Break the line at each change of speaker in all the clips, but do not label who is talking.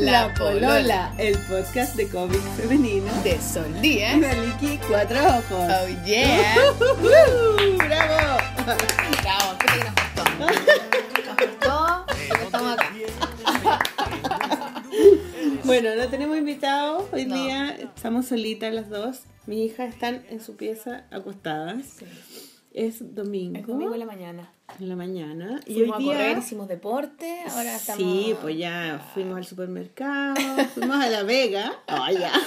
La Polola, el podcast de cómics femenino
De Sol Díaz.
Maliki Cuatro Ojos.
Oh yeah.
¡Woo! ¡Bravo!
Bravo, puta que nos costó. Nos Estamos acá.
Bueno, no tenemos invitados hoy
No.
día. Estamos solitas las dos. Mis hijas están en su pieza acostadas.
Sí.
Es domingo.
Es domingo en la mañana.
en la mañana. Y
Fuimos
hoy día.
a correr, hicimos deporte. Ahora estamos.
Sí, pues ya fuimos al supermercado, fuimos a La Vega. Oh, ya.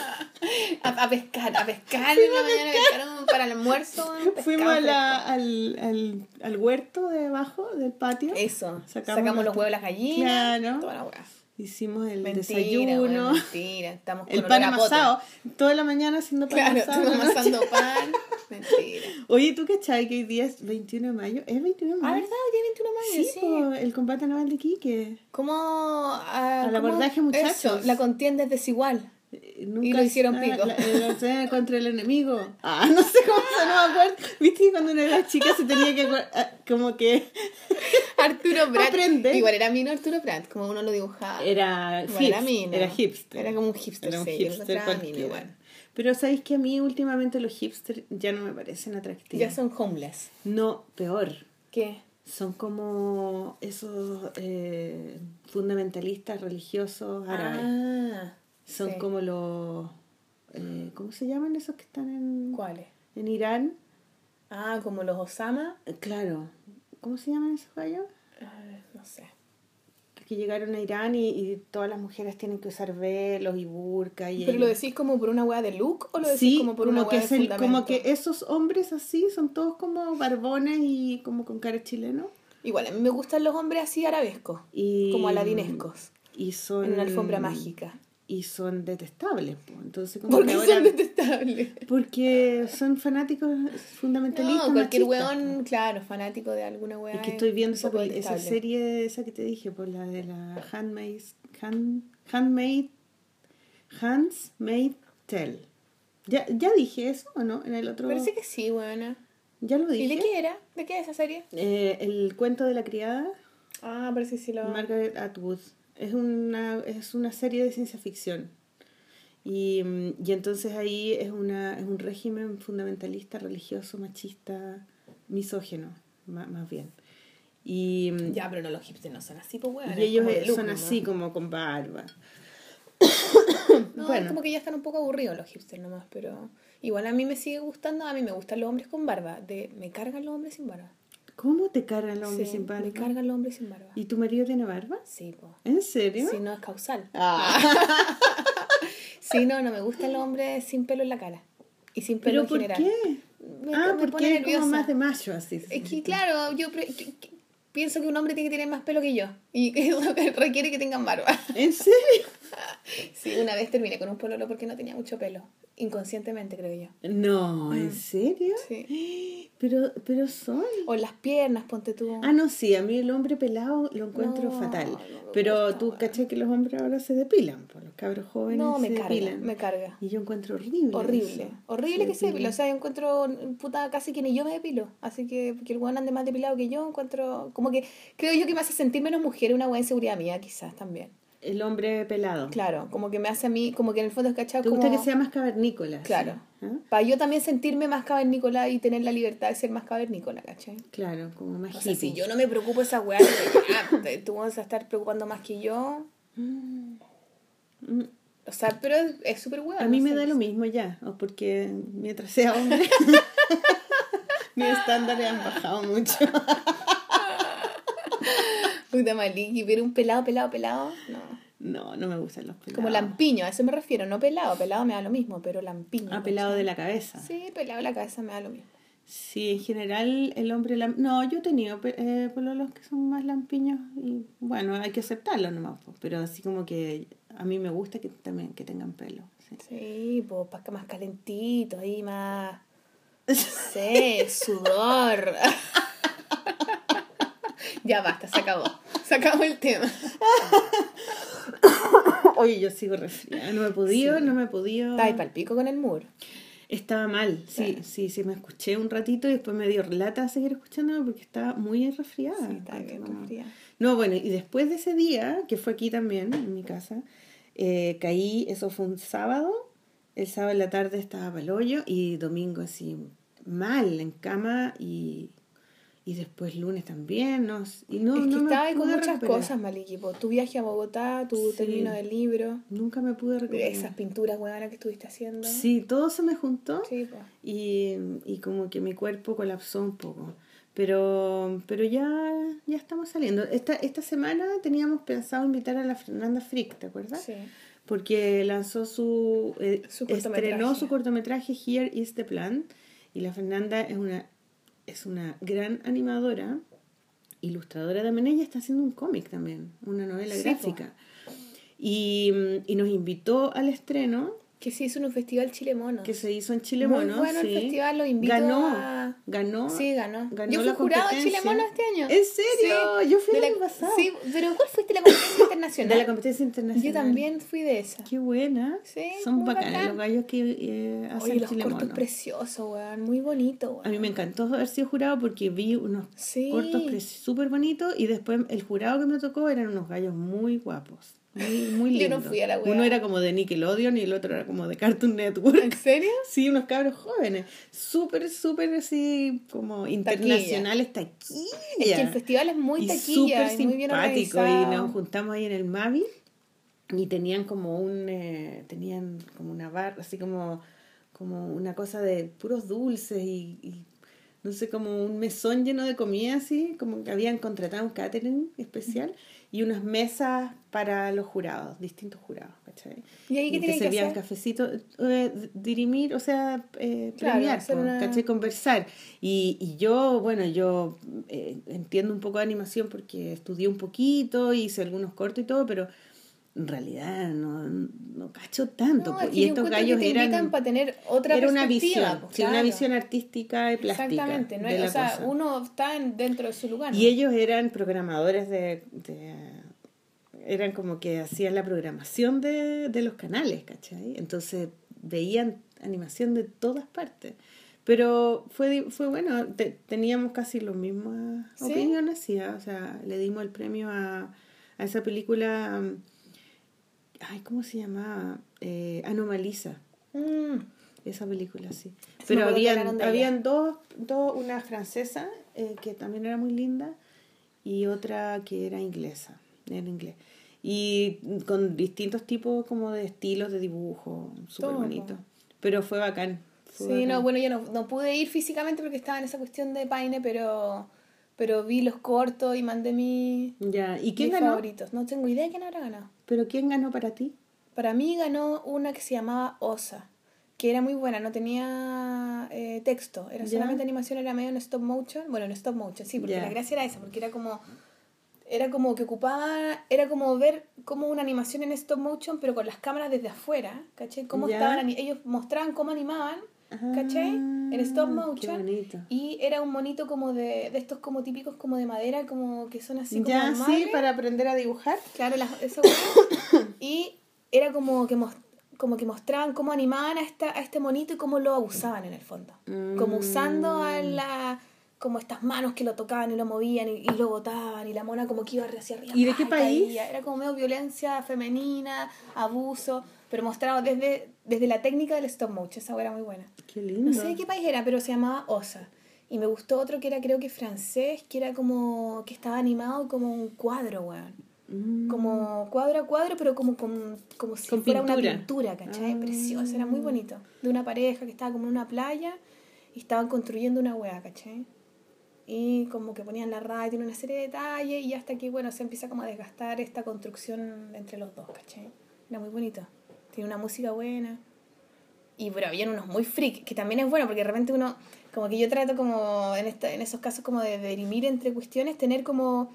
A, a pescar, a pescar en la mañana. Pescaron para el almuerzo. pescado
Fuimos a la- al, al, al huerto de abajo del patio.
Eso.
Sacamos
Sacamos, los huevos las gallinas.
Claro.
Toda la hueá.
Hicimos el
Mentira,
desayuno,
bueno, mentira. Estamos con
el pan amasado. Toda la mañana haciendo pan
Claro,
amasado.
amasando pan. Mentira.
Oye, ¿tú cachai que hoy día es 21 de mayo? ¿Es 21 de
Ah,
mayo?
¿verdad? Hoy día 21 de mayo,
Sí,
sí.
po, el combate naval de Quique.
¿Cómo, ah,
Al abordaje, muchachos.
eso, la contienda es desigual.
Eh,
Y lo hicieron pico.
La, la batalla contra el enemigo. Ah, no sé cómo se no me acuerdo. Viste que cuando uno era chica se tenía que ah, como que
Arturo.
Aprende.
Igual era mino Arturo Prat, como uno lo dibujaba.
era
Igual era mino.
era hipster.
Era como un hipster,
Era un
sí,
hipster
igual.
Pero sabéis que a mí últimamente los hipsters ya no me parecen atractivos.
Ya son homeless.
No, peor.
¿Qué?
Son como esos eh, fundamentalistas religiosos árabes.
Ah,
Son
sí.
como los... eh, ¿Cómo se llaman esos que están en,
¿cuáles?
en Irán?
Ah, como los Osama.
Eh, Claro. ¿Cómo se llaman esos gallos?
Ah, no sé.
Que llegaron a Irán y, y todas las mujeres tienen que usar velos y burka. Y
¿Pero lo decís como por una weá de look o lo decís
sí,
como por una
que
weá
es
de
el- como que esos hombres así son todos como barbones y como con cara chileno.
Igual, a mí me gustan los hombres así arabescos.
Y,
Como aladinescos.
Y son...
En una alfombra mágica.
Y son detestables. po. Entonces como
¿Por qué
ahora-
son detestables?
Porque son fanáticos fundamentalistas.
No, cualquier
machistas,
weón, claro, fanático de alguna weá.
Es que estoy viendo
un
esa, esa serie, esa que te dije, por la de la Handmaid, Hand, Handmaid, Handmaid Tale. ¿Ya, ¿Ya dije eso o no? En el otro...
Parece que sí, weona.
¿Ya lo dije?
¿Y de qué era? ¿De qué es esa serie?
Eh, el cuento de la criada,
Ah, parece que sí lo...
Margaret Atwood. Es una, es una serie de ciencia ficción. Y, mm, y entonces ahí es, una, es un régimen fundamentalista, religioso, machista, misógeno, ma- más, bien. Y, mm,
Ya, pero no, los hipsters no son así, pues weón.
y ellos son así como con barba.
No,
bueno.
es como que ya están un poco aburridos los hipsters nomás, pero... Igual a mí me sigue gustando, a mí me gustan los hombres con barba. De, me cargan los hombres sin barba.
¿Cómo te cargan los hombres
Sí,
sin barba?
Me cargan los hombres sin barba.
¿Y tu marido tiene barba?
Sí, pues.
¿En serio?
Si no es causal.
Ah.
Sí, no, no me gustan los hombres sin pelo en la cara. Y sin pelo
¿Pero
en
por
general.
qué?
Me-
ah,
me
porque es como más de macho así.
Es que, claro, yo pienso que un hombre tiene que tener más pelo que yo. Y que eso requiere que tengan barba.
¿En serio?
Sí, una vez terminé con un pololo porque no tenía mucho pelo. Inconscientemente, creo yo.
No, ¿en serio?
Sí.
Pero, pero son...
O las piernas, ponte tú.
Ah, no, sí, a mí el hombre pelado lo encuentro
No,
fatal.
no
Pero
gusta,
tú caché que los hombres ahora se depilan, pues los cabros jóvenes
no, me
se
carga,
depilan.
me carga.
Y yo encuentro horrible.
Horrible.
eso.
Horrible que se
depilen.
depila. O sea, yo encuentro, puta, casi que ni yo me depilo. Así que que el weón ande más depilado que yo, encuentro. Como que creo yo que me hace sentir menos mujer una buena inseguridad mía, quizás también.
El hombre pelado.
Claro, como que me hace a mí, como que en el fondo es cachado
¿Te
como.
gusta que sea más cavernícola? sí?
Claro.
¿Ah?
Para yo también sentirme más cavernícola y tener la libertad de ser más cavernícola, ¿cachai?
Claro, como más
O sea, si yo no me preocupo de esa weá, ah, tú vas a estar preocupando más que yo.
Mm.
O sea, pero es- es súper weá.
A mí
no
me
sé.
da lo mismo ya, o porque mientras sea hombre, mis estándares han bajado mucho.
Puta maliki, pero un pelado, pelado, pelado, no.
No, me gustan los pelados.
Como lampiño, a eso me refiero, no pelado, pelado me da lo mismo, pero lampiño.
Ah, pelado de la cabeza.
Sí, pelado de la cabeza me da lo mismo.
Sí, en general el hombre... lam- No, yo he tenido eh, pololos que son más lampiños y bueno, hay que aceptarlo nomás, pero así como que a mí me gusta que también que tengan pelo. sí.
Sí, pues más calentito, ahí más. No sé, sudor. ya basta, se acabó. Se acabó el tema.
Oye, yo sigo resfriada, no me he podido, no me he podido...
Está ahí pa'l pico con el muro.
Estaba mal, sí, sí, sí, me escuché un ratito y después me dio lata a seguir escuchándome porque estaba muy resfriada.
Sí, estaba bien
Como-
resfriada.
No, bueno, y después de ese día, que fue aquí también, en mi casa, eh, caí, eso fue un sábado, el sábado en la tarde estaba para el hoyo y domingo así mal en cama y, y después lunes también, ¿no? Y no,
es que
no
estaba con muchas
recuperar.
cosas, po. Tu viaje a Bogotá, tu
Sí.
término del libro,
Nunca me pude recuperar.
esas pinturas huevanas que estuviste haciendo.
Sí, todo se me juntó
Sí,
y, y como que mi cuerpo colapsó un poco. Pero, pero ya, ya estamos saliendo. Esta, esta semana teníamos pensado invitar a la Fernanda Frick, ¿te acuerdas?
Sí.
Porque lanzó su, eh,
Su
estrenó su cortometraje Here is the Plan y la Fernanda es una es una gran animadora, ilustradora también ella está haciendo un cómic también, una novela
Sí,
gráfica. Y, y nos invitó al estreno
Que se hizo en un festival Chile Mono.
que se hizo en Chile
Muy
Mono,
bueno el festival, lo invito
ganó,
a-
ganó,
Sí, ganó.
ganó
Yo fui
la
jurado de Chile. Mono este año.
¿En serio? Yo fui
De
el año pasado.
Sí, pero ¿cuál fuiste la competencia
de
internacional?
la competencia internacional.
Yo también fui de esa.
Qué buena.
Sí,
Son
bacán.
los gallos que eh, hacen
Oye, los
Chile
cortos
Mono.
preciosos, weón. Muy bonito, weón.
A mí me encantó haber sido jurado porque vi unos
Sí.
cortos súper bonitos y después el jurado que me tocó eran unos gallos muy guapos. Muy, muy
Yo no fui a la wea.
Uno era como de Nickelodeon y el otro era como de Cartoon Network.
¿En serio?
Sí, unos cabros jóvenes. Súper, súper así como internacionales taquilla.
Es que el festival es muy
y
taquilla
súper
y muy bien
simpático. Y nos juntamos ahí en el Mavi y tenían como un eh, tenían como una barra así como como una cosa de puros dulces y, y no sé como un mesón lleno de comida así como que habían contratado un catering especial y unas mesas para los jurados distintos jurados ¿cachai?
¿Y ahí qué
te
tienen que
servían
hacer?
cafecito eh, dirimir o sea eh,
Claro,
premiar
una-
¿cachai? conversar y, y yo bueno yo eh, entiendo un poco de animación porque estudié un poquito hice algunos cortos y todo pero en realidad no, no cacho tanto.
No, es
y estos gallos
que te invitan
eran.
para tener otra
Era una visión,
pues,
sí, una
claro.
visión artística y plástica.
Exactamente, no es- o sea,
cosa.
uno está en- dentro de su lugar.
Y ellos eran programadores de, de- eran como que hacían la programación de, de los canales, ¿cachai? Entonces veían animación de todas partes. Pero fue, fue bueno, te- teníamos casi las mismas
¿Sí?
opiniones, sí, o sea, le dimos el premio a, a esa película, mm, ay, ¿cómo se llamaba? Eh, Anomaliza.
Mm,
Esa película, sí. Pero habían, habían dos, dos, una francesa eh, que también era muy linda y otra que era inglesa, en inglés. Y con distintos tipos como de estilos de dibujo, súper bonito. Pero fue bacán. fue
Sí,
bacán.
no, bueno, yo no, no pude ir físicamente porque estaba en esa cuestión de Paine, pero, pero vi los cortos y mandé mi,
Ya, ¿y quién
mis
ganó?
favoritos. No tengo idea quién habrá ganado.
¿Pero quién ganó para ti?
Para mí ganó una que se llamaba Osa, que era muy buena, no tenía eh, texto, era
Ya.
solamente animación, era medio en stop motion. Bueno, en stop motion, sí, porque
Ya.
la gracia era esa, porque era como era como que ocupaba, era como ver como una animación en stop motion, pero con las cámaras desde afuera, ¿cachai? Cómo estaban, ellos mostraban cómo animaban, ¿cachai? En stop
Ah,
motion. Y era un monito como de, de estos como típicos como de madera, como que son así como
ya, sí, para aprender a dibujar.
Claro, las, weá. y era como que, mos- como que mostraban cómo animaban a, esta, a este monito y cómo lo abusaban en el fondo. Como usando a
Mm.
la como estas manos que lo tocaban y lo movían y, y lo botaban y la mona como que iba hacia arriba.
¿Y de qué país?
caía. Era como medio violencia femenina, abuso, pero mostrado desde, desde la técnica del stop motion. Esa era muy buena.
Qué lindo.
No sé de qué país era, pero se llamaba Osa. Y me gustó otro que era creo que francés, que era como que estaba animado como un cuadro, weón
Mm.
como cuadro a cuadro, pero como, como, como si
Con
fuera una
pintura.
¿cachai?
Ah.
Precioso, era muy bonito. De una pareja que estaba como en una playa y estaban construyendo una weá, ¿cachai? Y como que ponían la raya, tiene una serie de detalles y hasta que, bueno, se empieza como a desgastar esta construcción entre los dos, ¿cachai? Era muy bonito. Tiene una música buena. Y pero habían unos muy freak, que también es bueno, porque de repente uno, como que yo trato como, en, esta, en esos casos como de dirimir entre cuestiones, tener como,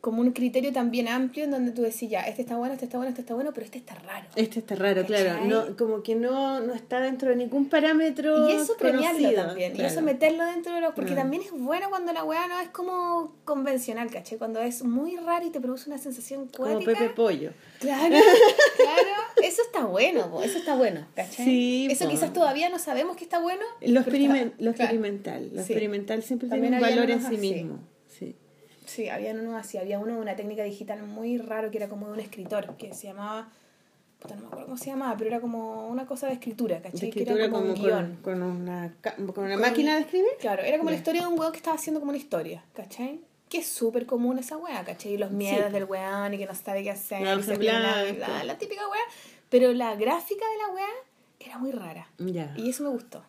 como un criterio también amplio en donde tú decís, ya, este está bueno, este está bueno, este está bueno, pero este está raro.
Este está raro, claro. No, como que no, no está dentro de ningún parámetro.
Y eso premiarlo
conocido,
también, y
claro.
eso meterlo dentro de los... Porque también es bueno cuando la weá no es como convencional, ¿caché? Cuando es muy raro y te produce una sensación
Como
cuática.
Pepe Pollo.
Claro, está bueno, po, eso está bueno, ¿cachai?
Sí,
eso
po.
quizás todavía no sabemos que está bueno.
Lo,
pero
experimen-
está-
lo
claro.
experimental. Lo
Sí.
experimental siempre
También
tiene un valor en sí
así.
mismo. Sí.
Sí, había uno así, había uno de una técnica digital muy raro que era como de un escritor, que se llamaba, no me acuerdo cómo se llamaba, pero era como una cosa de escritura,
De
¿cachai? que
escritura
era como,
como
un guion.
con, con una, con una
Con-
máquina de escribir.
Claro, era como la
Ya.
historia de un weón que estaba haciendo como una historia, ¿cachai? Que es súper común esa weá, ¿cachai? Y los miedos
Sí.
del weón y que no sabe qué hacer,
La
la, la- la típica weá. Pero la gráfica de la weá era muy rara. Y eso me gustó.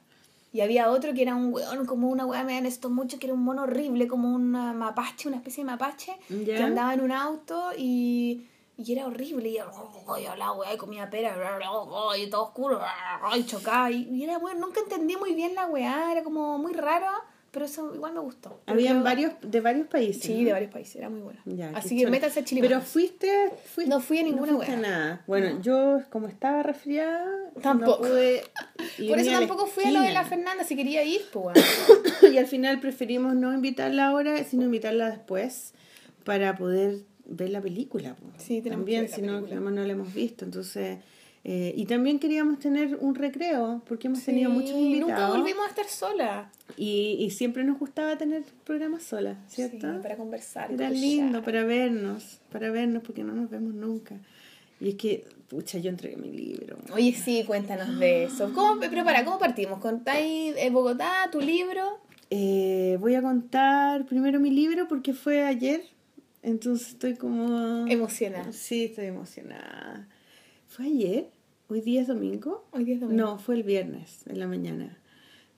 Y había otro que era un weón, como una weá, me dan esto mucho, que era un mono horrible, como un mapache, una especie de mapache, que andaba en un auto y, y era horrible. Y, y hablaba weá, y comía pera, y todo oscuro, y chocaba. Y, y era bueno, nunca entendí muy bien la weá, era como muy raro, pero eso igual me gustó.
Habían varios, de varios países.
Sí,
¿no?
de varios países, era muy bueno.
Ya,
Así que métanse a Chile.
Pero fuiste, fuiste-
No fui a ninguna
no fuiste
wea.
nada. Bueno, yo como estaba resfriada,
Tampoco.
pude
Por eso
a
tampoco fui a lo de la. Fernanda si quería ir, pues
y al final preferimos no invitarla ahora, sino invitarla después para poder ver la película. po.
Sí, tenemos que
también,
ver la
si
película.
no, no la hemos visto. Entonces, eh, y también queríamos tener un recreo, porque hemos tenido muchos
Nunca
invitados.
volvimos a estar solas.
Y, y siempre nos gustaba tener programas solas, ¿cierto?
Sí, para conversar.
Era lindo para vernos, para vernos, porque no nos vemos nunca. Y es que, pucha, yo entregué mi libro.
Oye, sí, cuéntanos de eso. ¿Cómo, pero para, ¿cómo partimos? ¿Contáis eh, Bogotá, tu libro?
Eh, voy a contar primero mi libro porque fue ayer, entonces estoy como...
Emocionada.
Sí, estoy emocionada. ¿Fue ayer? ¿Hoy día es domingo?
Hoy día es domingo.
No, fue el viernes, en la mañana.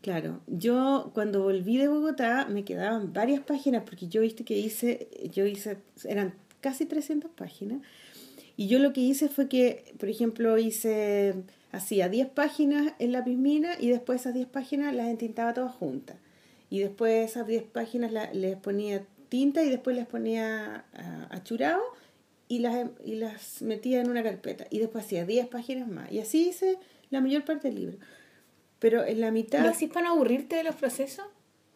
Claro, yo cuando volví de Bogotá me quedaban varias páginas porque yo viste que hice, yo hice, eran casi 300 páginas y yo lo que hice fue que, por ejemplo, hice, hacía 10 páginas en la pismina y después esas 10 páginas las entintaba todas juntas. Y después esas 10 páginas la- les ponía tinta y después les ponía achurado y las, y las metía en una carpeta. Y después hacía 10 páginas más. Y así hice la mayor parte del libro. Pero en la mitad...
¿Lo hacís para no aburrirte de los procesos?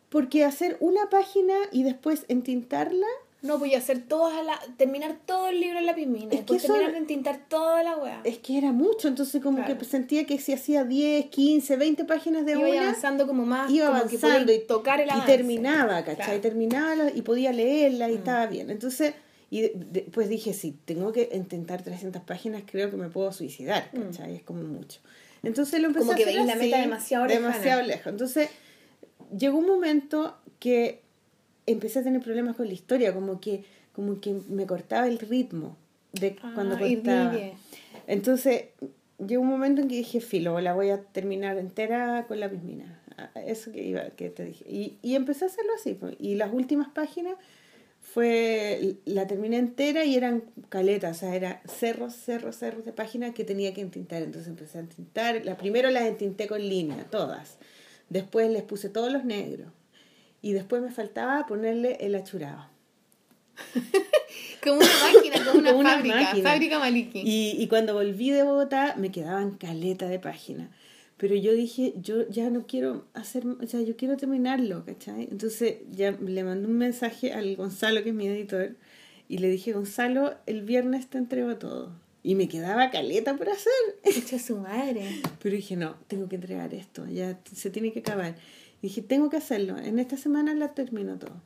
Porque hacer una página y después entintarla,
No, voy a hacer todas a la, terminar todo el libro en la pismina.
Es
después
que eso-
terminar de entintar toda la weá.
es que era mucho. Entonces como
Claro.
que sentía que si hacía 10, 15, 20 páginas de
Iba
una,
avanzando como más,
iba
como que
avanzando
podía
y,
tocar el
y
avance.
terminaba, ¿cachai?
Claro. Mm.
Terminaba y podía leerla y estaba bien. Entonces, y de- después dije, si tengo que intentar 300 páginas, creo que me puedo suicidar, ¿cachai? Es como mucho. Entonces lo empecé
Mm. Como
a
que
hacer
veis la
así,
meta demasiado
demasiado lejos. Entonces, llegó un momento que empecé a tener problemas con la historia, como que, como que me cortaba el ritmo de cuando
Ah,
contaba.
vive.
Entonces, llegó un momento en que dije, filo, la voy a terminar entera con la pismina. Ah, Eso que iba, que te dije. Y, y empecé a hacerlo así. Y las últimas páginas fue, la terminé entera y eran caletas, o sea, era cerros, cerros, cerros de páginas que tenía que entintar. Entonces empecé a entintar. La, primero las entinté con línea, todas. Después les puse todos los negros. Y después me faltaba ponerle el achurado.
Como una máquina, como una,
Como una
fábrica.
máquina.
Fábrica Maliki.
Y, y cuando volví de Bogotá me quedaban caleta de páginas. Pero yo dije, yo ya no quiero hacer, o sea, yo quiero terminarlo, ¿cachai? Entonces ya le mandé un mensaje al Gonzalo, que es mi editor, y le dije, Gonzalo, el viernes te entrego todo. Y me quedaba caleta por hacer.
A su madre.
Pero dije, no, tengo que entregar esto, ya se tiene que acabar. Y dije, tengo que hacerlo, en esta semana la termino todo.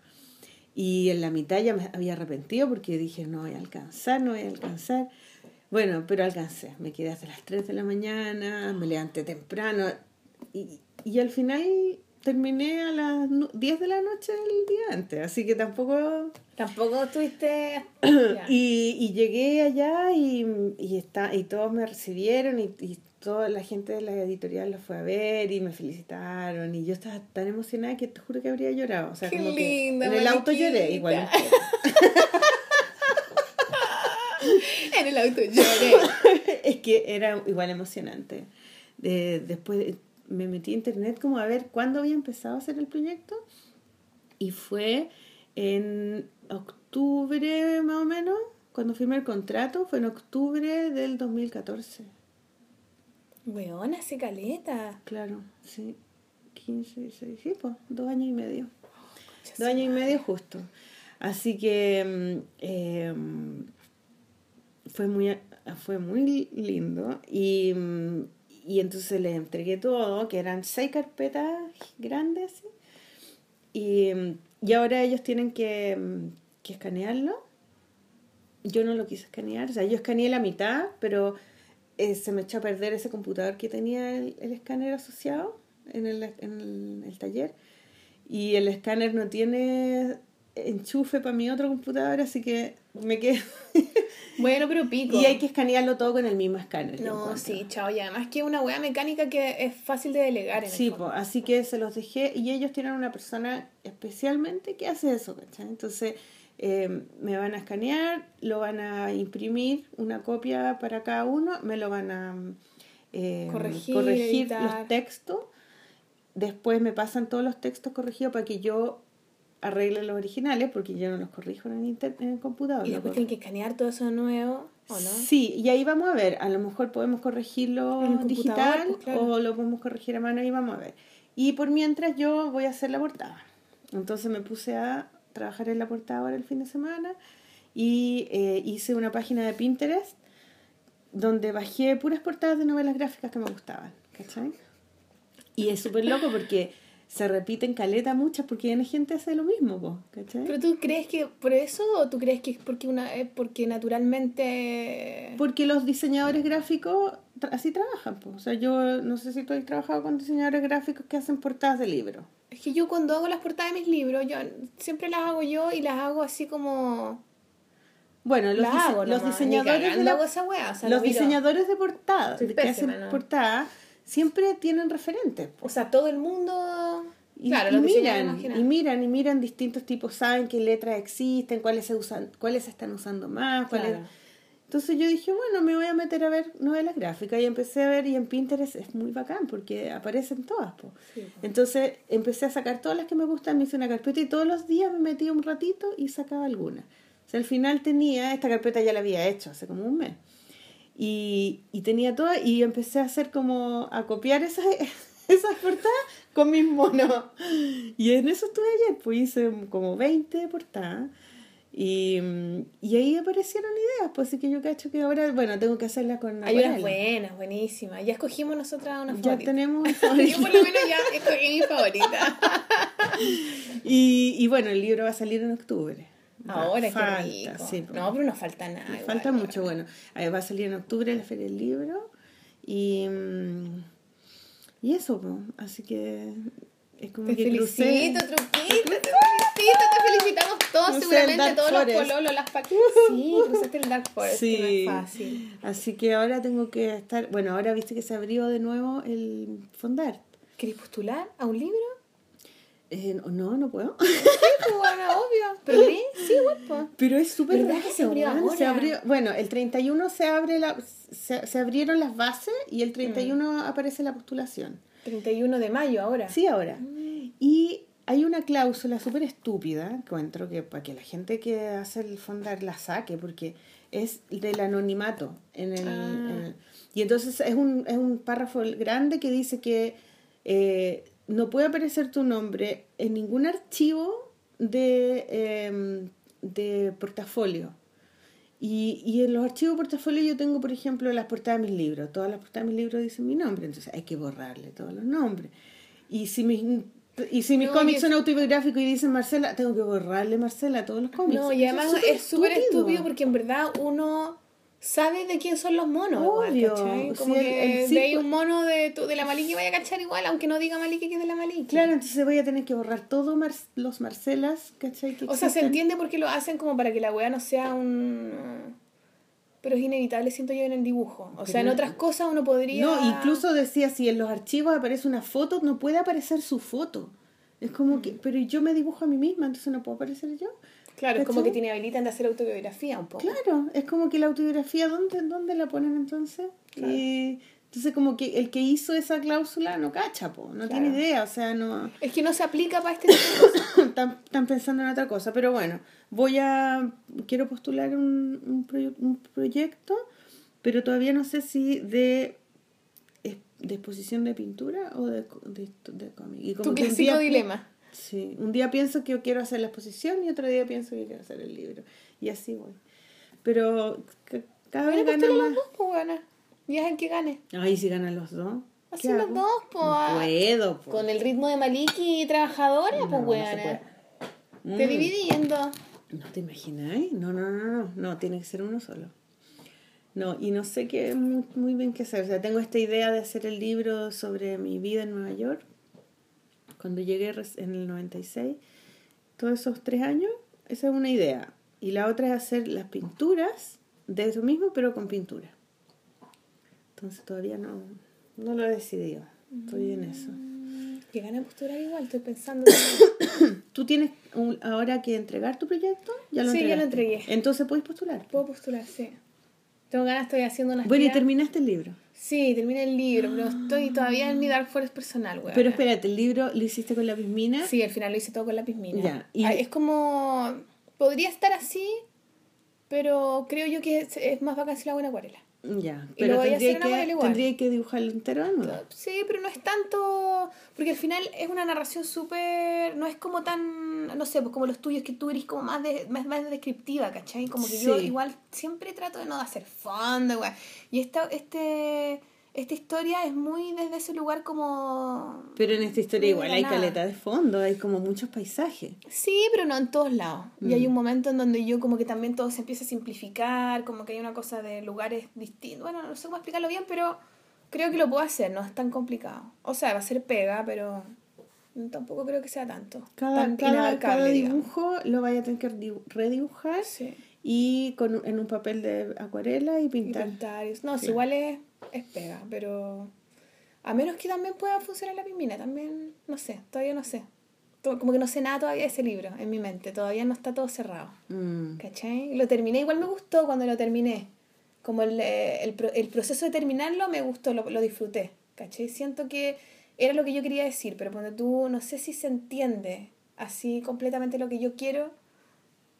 Y en la mitad ya me había arrepentido porque dije, no voy a alcanzar, no voy a alcanzar. Bueno, pero alcancé. Me quedé hasta las 3 de la mañana, me levanté temprano y, y al final terminé a las nu- 10 de la noche del día antes. Así que tampoco...
Tampoco estuviste.
Y, y llegué allá y, y, está, y todos me recibieron y, y toda la gente de la editorial lo fue a ver y me felicitaron y yo estaba tan emocionada que te juro que habría llorado. O sea,
Qué
como
linda,
que en el auto lloré igual.
en el auto lloré.
es que era igual emocionante. De- después me metí a internet como a ver cuándo había empezado a hacer el proyecto y fue en octubre más o menos, cuando firmé el contrato, fue en octubre del 2014.
Weón, hace caleta.
Claro, sí. 15, 16, sí, pues, dos años y medio. Dos años y medio justo. Así que mm, eh, fue muy, fue muy lindo y, y entonces les entregué todo, que eran seis carpetas grandes y, y ahora ellos tienen que, que escanearlo. Yo no lo quise escanear, o sea, yo escaneé la mitad, pero eh, se me echó a perder ese computador que tenía el, el escáner asociado en el, en el taller y el escáner no tiene enchufe para mi otro computador, así que me quedo.
bueno, pero pico.
Y hay que escanearlo todo con el mismo escáner.
No, sí, chao. Y además que es una hueá mecánica que es fácil de delegar. En
sí, pues, así que se los dejé y ellos tienen una persona especialmente que hace eso, ¿cachai? Entonces eh, me van a escanear, lo van a imprimir, una copia para cada uno, me lo van a eh, corregir, corregir los textos. Después me pasan todos los textos corregidos para que yo arregle los originales porque yo no los corrijo en el, en el computador.
Y después tienen que escanear todo eso de nuevo, ¿o no?
Sí, y ahí vamos a ver. A lo mejor podemos corregirlo digital pues, o lo podemos corregir a mano y vamos a ver. Y por mientras yo voy a hacer la portada. Entonces me puse a trabajar en la portada ahora el fin de semana y eh, hice una página de Pinterest donde bajé puras portadas de novelas gráficas que me gustaban. ¿Cachai? Y es súper loco porque se repiten caleta muchas porque hay gente hace lo mismo, ¿cachai?
¿Pero tú crees que por eso o tú crees que es porque, una, es porque naturalmente...
Porque los diseñadores gráficos así trabajan, pues. O sea, yo no sé si tú has trabajado con diseñadores gráficos que hacen portadas de libros.
Es que yo cuando hago las portadas de mis libros, yo siempre las hago yo y las hago así como...
Bueno, los, los diseñadores de los diseñadores de portadas, que hacen portadas siempre tienen referentes.
O sea, todo el mundo...
Y, claro, y miran, y miran, y miran distintos tipos, saben qué letras existen, cuáles se usan, cuáles se están usando más, cuáles... Entonces yo dije, bueno, me voy a meter a ver novelas gráficas y empecé a ver y en Pinterest es muy bacán porque aparecen todas. Po. Entonces empecé a sacar todas las que me gustan, me hice una carpeta y todos los días me metía un ratito y sacaba alguna. O sea, al final tenía, esta carpeta ya la había hecho hace como un mes. Y, y tenía todo y empecé a hacer como a copiar esas, esas portadas con mis monos. Y en eso estuve ayer, pues hice como 20 portadas. Y, y ahí aparecieron ideas, pues así que yo cacho que ahora, bueno, tengo que hacerlas con
Hay unas buenas, buenísimas. Ya escogimos nosotras una favorita.
Ya tenemos
favorita. yo por lo menos ya escogí mi favorita.
y, y bueno, el libro va a salir en octubre.
Ahora falta, qué rico. no, pero no falta nada.
falta mucho, bueno. va a salir en octubre la Feria del Libro y, mm, y eso, así que es como
te
que
felicito, Truquito, te felicito, te felicitamos todos, seguramente todos los pololos, las Sí, cruzaste el Dark Forest, sí. que no es fácil.
Así que ahora tengo que estar, bueno, ahora viste que se abrió de nuevo el Fondar.
¿Querés postular a un libro?
Eh, no, no puedo.
Sí, pues, bueno, obvio. Pero sí, sí, guapo.
Pero es súper
¿Verdad que se abrió ahora?
Se abrió, bueno, el 31 se abre la se, se abrieron las bases y el 31 mm. aparece la postulación.
31 de mayo ahora.
Sí, ahora. Mm. Y hay una cláusula súper estúpida, encuentro, que para que la gente que hace el fondar la saque, porque es del anonimato. En el, ah. y entonces es un, es un párrafo grande que dice que eh, no puede aparecer tu nombre en ningún archivo de, em, de portafolio. Y, y, en los archivos de portafolio yo tengo, por ejemplo, las portadas de mis libros. Todas las portadas de mis libros dicen mi nombre, entonces hay que borrarle todos los nombres. Y si mis, y si mis cómics son autobiográficos y dicen Marcela, tengo que borrarle Marcela todos los cómics.
No, y además es súper estúpido porque en verdad uno sabe de quién son los monos. Obvio. Como que el, un mono de, de la Maliki vaya a cachar igual, aunque no diga Maliki que es de la Maliki.
Claro, entonces voy a tener que borrar todos los Marcelas, ¿cachai?
o sea, se entiende por qué lo hacen como para que la wea no sea un... Pero es inevitable, siento yo, en el dibujo. O sea, en otras cosas uno podría...
No, incluso decía, si en los archivos aparece una foto, no puede aparecer su foto. Es como que, pero yo me dibujo a mí misma, entonces no puedo aparecer yo.
Claro, es como que tiene habilitan de hacer autobiografía un poco.
Claro, es como que la autobiografía, ¿dónde, dónde la ponen entonces? Entonces como que el que hizo esa cláusula no cacha, po, no tiene idea, o sea, no...
Es que no se aplica para este tipo
están, están, pensando en otra cosa, pero bueno, voy a... Quiero postular un, un, un proyecto, pero todavía no sé si de de exposición de pintura o de, de, de cómic. Y
como tu clásico dilema.
Sí, un día pienso que yo quiero hacer la exposición y otro día pienso que quiero hacer el libro. Y así voy. Pero Cada
Bueno,
vez gana
postula
más.
los dos, pues, weona. Y es el que gane.
Ay, si ganan los dos.
Así
¿qué
los dos, pues.
No puedo, po.
Con el ritmo de Maliki y trabajadora,
No,
pues,
no puede.
Te
Mm.
dividiendo.
¿No te imagináis? No, no, no, no, no, tiene que ser uno solo. No, y no sé qué muy, muy bien qué hacer. O sea, tengo esta idea de hacer el libro sobre mi vida en Nueva York. Cuando llegué en el 96, todos esos tres años, esa es una idea. Y la otra es hacer las pinturas de eso mismo, pero con pintura. Entonces todavía no, no lo he decidido. Estoy en eso.
Que gane postular igual, estoy pensando.
¿Tú tienes un- ahora que entregar tu proyecto? Ya lo
Sí, ya lo
entregaste.
entregué.
Entonces puedes postular.
Puedo postular, sí. Tengo ganas, estoy haciendo unas
Bueno, y terminaste el libro.
Sí, terminé el libro, pero estoy todavía en mi Dark Forest personal, weón.
Pero espérate, ¿el libro lo hiciste con la mismina?
Sí, al final lo hice todo con lápiz mina.
Ya, y-
Ah, Es como. Podría estar así, pero creo yo que es, es más bacán si lo hago en acuarela.
Ya,
lo
pero tendría que, tendría que dibujarlo entero de nuevo.
Sí, pero no es tanto. Porque al final es una narración súper. No es como tan. No sé, pues como los tuyos, que tú eres como más, de, más, más descriptiva, ¿cachai? Como que yo igual siempre trato de no hacer fondo, weón. Y esta, este, esta historia es muy desde ese lugar como.
Pero en esta historia igual hay
nada.
caleta de fondo, hay como muchos paisajes.
Sí, pero no en todos lados. Y
Mm.
hay un momento en donde yo como que también todo se empieza a simplificar, como que hay una cosa de lugares distintos. Bueno, no sé cómo explicarlo bien, pero creo que lo puedo hacer, no es tan complicado. O sea, va a ser pega, pero tampoco creo que sea tanto.
Cada,
tan
cada, cada
digamos.
dibujo lo vaya a tener que dibu- redibujar
Sí.
y con, en un papel de acuarela y
Y
pintar.
y- No, si
Claro.
igual es, es pega, pero a menos que también pueda funcionar la pismina, también, no sé, todavía no sé. Como que no sé nada todavía de ese libro en mi mente, todavía no está todo cerrado.
Mm.
¿Cachai? Lo terminé, igual me gustó cuando lo terminé. Como el, eh, el, el proceso de terminarlo me gustó, lo, lo disfruté. ¿Cachai? Siento que era lo que yo quería decir, pero cuando tú, no sé si se entiende así completamente lo que yo quiero,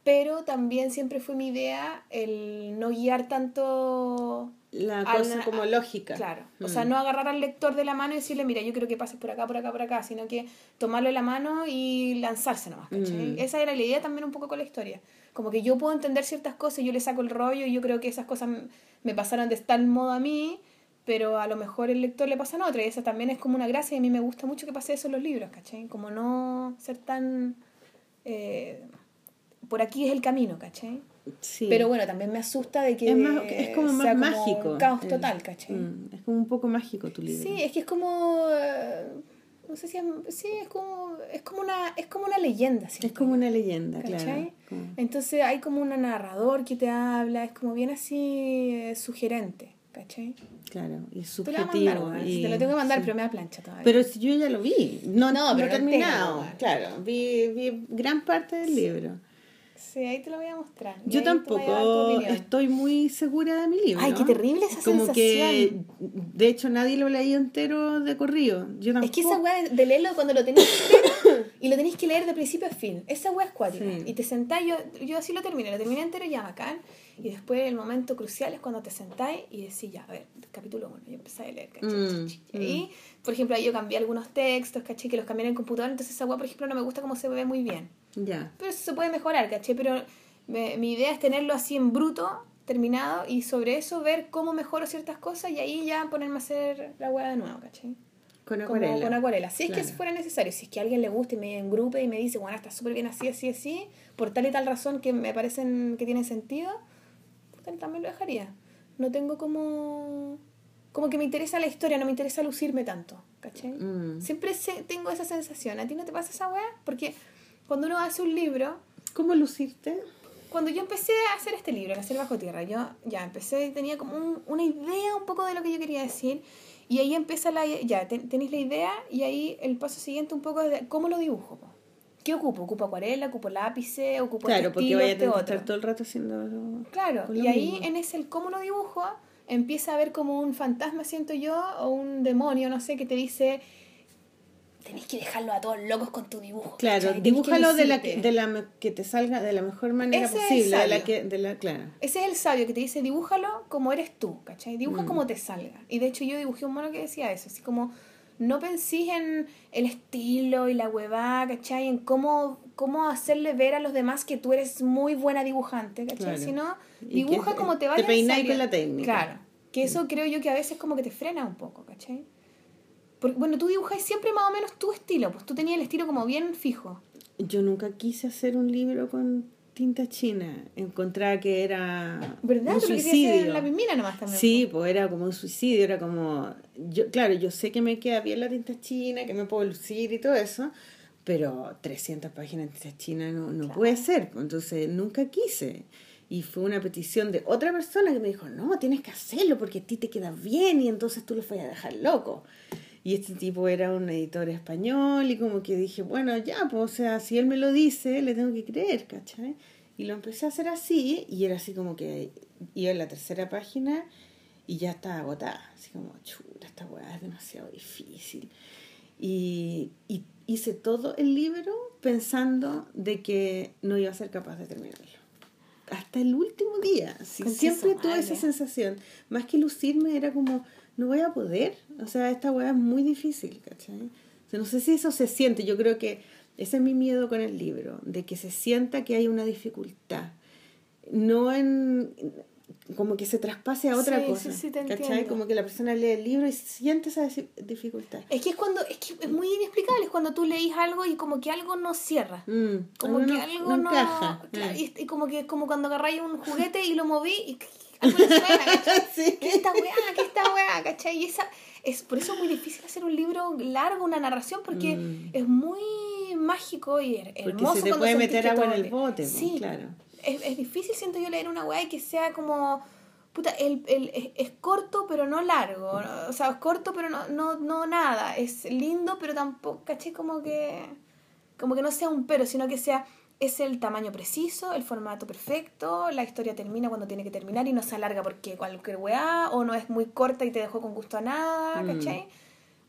pero también siempre fue mi idea el no guiar tanto
La cosa como lógica.
Claro. O
Mm.
sea, no agarrar al lector de la mano y decirle, mira, yo quiero que pases por acá, por acá, por acá, sino que tomarlo de la mano y lanzarse nomás, ¿cachai?
Mm.
Esa era la idea también un poco con la historia. Como que yo puedo entender ciertas cosas, yo le saco el rollo y yo creo que esas cosas me pasaron de tal modo a mí, pero a lo mejor el lector le pasan otra y esa también es como una gracia y a mí me gusta mucho que pase eso en los libros, ¿cachai? Como no ser tan... eh, por aquí es el camino, ¿cachai?
Sí.
Pero bueno, también me asusta de que
es, más, es como más
sea
mágico.
un caos
eh,
total, ¿cachai?
mm, Es como un poco mágico tu libro.
Sí, es que es como eh, no sé si es, sí, es como es como una es como una leyenda,
Es
siento
como una leyenda,
¿cachai?
claro. Como-
Entonces hay como un narrador que te habla, es como bien así eh, sugerente, ¿cachai?
Claro, y
Te lo
subjetivo.
mandar,
y-
te lo tengo que mandar,
sí.
pero me da plancha todavía.
Pero si yo ya lo vi, no,
No,
no,
pero
he
no
terminado.
weón.
claro, vi, vi gran parte del libro.
Sí, ahí te lo voy a mostrar.
Yo tampoco estoy muy segura de mi libro.
Ay, qué terrible esa
Como que,
sensación.
de hecho, nadie lo leí entero de corrido. Yo tampoco.
Es que esa weá de leerlo cuando lo tenéis que leer y lo tenéis que leer de principio a fin. Esa weá es cuática.
Sí.
Y te sentáis, yo, yo así lo terminé, lo terminé entero ya bacán. Y después el momento crucial es cuando te sentáis y decís, ya, a ver, capítulo 1, yo empecé a leer, ¿cachai?
Mm,
Y, por ejemplo, ahí yo cambié algunos textos, ¿cachai? Que los cambié en el computador, entonces esa weá, por ejemplo, no me gusta cómo se ve muy bien.
Ya.
Pero eso se puede mejorar, ¿cachai? Pero me- mi idea es tenerlo así en bruto, terminado, y sobre eso ver cómo mejoro ciertas cosas y ahí ya ponerme a hacer la weá de nuevo, ¿cachai?
Con
como
acuarela.
con acuarela. Si es
Claro.
que fuera necesario, si es que a alguien le gusta y me engrupe y me dice, bueno, está súper bien así, así, así, por tal y tal razón que me parecen que tienen sentido, puta, también lo dejaría. No tengo como... Como que me interesa la historia, no me interesa lucirme tanto, ¿cachai?
Mm.
Siempre se- tengo esa sensación. ¿A ti no te pasa esa weá? Porque cuando uno hace un libro,
¿Cómo lucirte?
cuando yo empecé a hacer este libro, a hacer Bajo Tierra, yo ya empecé, tenía como un- una idea un poco de lo que yo quería decir. Y ahí empieza la. Ya, ten- tenéis la idea y ahí el paso siguiente un poco es de cómo lo dibujo. ¿Qué ocupo? ¿Ocupo acuarela? ¿Ocupo lápices? ¿Ocupo
Claro, porque vaya a tener que
otro?
estar todo el rato haciendo.
Claro, y ahí
mismo.
en ese el cómo lo dibujo empieza a ver como un fantasma, siento yo, o un demonio, no sé, que te dice. Tenés que dejarlo a todos locos con tu dibujo.
Claro,
¿cachai? Que
dibújalo de la,
lucirte".
que- de la que te salga de la mejor manera
Ese es
posible. De la que, de la, claro.
Ese es el sabio que te dice, dibújalo como eres tú, ¿cachai? Dibuja
Mm.
como te salga. Y de hecho yo dibujé un mono que decía eso, así como, no pensís en el estilo y la huevada, ¿cachai? En cómo, cómo hacerle ver a los demás que tú eres muy buena dibujante, ¿cachai?
Claro.
Sino
que
dibuja
te-
como te
te
vaya
peináis
saliendo.
con la técnica.
Claro. Que eso creo yo que a veces como que te frena un poco, ¿cachai? Porque, bueno, tú dibujas siempre más o menos tu estilo, pues tú tenías el estilo como bien fijo.
Yo nunca quise hacer un libro con tinta china. Encontraba que era
¿Verdad?
un
hacer
suicidio.
en la pismina nomás también.
Sí, pues era como un suicidio, era como... yo Claro, yo sé que me queda bien la tinta china, que me puedo lucir y todo eso, pero 300 páginas de tinta china no, no puede ser. pues, Entonces nunca quise. Y fue una petición de otra persona que me dijo, no, tienes que hacerlo porque a ti te queda bien y entonces tú lo vas a dejar loco. Y este tipo era un editor español y como que dije, bueno, ya, pues, o sea, si él me lo dice, le tengo que creer, ¿cachai? Y lo empecé a hacer así y era así como que iba en la tercera página y ya estaba agotada. Así como, chuta, esta weá es demasiado difícil. Y, y hice todo el libro pensando de que no iba a ser capaz de terminarlo. Hasta el último día. siempre tuve esa sensación. Más que lucirme era como, no voy a poder. O sea, esta weá es muy difícil, ¿cachai? O sea, no sé si eso se siente. Yo creo que ese es mi miedo con el libro, de que se sienta que hay una dificultad. No en como que se traspase a otra
Sí,
cosa.
sí, sí, te
¿cachai?
entiendo.
Como que la persona lee el libro y siente esa dif- dificultad.
Es que es cuando, es que es muy inexplicable, es cuando tú leís algo y como que algo no cierra.
Mm,
Como que
no-
algo
no
no.
encaja.
claro, y, y como que como cuando agarráis un juguete y lo moví y
Sí.
¿Qué esta weá? ¿Qué esta weá? ¿cachai? Y esa, es, por eso es muy difícil hacer un libro largo, una narración, porque
Mm.
es muy mágico y her-
Porque
hermoso
se te puede meter agua en el
te-
bote, pues,
Sí,
claro.
es, es difícil, siento yo, leer una weá y que sea como. Puta, el, el, es, es corto pero no largo. ¿no? O sea, es corto pero no, no, no nada. Es lindo pero tampoco, caché como que. Como que no sea un pero, sino que sea. Es el tamaño preciso, el formato perfecto, la historia termina cuando tiene que terminar y no se alarga porque cualquier weá, o no es muy corta y te dejó con gusto a nada,
Mm.
¿cachai?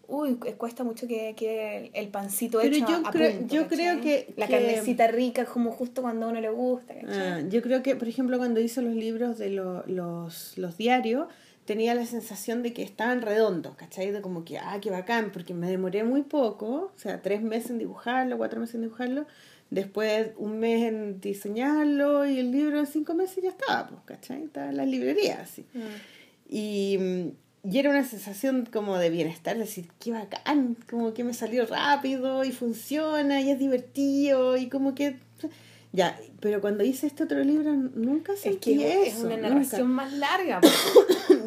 Uy, cu- cuesta mucho que, que el, pancito
Pero
hecho
yo
a
creo-
punto,
yo creo que-
La
que-
carnecita rica como justo cuando a uno le gusta, ¿cachai?
Ah, yo creo que, por ejemplo, cuando hice los libros de lo- los, los diarios, tenía la sensación de que estaban redondos, ¿cachai? De como que, ah, qué bacán, porque me demoré muy poco, o sea, tres meses en dibujarlo, cuatro meses en dibujarlo, después un mes en diseñarlo y el libro en cinco meses ya estaba, pues, ¿cachai? Estaba en las librerías, así.
Mm.
Y, mm, y era una sensación como de bienestar, decir, qué bacán, como que me salió rápido y funciona y es divertido y como que... Ya, pero cuando hice este otro libro nunca
Es
sentí
que
eso.
es una
nunca.
narración más larga.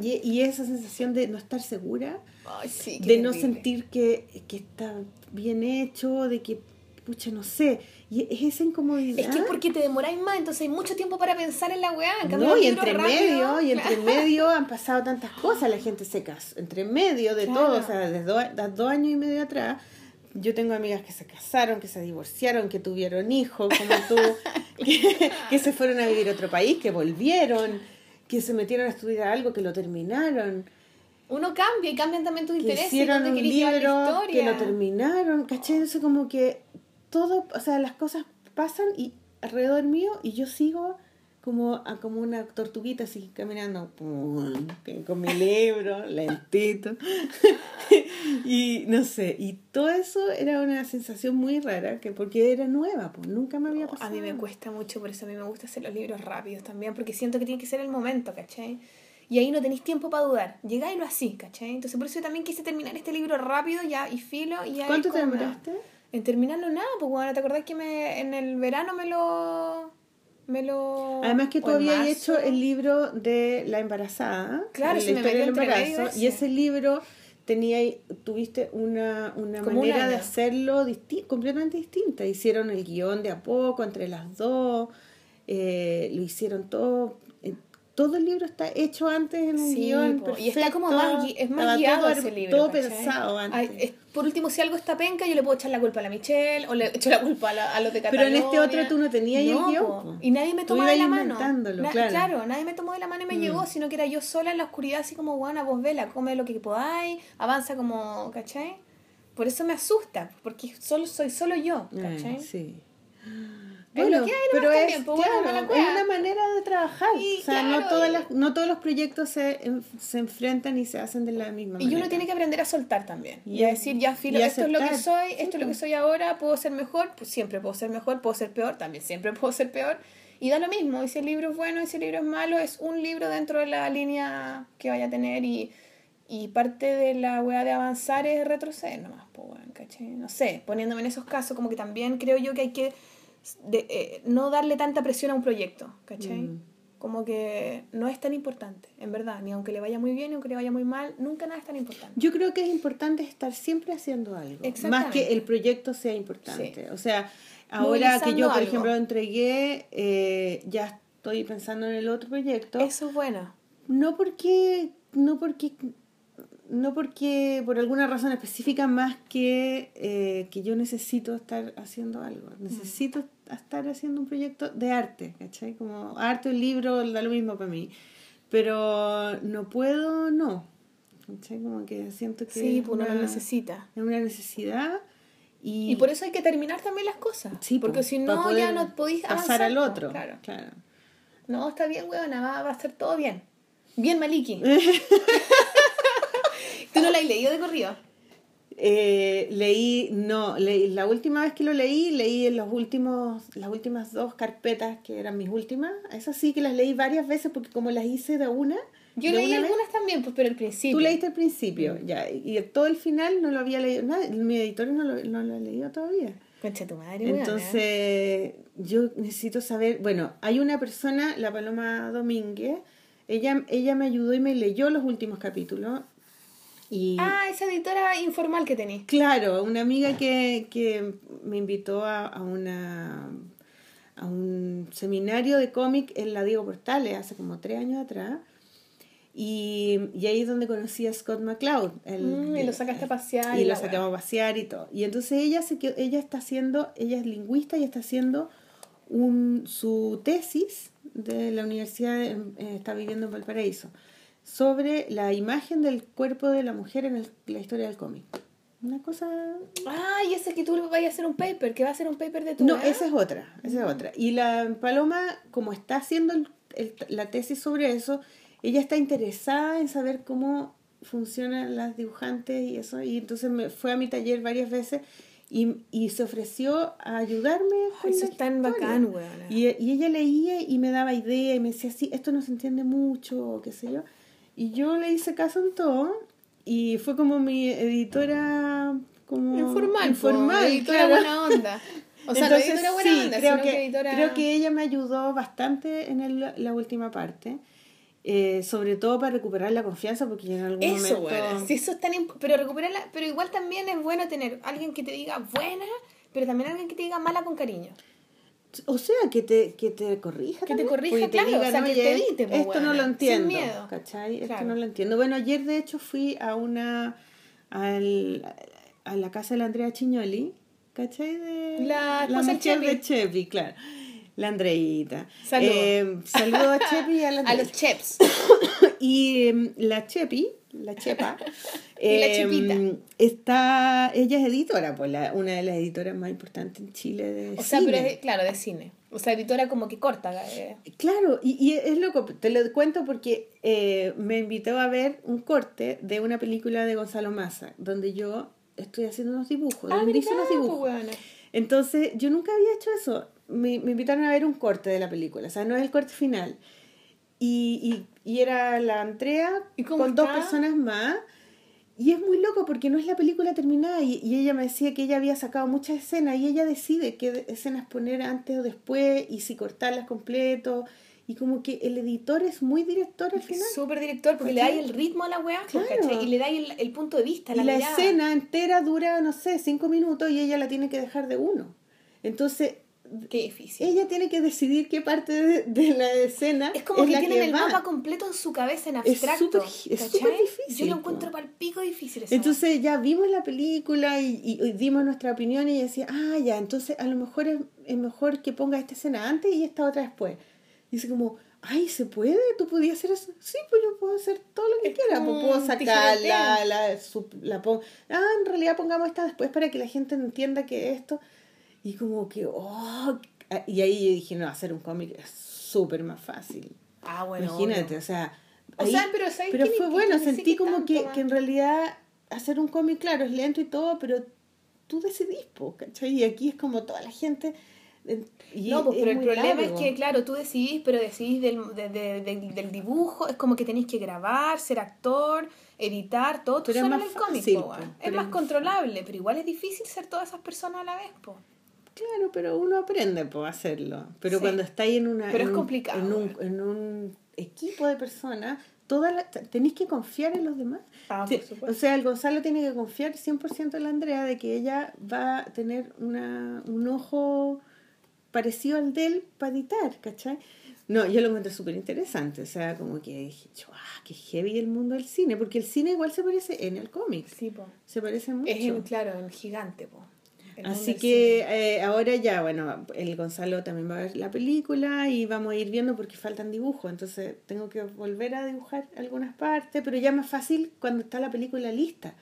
Y, y esa sensación de no estar segura,
Ay, sí, qué
de no sentir que, que está bien hecho, de que, pucha, no sé. Y es esa incomodidad.
Es que es porque te demoráis más, entonces hay mucho tiempo para pensar en la weá. En cambio,
No, y entre
rápido,
medio, y entre medio han pasado tantas cosas, la gente se casó, entre medio de
Claro.
todo, o sea, desde dos, de dos años y medio atrás, yo tengo amigas que se casaron, que se divorciaron, que tuvieron hijos, como tú, que, que se fueron a vivir a otro país, que volvieron, que se metieron a estudiar algo, que lo terminaron,
Uno cambia y cambian también tus
que
intereses.
hicieron un libro,
historia.
que lo terminaron, ¿cachai? Eso como que todo, o sea, las cosas pasan y alrededor mío y yo sigo como, a- como una tortuguita así caminando pum, con mi libro, lentito. y no sé, y todo eso era una sensación muy rara, que porque era nueva, pues nunca me había pasado.
A mí me cuesta mucho, por eso a mí me gusta hacer los libros rápidos también, porque siento que tiene que ser el momento, ¿cachai? Y ahí no tenéis tiempo para dudar. Llegáislo así, ¿cachai? Entonces por eso yo también quise terminar este libro rápido ya y filo. Y ya
¿Cuánto te?
En terminarlo nada, pues bueno, ¿te acordás que me, en el verano me lo... Me lo...
Además que tú habías hecho el libro de la embarazada,
Claro,
la
sí, me
historia del embarazo,
ese.
y ese libro tenía tuviste una, una manera de hacerlo disti- completamente distinta. Hicieron el guion de a poco entre las dos, eh, lo hicieron todo. eh, todo el libro está hecho antes en un
Sí, guion y está como más, es más guiado
todo,
ese libro.
todo
¿cachai?
pensado antes.
Ay, es- por último, si algo está penca, yo le puedo echar la culpa a la Michelle o le echo la culpa a, la- a los de
Pero
Cataluña.
en este otro tú no tenías el
No,
guion,
po.
po.
Y nadie me tomó de la mano.
inventándolo, claro.
nadie me tomó de la mano y me
Mm.
llegó, sino que era yo sola en la oscuridad, así como, bueno, vos vela, come lo que podáis, avanza como, ¿cachai? Por eso me asusta, porque solo soy solo yo, ¿cachai?
sí. Bueno,
lo que hay
pero es,
también, pues, bueno,
claro,
mala
es una manera de trabajar.
Y
o sea, no,
claro,
todas
y-
las, no todos los proyectos se, se enfrentan y se hacen de la misma
Y
manera.
uno tiene que aprender a soltar también. Y,
Y-
a decir, ya, filo,
y
esto es lo que
aceptar.
soy, esto
Sí,
es lo que soy ahora, puedo ser mejor, pues siempre puedo ser mejor, puedo ser peor, también siempre puedo ser peor. Y da lo mismo, y si el libro es bueno y si el libro es malo, es un libro dentro de la línea que vaya a tener y, y parte de la weá de avanzar es retroceder nomás, pues ¿cachai? No sé, poniéndome en esos casos, como que también creo yo que hay que de- eh, no darle tanta presión a un proyecto, ¿cachai?
Mm.
Como que no es tan importante, en verdad, ni aunque le vaya muy bien ni aunque le vaya muy mal, nunca nada es tan importante.
Yo creo que es importante estar siempre haciendo algo, más que el proyecto sea importante.
Sí.
O sea, ahora que yo, por
algo.
ejemplo, entregué, eh, ya estoy pensando en el otro proyecto.
Eso es bueno.
No porque, no porque, no porque por alguna razón específica más que eh, que yo necesito estar haciendo algo. Necesito estar haciendo un proyecto de arte, ¿cachai? Como arte, un libro, da lo mismo para mí. Pero no puedo, no. ¿Cachai? Como que siento que
Sí,
es
pues uno lo
una-
necesita.
es una necesidad y,
Y por eso hay que terminar también las cosas.
Sí,
porque
po,
si no, ya no podéis
pasar al
po,
otro.
Claro.
claro.
No, está bien, weona, va, va a ser todo bien. Bien, Maliki. ¿Tú no la has leído de corrido?
Eh, leí, no, leí, la última vez que lo leí, leí en los últimos, las últimas dos carpetas que eran mis últimas. Esas sí que las leí varias veces porque como las hice de una.
Yo
de
leí
una vez,
algunas también, pues, pero al principio.
Tú leíste al principio, ya, y todo el final no lo había leído nada, mi editor no lo, no lo ha leído todavía.
Concha tu madre.
Entonces, yo necesito saber, bueno, hay una persona, la Paloma Domínguez, ella, ella me ayudó y me leyó los últimos capítulos. Y
Ah, esa editora informal que tenés.
claro, una amiga que, que me invitó a, a una a un seminario de cómic en la Diego Portales hace como tres años atrás. Y, y ahí es donde conocí a Scott McCloud. el-
Mm, y lo sacaste a pasear.
y lo sacamos a pasear y todo. Y entonces ella se ella está haciendo, ella es lingüista y está haciendo un, su tesis de la universidad, eh, está viviendo en Valparaíso, sobre la imagen del cuerpo de la mujer en el- la historia del cómic. Una cosa...
Ah, y ese que tú vayas a hacer un paper, que va a ser un paper de tu
No, esa es otra, esa es otra. Y la Paloma, como está haciendo el- el- la tesis sobre eso, ella está interesada en saber cómo funcionan las dibujantes y eso, y entonces me fue a mi taller varias veces y, y se ofreció a ayudarme. con
Eso es tan
historia.
bacán, weona.
Y, y ella leía y me daba idea y me decía, sí, esto no se entiende mucho, o qué sé yo. Y yo le hice caso en todo y fue como mi editora como
Informal,
informal
editora
claro.
buena onda. O sea,
Entonces,
no editora buena
sí,
onda,
creo
sino
que,
que, editora...
creo que ella me ayudó bastante en el- la última parte, eh, sobre todo para recuperar la confianza, porque en algún
Eso,
momento...
weona. Si eso es tan Pero recuperarla... Pero igual también es bueno tener alguien que te diga buena, pero también alguien que te diga mala con cariño.
O sea, que te, que te corrija.
Que te corrija,
porque
claro, o sea,
"No,
que
oye,
te evite, po,
Esto no lo
sin
entiendo.
miedo.
¿Cachai? Esto no lo entiendo. Bueno, ayer de hecho fui a una... Al, a la casa de la Andrea Chiñoli, ¿cachai? De,
La del
mujer de
Chepi.
Claro. La Andreita.
Saludos.
Eh, saludo a Chepi y a la
A los cheps.
Y em, la Chepi, la Chepa,
Y la
em,
Chepita.
está, ella es editora, pues la, una de las editoras más importantes en Chile de
O sea,
cine.
pero es, claro, de cine. O sea, editora como que corta. eh.
Claro, y, y es loco, te lo cuento porque eh, me invitó a ver un corte de una película de Gonzalo Massa, donde yo estoy haciendo unos dibujos,
Ah,
donde hice
¿verdad,
unos
po,
dibujos. Entonces, yo nunca había hecho eso. Me, me invitaron a ver un corte de la película, o sea, no es el corte final. Y, y, y era la Andrea
¿Y
con dos personas más. Y es muy loco porque no es la película terminada y, y ella me decía que ella había sacado muchas escenas y ella decide qué escenas poner antes o después y si cortarlas completo. Y como que el editor es muy director al final.
Súper director, porque le dais el ritmo a la weá,
Claro.
¿cachai? Y le dais el, el punto de vista,
Y
la,
la
mirada.
escena entera dura, no sé, cinco minutos y ella la tiene que dejar de uno. Entonces,
Qué difícil.
ella tiene que decidir qué parte de, de la escena
Es como que
la
tienen el
va.
mapa completo en su cabeza en
Es
abstracto.
es súper difícil,
Yo lo encuentro para el pico difícil esa
Entonces ya vimos la película y, y- y dimos nuestra opinión y decía, ah, ya, entonces a lo mejor es, es mejor que ponga esta escena antes y esta otra después. Y dice como, ay, ¿se puede? ¿Tú podías hacer eso? Sí, pues yo puedo hacer todo lo que
Es
quiera. Pues puedo
tijereteo.
la, su- la pongo. Ah, en realidad pongamos esta después para que la gente entienda que esto... Y como que, oh, y ahí yo dije, no, hacer un cómic es súper más fácil.
Ah, bueno.
Imagínate,
obvio.
o sea...
O
ahí-
sea, pero ¿sabes
pero fue bueno, sentí como que, que en realidad hacer un cómic, claro, es lento y todo, pero tú decidís, po, ¿cachai? Y aquí es como toda la gente... y
No, pues,
es
pero el problema
largo.
es que, claro, tú decidís, pero decidís del, de- de- del- del dibujo, es como que tenéis que grabar, ser actor, editar, todo tú solo
más
en el cómic, po. Es más controlable, pero igual es difícil ser todas esas personas a la vez, po.
Claro, pero uno aprende por hacerlo. Pero
Sí.
cuando estáis en una
Pero
en
es
un-
complicado,
en un,
bueno.
en un equipo de personas, todas tenéis que confiar en los demás.
Ah,
Sí,
por supuesto.
o sea, el Gonzalo tiene que confiar 100% en la Andrea de que ella va a tener una, un ojo parecido al de él para editar, ¿cachai? No, yo lo encontré súper interesante, o sea, como que dije, ¡ah, qué heavy el mundo del cine! Porque el cine igual se parece en el cómic,
Sí, po.
se parece mucho.
Es, en, claro, en gigante, po.
Así que eh, ahora ya, bueno, el Gonzalo también va a ver la película y vamos a ir viendo porque faltan dibujos, entonces tengo que volver a dibujar algunas partes, pero ya más fácil cuando está la película lista,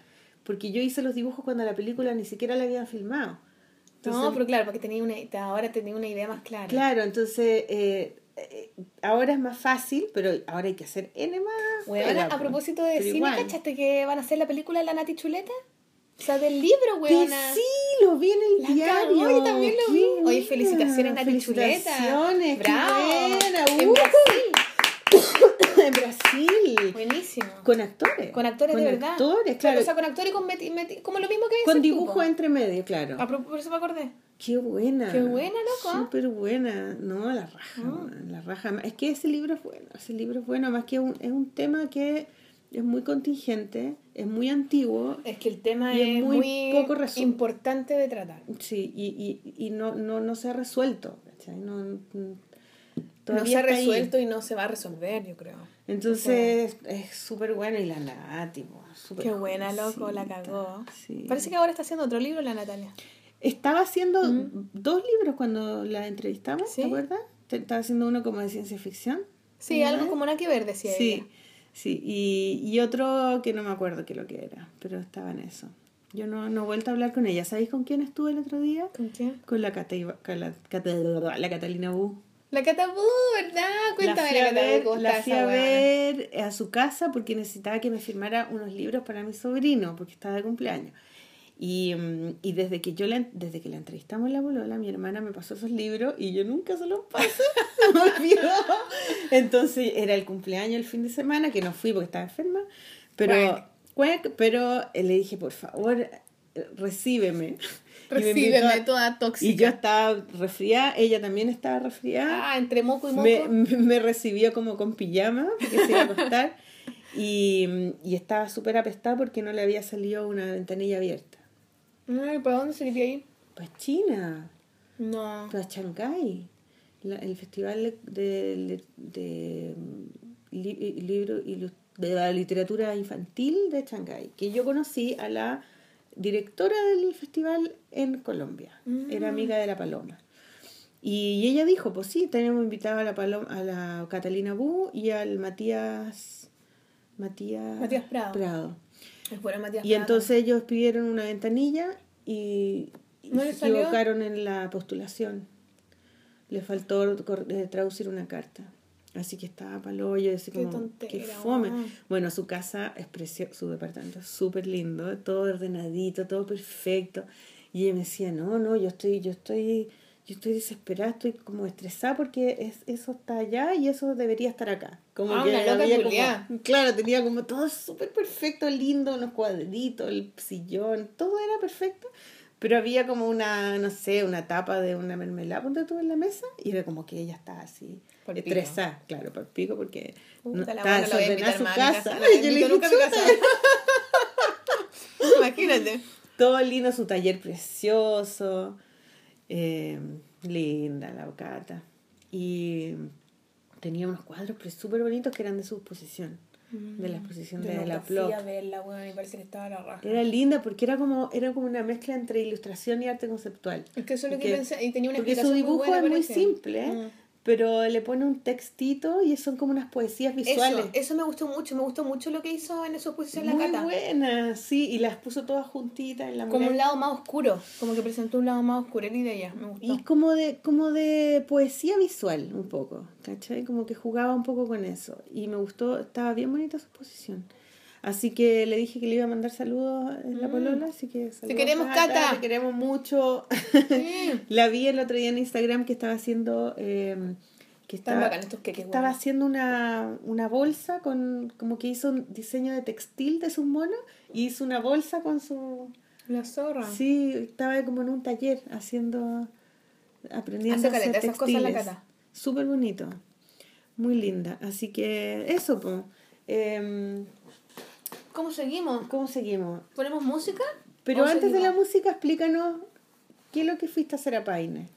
porque yo hice los dibujos cuando la película ni siquiera la habían filmado.
No,
Entonces,
pero claro, porque tenía una, ahora tenía una idea más clara.
Claro, entonces eh, eh, ahora es más fácil, pero ahora hay que hacer N más. Pega,
a propósito de
Pero
cine,
igual.
¿cachaste que van a hacer la película de la Nati Chuleta? O sea, del libro, weona.
sí, lo vi en el
La
diario.
cagó, también lo vi. Oye, felicitaciones, Nati Chuleta.
Felicitaciones, qué
Bravo.
buena.
En
Uh,
Brasil.
en Brasil.
Buenísimo.
Con actores.
Con actores de verdad.
actores, claro.
O sea, con actores y con meti- meti- como lo mismo que
con dibujo entre medio, claro.
A por eso me acordé.
Qué buena.
Qué buena, loco.
Súper buena. No, la raja, man, la raja. Es que ese libro es bueno. Ese libro es bueno. Más que un, es un tema que es muy contingente, es muy antiguo.
Es que el tema
Y es
es
muy
muy,
poco resuelto.
importante de tratar.
Sí, y, y, y no, no, no se ha resuelto. ¿cachai? No, mm,
se ha
ahí.
resuelto y no se va a resolver, yo creo.
Entonces es súper bueno y la Nati,
Qué buena, loco, la cagó.
sí.
Parece que ahora está haciendo otro libro la Natalia.
Estaba haciendo dos libros cuando la entrevistamos,
¿Sí?
¿te acuerdas? Estaba haciendo uno como de ciencia ficción.
Sí, algo como nada que ver, decía
Sí,
ella.
Sí. Y, y otro que no me acuerdo qué lo que era, pero estaba en eso. Yo no, no he vuelto a hablar con ella. ¿Sabéis con quién estuve el otro día?
¿Con quién?
Con la, Cata, con la, Cata- la Catalina Bu.
La Catabú, ¿verdad? Cuéntame
la
la,
a
Catabú,
ver,
¿cómo
la fui a ver a su casa porque necesitaba que me firmara unos libros para mi sobrino porque estaba de cumpleaños. Y, mm, y desde que yo la, desde que la entrevistamos en la bolola, mi hermana me pasó esos libros y yo nunca se los pasé, se me olvidó. Entonces era el cumpleaños el fin de semana, que no fui porque estaba enferma, pero,
Cuac.
cuac, pero eh, le dije, por favor, eh, recíbeme.
Recíbeme
a-
toda tóxica.
Y yo estaba resfriada, ella también estaba resfriada
Ah, entre moco y moco.
me, me- me recibió como con pijama porque se iba a acostar y, y estaba súper apestada porque no le había salido una ventanilla abierta.
Ay, ¿para dónde se quería ir?
Pues China,
No.
pues Shanghái, la- el festival de, de, de, li- libro ilu- de la literatura infantil de Shanghái, que yo conocí a la directora del festival en Colombia, era amiga de la Paloma. Y ella dijo, pues sí, tenemos invitado a la Paloma, a la Catalina Bu y al Matías Matías,
Matías Prado.
Prado.
Es bueno Matías
Y entonces ellos pidieron una ventanilla y, y
¿No le
se
salió?
equivocaron en la postulación. Le faltó eh, traducir una carta. Así que estaba palo yo así
Qué
como
tontera,
qué fome. Bueno, su casa es precioso, su departamento es súper lindo, todo ordenadito, todo perfecto. Y ella me decía, no, no, yo estoy, yo estoy, yo estoy desesperada, estoy como estresada porque es, eso está allá y eso debería estar acá. Como
Ah,
que
una loca
había como- claro, tenía como todo súper perfecto, lindo, unos cuadritos, el sillón, todo era perfecto. Pero había como una, no sé, una tapa de una mermelada, ponte tú en la mesa, y era como que ella estaba así,
Por pico.
estresada, claro, por pico, porque no,
la
estaba desordenada su casa. yo le.
Imagínate.
Todo lindo, su taller precioso, eh, linda la bocata. Y tenía unos cuadros pero súper bonitos que eran de su exposición, de la exposición
Yo
de la Plop.
verla, y parece que estaba la raja.
Era linda porque era como, era como una mezcla entre ilustración y arte conceptual.
Es que eso es lo que
Porque-
pensé, y tenía una
porque su
muy
dibujo
buena,
es muy simple,
Mm.
Pero le pone un textito y son como unas poesías visuales.
Eso, eso me gustó mucho, me gustó mucho lo que hizo en esa exposición la
Muy
Cata.
buenas, sí, y las puso todas juntitas en la
Como un lado más oscuro, como que presentó un lado más oscuro y de ella, me gustó.
Y como de, como de poesía visual, un poco, ¿cachai? Como que jugaba un poco con eso. Y me gustó, estaba bien bonita su exposición. Así que le dije que le iba a mandar saludos en la polola, así que saludos,
queremos, Cata.
Te queremos mucho.
Sí.
la vi el otro día en Instagram que estaba haciendo... eh, que estaba, que haciendo una, una bolsa con... Como que hizo un diseño de textil de sus monos y hizo una bolsa con su...
La zorra.
Sí, estaba como en un taller haciendo, aprendiendo
Hace
a hacer
esas cosas
textiles.
Cata.
Súper bonito, muy linda. Así que eso, pues.
¿Cómo seguimos?
¿Cómo seguimos?
¿Ponemos música?
Pero
¿O
antes de la música, explícanos qué es lo que fuiste a hacer a Paine.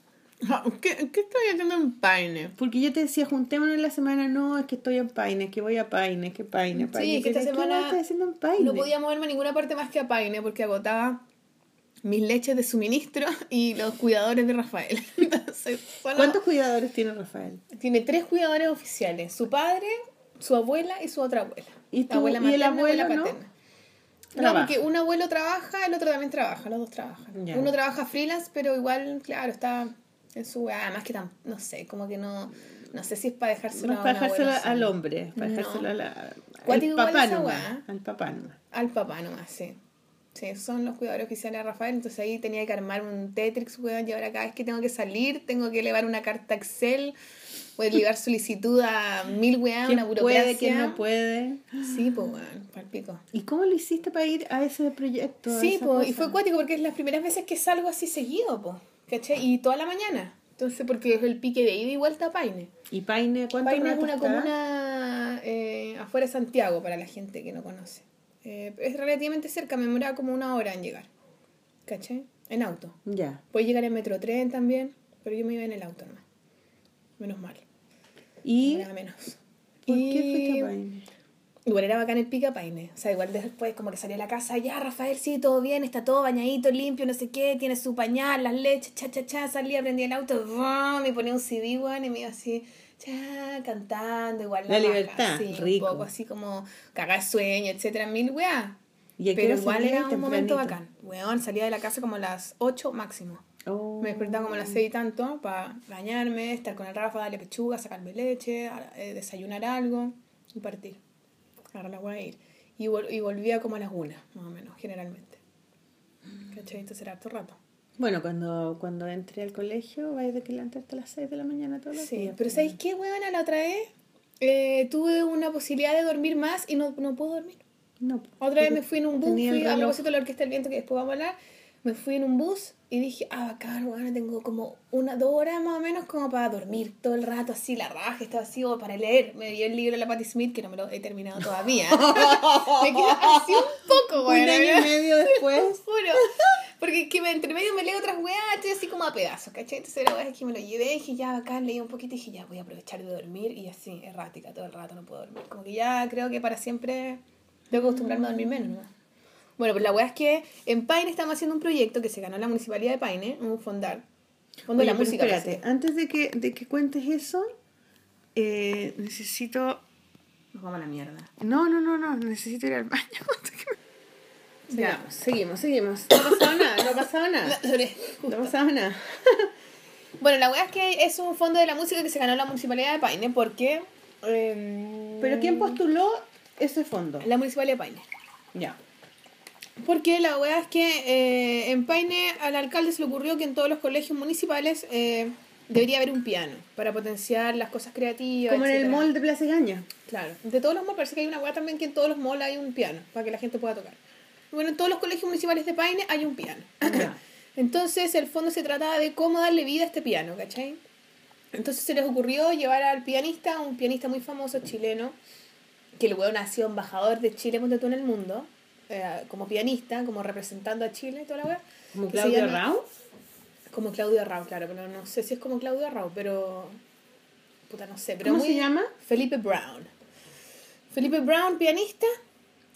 ¿Qué, qué estoy haciendo en Paine?
Porque yo te decía, juntémonos en la semana, no, es que estoy en Paine, que voy a Paine, que Paine, Paine.
Sí, que esta
¿Qué
semana
estás haciendo en Paine?
No podía moverme a ninguna parte más que a Paine porque agotaba mis leches de suministro y los cuidadores de Rafael. Entonces, solo-
¿Cuántos cuidadores tiene Rafael?
Tiene tres cuidadores oficiales, su padre, su abuela y su otra abuela.
¿Y tú-
abuela
y el
materna,
abuelo
abuela paterna. No, porque un abuelo trabaja, el otro también trabaja, los dos trabajan. Uno trabaja freelance, pero igual, claro, está en su... Además que tan, no sé, como que no... No sé si es para dejárselo
No
a
para dejárselo al hombre, para
No.
dejárselo a la- al papá nomás, al papá nomás.
Al papá nomás, sí. Sí, son los cuidadores oficiales de Rafael. Entonces ahí tenía que armar un Tetrix, weón. Y ahora cada vez que tengo que salir, tengo que elevar una carta Excel. A llevar solicitud a mil weón,
¿Quién
una burocracia.
puede, quién no puede?
Sí, pues weón, palpico.
¿Y cómo lo hiciste para ir a ese proyecto?
Sí, pues, y fue cuático porque es las primeras veces que salgo así seguido, pues. ¿Cachai? Y toda la mañana. Entonces, porque es el pique de ida y vuelta a Paine.
¿Y Paine cuánto
Paine es una
está?
comuna eh, afuera de Santiago para la gente que no conoce. Eh, es relativamente cerca, me demoraba como una hora en llegar. ¿Cachai? En auto.
Ya.
Puedes llegar en metro tren también, pero yo me iba en el auto nomás. Menos mal.
¿Y
menos.
por
Y-
qué fuiste a Paine?
Igual era bacán el pica paine. O sea, igual después como que salí a la casa, ya Rafael, sí, todo bien, está todo bañadito, limpio, no sé qué, tiene su pañal, las leches, cha, cha, cha, salía, prendía el auto, ¡vum! me ponía un CD, weón, y me iba así, cha, cantando, igual
La libertad,
sí,
rico.
un poco así como cagar sueño, etcétera, mil weá.
¿Y a qué
Pero igual era un momento bacán. Weón, salía de la casa como a las 8 máximo. Me despertaba como a las seis y tanto para bañarme, estar con el Rafa, darle pechuga, sacarme leche, eh, desayunar algo y partir. Agarrar la hueá e ir. Y, vol- y volvía como a las una, más o menos, generalmente. ¿Cachai? Entonces era harto rato.
Bueno, cuando, cuando entré al colegio, vais de que levantarte a las 6 de la mañana todos los
Sí,
días.
pero ¿sabéis qué, huevona? La otra vez eh, tuve una posibilidad de dormir más y no, no puedo dormir.
No.
Otra vez me fui en un bus, fui a propósito de la Orquesta del Viento que después vamos a hablar. Me fui en un bus y dije, ah, bacán, bueno, tengo como una, dos horas más o menos como para dormir todo el rato así, la raja, estaba así, o para leer. Me dio el libro de la Patti Smith, que no me lo he terminado todavía. me queda así un poco,
Un
bueno.
año y medio después.
Juro. Porque es que me- entre medio me leo otras weas, estoy así como a pedazos, ¿cachai? Entonces la wea es que me lo llevé, dije ya bacán, leí un poquito y dije ya voy a aprovechar de dormir y así, errática, todo el rato no puedo dormir. Como que ya creo que para siempre tengo que acostumbrarme a dormir menos, ¿no? Bueno, pues la wea es que en Paine estamos haciendo un proyecto que se ganó la municipalidad de Paine, un fondar. Fondo de
Oye,
la
pero
música.
espérate,
parece.
antes de que, de que cuentes eso, eh, necesito...
Nos vamos a la mierda.
No, no, no, no, necesito ir al baño.
Ya.
Seguimos, seguimos. No ha pasado nada, no ha pasado nada. No ha pasado nada.
Bueno, la wea es que es un fondo de la música que se ganó la municipalidad de Paine porque... em,
¿Pero quién postuló ese fondo?
La municipalidad de Paine.
Ya.
Porque la weá es que eh, en Paine al alcalde se le ocurrió que en todos los colegios municipales eh, debería haber un piano para potenciar las cosas creativas.
Como en el mall de Plaza Gaña.
Claro. De todos los malls parece que hay una weá también que en todos los malls hay un piano para que la gente pueda tocar. Bueno, en todos los colegios municipales de Paine hay un piano. Entonces el fondo se trataba de cómo darle vida a este piano, ¿cachai? Entonces se les ocurrió llevar al pianista, un pianista muy famoso chileno, que el weón ha sido embajador de Chile ponte tú, en el mundo, eh, como pianista, como representando a Chile y toda la weá.
¿Como Claudio Rau?
Como Claudio Arrau, claro, pero no sé si es como Claudio Arrau, pero. Puta, no sé. Pero
¿Cómo
muy-
se llama?
Felipe Brown. Felipe Brown, pianista,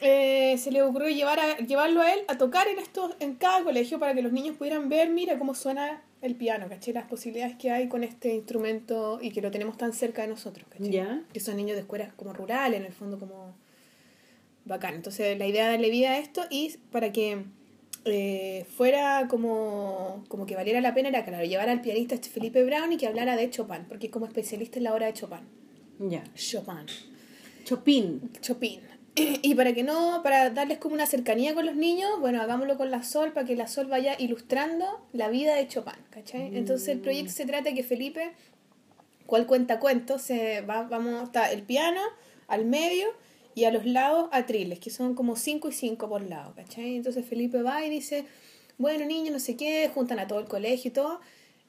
eh, se le ocurrió llevar a, llevarlo a él a tocar en estos en cada colegio para que los niños pudieran ver, mira cómo suena el piano, ¿cachai? Las posibilidades que hay con este instrumento y que lo tenemos tan cerca de nosotros, ¿cachai?
Ya.
Que son niños de escuelas como rurales, en el fondo como bacán. Entonces la idea es darle vida a esto y para que eh, fuera como, como que valiera la pena era que lo llevara al pianista este Felipe Brown y que hablara de Chopin, porque es como especialista en la obra de Chopin.
Ya.
Chopin.
Chopin.
Chopin. Y para que no, para darles como una cercanía con los niños, bueno, hagámoslo con la Sol para que la Sol vaya ilustrando la vida de Chopin, ¿cachai? Entonces el proyecto se trata de que Felipe, cual cuenta cuentos, se va, vamos, está el piano al medio y a los lados atriles, que son como 5 y 5 por lado, ¿cachai? Entonces Felipe va y dice, bueno, niños, no sé qué, juntan a todo el colegio y todo.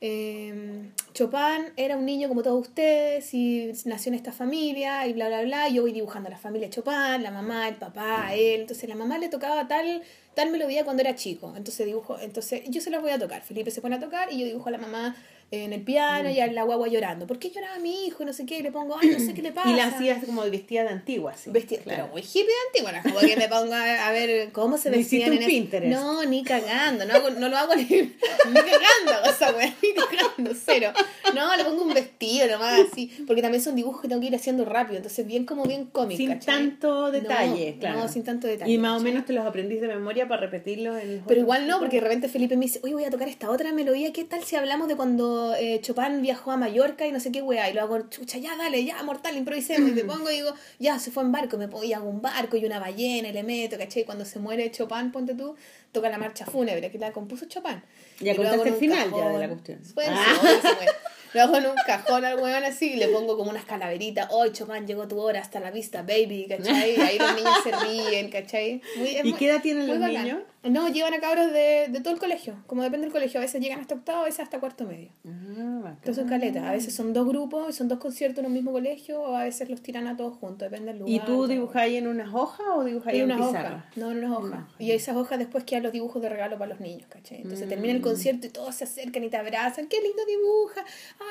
Eh, Chopin era un niño como todos ustedes y nació en esta familia y bla, bla, bla. Yo voy dibujando a la familia de Chopin, la mamá, el papá, a él. Entonces la mamá le tocaba tal, tal melodía cuando era chico. Entonces dibujo, entonces yo se las voy a tocar. Felipe se pone a tocar y yo dibujo a la mamá en el piano y a la guagua llorando. ¿Por qué lloraba mi hijo? Y no sé qué. Y le pongo, ay, no sé qué le pasa.
Y la hacías como vestida de antigua, sí.
Vestida,
Claro.
pero muy hippie de antigua, no como que me pongo a, a ver cómo se vestían en
Pinterest.
No, ni cagando, no, hago- no lo hago ni, ni cagando, o sea, ni cagando, cero. No, le pongo un vestido nomás así, porque también son dibujos que tengo que ir haciendo rápido, entonces bien como bien cómic,
Sin
¿cachai?
tanto detalle,
No,
claro.
No, sin tanto detalle.
Y más o menos te los aprendís de memoria para repetirlos en los
Pero igual no, porque de repente Felipe me dice, oye, voy a tocar esta otra melodía, ¿qué tal si hablamos de cuando eh, Chopin viajó a Mallorca y no sé qué weá? Y lo hago, chucha, ya dale, ya, mortal, improvisemos. Y te pongo y digo, ya, se fue en barco, me pongo y hago un barco y una ballena y le meto, ¿cachai? Cuando se muere Chopin, ponte tú, toca la marcha fúnebre, que la compuso Chopin.
Ya contaste el final ya
cajón.
de la cuestión.
Pues,
Ah.
Lo hago en un cajón al weón así y le pongo como unas calaveritas. Hoy Chopin llegó tu hora, hasta la vista, baby, ¿cachai? Y ahí los niños se ríen, ¿cachai? Muy-
¿Y
muy-
qué edad tienen los
bacán.
niños?
No, llevan a cabros de, de todo el colegio. Como depende del colegio. A veces llegan hasta octavo, a veces hasta cuarto medio.
Ah.
Entonces son caletas. A veces son dos grupos, son dos conciertos en un mismo colegio, o a veces los tiran a todos juntos, depende del lugar.
¿Y tú dibujáis en unas hojas o dibujáis
En
en, pizarra?
hojas. No, en unas hojas.
Una hoja,
Y esas hojas después quedan los dibujos de regalo para los niños, ¿cachai? Entonces termina
Mm.
el concierto y todos se acercan y te abrazan. ¡Qué lindo dibuja!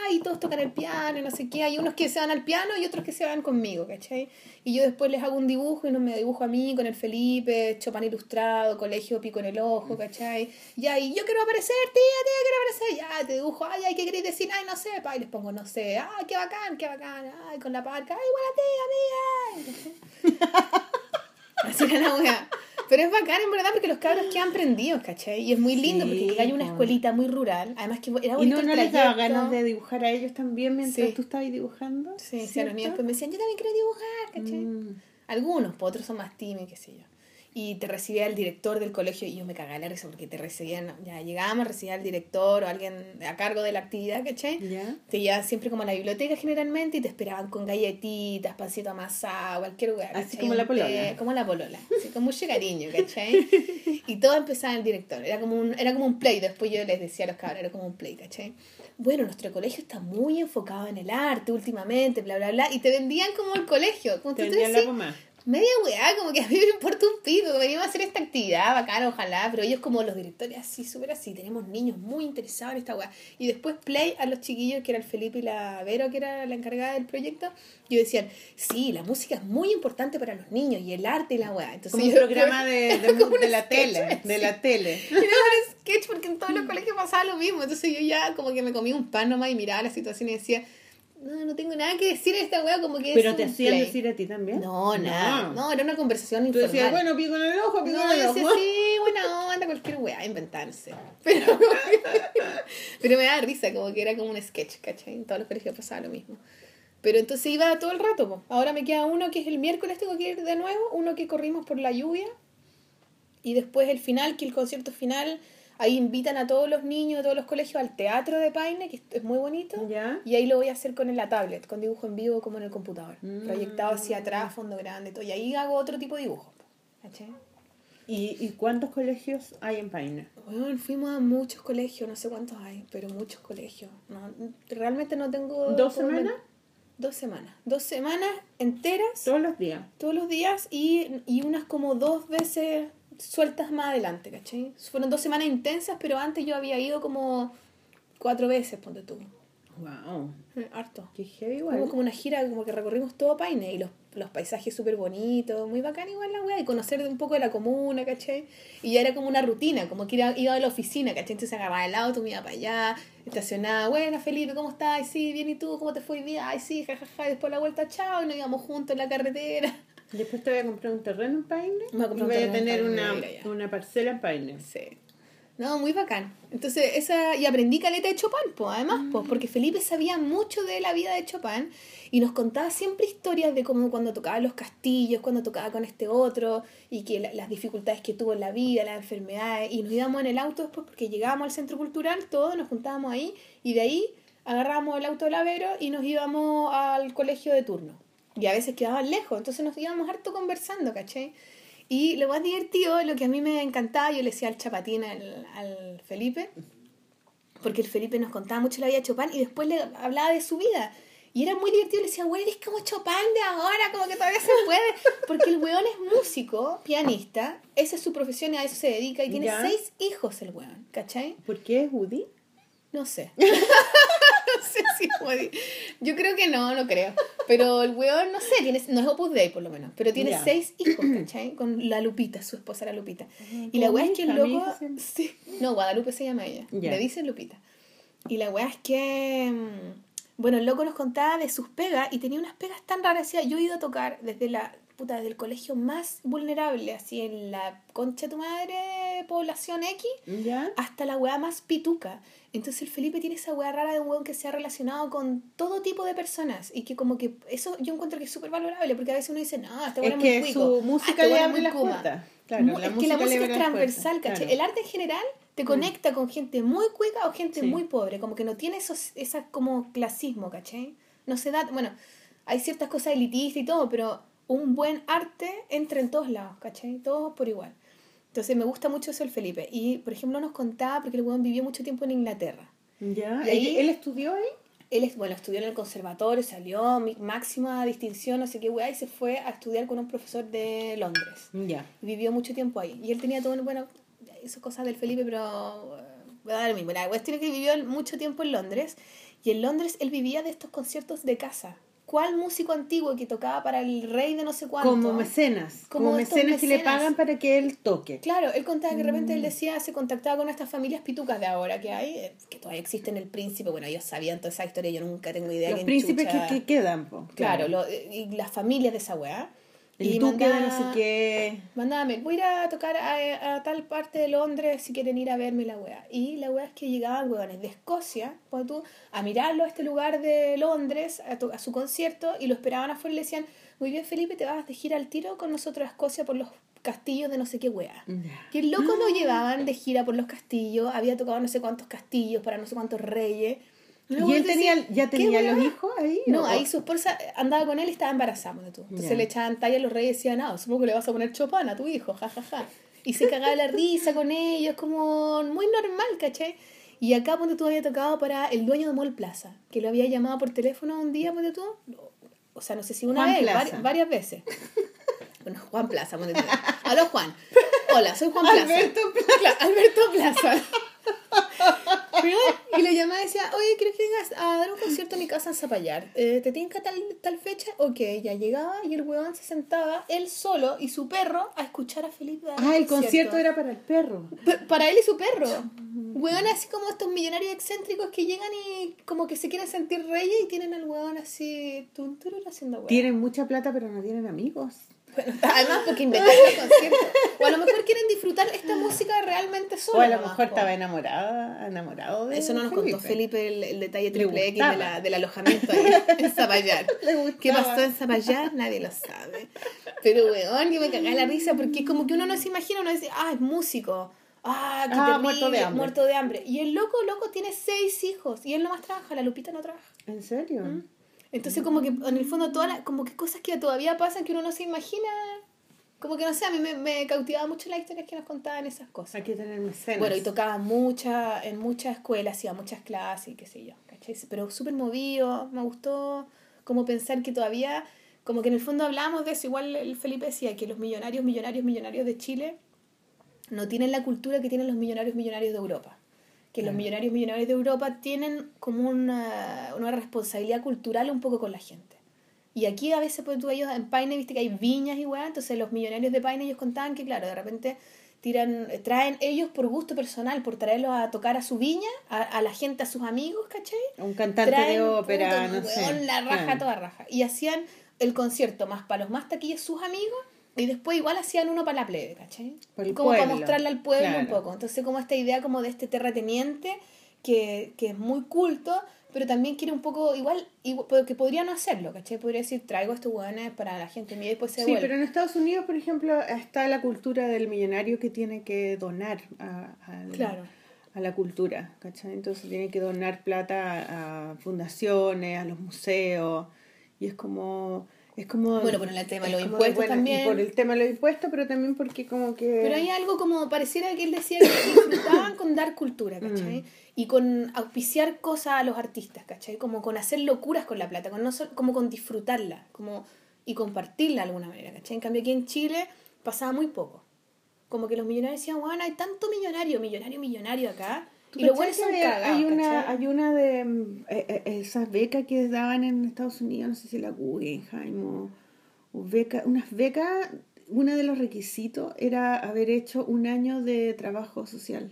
¡Ay! y todos tocan el piano no sé qué. Hay unos que se van al piano y otros que se van conmigo, ¿cachai? Y yo después les hago un dibujo y no me dibujo a mí con el Felipe, Chopin ilustrado, colegio pico en el ojo, ¿cachai? Ya, y yo quiero aparecer, tía, tía, quiero aparecer. Ya, te dibujo, ay, ay, ¿qué queréis decir? Ay, no sé, pa, y les pongo, no sé, ay, qué bacán, qué bacán, ay, con la parca, ay, buena tía, tía. Así era la wea. Pero es bacán, en verdad, porque los cabros quedan prendidos, ¿cachai? Y es muy lindo
Sí,
porque hay una escuelita muy rural. Además que era
¿Y
bonito
no,
el
no les daba ganas de dibujar a ellos también mientras
Sí.
tú estabas dibujando?
Sí, sí, a los niños
¿Cierto?
después me decían, yo también quiero dibujar, ¿cachai?
Mm.
Algunos, pues otros son más tímidos, qué sé yo. Y te recibía el director del colegio y yo me cagaba la risa porque te recibían, ya llegábamos, recibía el director o alguien a cargo de la actividad, ¿cachai?
¿Ya?
Te llevaban siempre como a la biblioteca generalmente y te esperaban con galletitas, pancito amasado, cualquier lugar.
Así como la polola.
como la polola, así con mucho cariño, ¿cachai? y todo empezaba el director, era como, un, era como un play, después yo les decía a los cabros, era como un play, ¿cachai? Bueno, nuestro colegio está muy enfocado en el arte últimamente, bla, bla, bla, y te vendían como el colegio, como
Te
tú
vendían
decís,
la.
Media weá, como que a mí me importa un pito, venimos a hacer esta actividad bacana, ojalá, pero ellos como los directores así, súper así, tenemos niños muy interesados en esta weá. Y después Play a los chiquillos, que era el Felipe y la Vero, que era la encargada del proyecto, y decían, sí, la música es muy importante para los niños, y el arte y la weá. Entonces,
Como un programa de, de,
como un
de la tele. De la tele.
era un sketch porque en todos los colegios pasaba lo mismo. Entonces yo ya como que me comí un pan nomás y miraba la situación y decía, no, no tengo nada que decir a esta weá, como que
Pero
es
te
un
hacían
play".
decir a ti también.
No, nada. No, era una conversación
Tú
informal.
decías, bueno, pico en el ojo, pico
No,
en el
yo
ojo.
decía, sí, buena onda, cualquier weá, inventarse. Pero, pero me daba risa, como que era como un sketch, ¿cachai? En todos los colegios pasaba lo mismo. Pero entonces iba todo el rato, po. Ahora me queda uno que es el miércoles, tengo que ir de nuevo, uno que corrimos por la lluvia. Y después el final, que el concierto final, ahí invitan a todos los niños de todos los colegios al teatro de Paine, que es muy bonito.
¿Ya?
Y ahí lo voy a hacer con la tablet, con dibujo en vivo como en el computador.
Mm.
Proyectado hacia atrás, fondo grande, todo. Y ahí hago otro tipo de dibujo. ¿Cachai?
¿Y, ¿Y cuántos colegios hay en Paine?
Bueno, fuimos a muchos colegios, no sé cuántos hay, pero muchos colegios. No, realmente no tengo...
¿Dos semanas?
Dos semanas. Dos semanas enteras,
Todos los días.
todos los días, y, y unas como dos veces sueltas más adelante, ¿cachai? Fueron dos semanas intensas, pero antes yo había ido como cuatro veces, ponte tú.
Wow.
Harto.
Qué heavy igual.
como una gira como que recorrimos todo Paine y los, los paisajes súper bonitos, muy bacán igual la weá, y conocer un poco de la comuna, ¿cachai? Y ya era como una rutina, como que iba, iba a la oficina, ¿cachai? Entonces agarraba el auto, me iba para allá, estacionaba, buena Felipe, ¿cómo estás? Ay, sí, bien, ¿y tú? ¿Cómo te fue hoy día? Ay, sí, jajaja, y después la vuelta, chao, y nos íbamos juntos en la carretera.
Después te voy a comprar un terreno en Paine.
Me voy a
y voy tener una, una parcela en Paine.
Sí. No, muy bacán. Entonces, esa, y aprendí caleta de Chopin, pues, además, pues, porque Felipe sabía mucho de la vida de Chopin y nos contaba siempre historias de cómo cuando tocaba los castillos, cuando tocaba con este otro, y que la- las dificultades que tuvo en la vida, las enfermedades, y nos íbamos en el auto después porque llegábamos al centro cultural, todos nos juntábamos ahí, y de ahí agarrábamos el auto del Avero y nos íbamos al colegio de turno. Y a veces quedaban lejos, entonces nos íbamos harto conversando, ¿cachai? Y lo más divertido, lo que a mí me encantaba, yo le decía al chapatín al, al Felipe, porque el Felipe nos contaba mucho la vida de Chopin y después le hablaba de su vida. Y era muy divertido, le decía, güey, eres como Chopin de ahora, como que todavía se puede. Porque el weón es músico, pianista, esa es su profesión y a eso se dedica. Y tiene
Ya.
seis hijos el weón, ¿cachai?
¿Por qué es Woody?
No sé. sé si puede. Yo creo que no, no creo. Pero el weón, no sé, tiene, no es Opus Dei por lo menos, pero tiene
Ya.
seis hijos, ¿cachai? Con la Lupita, su esposa la Lupita. Y la weá es que el loco... Sí. No, Guadalupe se llama ella.
Ya.
Le dicen Lupita. Y la weá es que... mm, Bueno, el loco nos contaba de sus pegas y tenía unas pegas tan raras. Decía, yo he ido a tocar desde la... Puta, desde el colegio más vulnerable, así en la concha de tu madre, población X,
¿Ya?
hasta la weá más pituca. Entonces el Felipe tiene esa weá rara de un weón que se ha relacionado con todo tipo de personas y que como que eso yo encuentro que es súper valorable porque a veces uno dice, no, este weón
Es
es muy
que
cuico.
su
Ah,
música
este
le abre las
kuma".
puertas. Claro, la
es que la
música
es transversal, ¿cachai?
claro.
El arte en general te conecta con gente muy cuica o gente
Sí.
muy pobre, como que no tiene esos, como clasismo, ¿cachai? No se da, bueno, hay ciertas cosas elitistas y todo, pero un buen arte entra en todos lados, ¿cachai? Todos por igual. Entonces me gusta mucho eso el Felipe. Y, por ejemplo, nos contaba, porque el weón vivió mucho tiempo en Inglaterra.
¿Ya?
Y ahí-
¿Él, estudió ahí?
Él, es- bueno, estudió en el conservatorio, salió mi- máxima distinción, no sé qué weá, y se fue a estudiar con un profesor de Londres.
Ya.
Vivió mucho tiempo ahí. Y él tenía todo, un- bueno, hizo cosas del Felipe, pero eh, voy a dar lo mismo. La cuestión es que vivió mucho tiempo en Londres, y en Londres él vivía de estos conciertos de casa. ¿Cuál músico antiguo que tocaba para el rey de no sé cuánto?
Como mecenas.
Como
mecenas que le pagan para que él toque.
Claro, él contaba que de repente
Mm.
él decía, se contactaba con estas familias pitucas de ahora que hay, eh, que todavía existen el príncipe, bueno, ellos sabían toda esa historia, yo nunca tengo idea.
Los príncipes que, que quedan, po.
Claro, lo- y las familias de esa weá.
El
y
duque de no
mandaba-
sé qué.
Mándame, voy a ir a tocar a, a tal parte de Londres si quieren ir a verme la weá. Y la weá es que llegaban weones de Escocia, pon tú, a mirarlo a este lugar de Londres, a, to- a su concierto, y lo esperaban afuera y le decían, muy bien Felipe, te vas de gira al tiro con nosotros a Escocia por los castillos de no sé qué weá.
Ya.
Que el loco lo llevaban de gira por los castillos, había tocado no sé cuántos castillos para no sé cuántos reyes.
¿Y él
decía,
tenía, ya
"¿Qué
tenía
weá?".
los hijos ahí?
No,
o-
ahí su esposa andaba con él y estaba embarazada, tú. Entonces le echaban talla a los reyes y decían, no, supongo que le vas a poner Chopin a tu hijo, jajaja. Ja, ja". Y se cagaba la risa con ellos, como muy normal, ¿caché? Y acá, ponte tú, había tocado para el dueño de Mall Plaza, que lo había llamado por teléfono un día, ponte tú. O sea, no sé si una
Juan
vez,
Plaza.
vari- varias veces. Bueno, Juan Plaza, ponte tú. Aló, Juan. Hola, soy Juan Plaza.
Alberto
Claro, Alberto Plaza. Y le llamaba y decía, oye, ¿quieres que vengas a dar un concierto a mi casa en Zapallar? Eh, ¿Te tinca tal, tal fecha? Ok, ya llegaba y el huevón se sentaba, él solo y su perro, a escuchar a Felipe dar
Ah, el concierto era para el perro.
Para él y su perro. Huevón así como estos millonarios excéntricos que llegan y como que se quieren sentir reyes y tienen al huevón así tun, turur, haciendo huevón.
Tienen mucha plata, pero no tienen amigos.
Además porque inventaron el concierto. O a lo mejor quieren disfrutar esta música realmente solo.
O a lo mejor estaba enamorada, enamorado de
Eso no nos
Felipe.
contó Felipe el, el detalle
Le
triple X de la, del alojamiento ahí en Zapallar. ¿Qué pasó en Zapallar? Nadie lo sabe. Pero, weón, yo me cagaba la risa porque como que uno no se imagina, uno dice, ah, es músico. Ah, qué
Ah,
terrible,
muerto de hambre.
muerto de hambre. Y el loco, loco, tiene seis hijos y él nomás trabaja, la Lupita no trabaja.
¿En serio?
¿Mm? Entonces como que en el fondo todas las, como que cosas que todavía pasan que uno no se imagina, como que no sé, a mí me, me cautivaba mucho las historias que nos contaban esas cosas.
Hay que tener mecenas.
Bueno, y tocaba mucha, en muchas escuelas, iba a muchas clases y qué sé yo, ¿cachai? Pero súper movido, me gustó como pensar que todavía, como que en el fondo hablábamos de eso, igual el Felipe decía que los millonarios, millonarios, millonarios de Chile no tienen la cultura que tienen los millonarios, millonarios de Europa. Que los millonarios millonarios de Europa tienen como una, una responsabilidad cultural un poco con la gente. Y aquí a veces, pues tú ellos en Paine, viste que hay viñas y weá, entonces los millonarios de Paine ellos contaban que, claro, de repente tiran, traen ellos por gusto personal, por traerlos a tocar a su viña, a, la gente, a sus amigos, ¿cachai?
Un cantante de ópera, no sé.
La raja, toda raja. Y hacían el concierto más para los más taquillos sus amigos y después igual hacían uno para la plebe, ¿cachai? como para mostrarle al pueblo un poco. Entonces como esta idea como de este terrateniente que, que es muy culto, pero también quiere un poco, igual, igual que podría no hacerlo, ¿cachai? Podría decir, traigo estos hueones para la gente mía y después se
Sí, pero en Estados Unidos, por ejemplo, está la cultura del millonario que tiene que donar a, a la cultura, ¿cachai? Entonces tiene que donar plata a fundaciones, a los museos, y es como es como,
bueno, por el tema de los impuestos también.
Por el tema de los impuestos, pero también porque como que...
Pero hay algo como, pareciera que él decía que disfrutaban con dar cultura, ¿cachai? Mm. Y con auspiciar cosas a los artistas, ¿cachai? Como con hacer locuras con la plata, con no como con disfrutarla, como y compartirla de alguna manera, ¿cachai? En cambio aquí en Chile pasaba muy poco. Como que los millonarios decían, bueno, hay tanto millonario, millonario, millonario acá, y lo bueno
son hay una Hay una de mm, eh, eh, esas becas que daban en Estados Unidos, no sé si la Guggenheim o, o beca, unas becas, uno de los requisitos era haber hecho un año de trabajo social.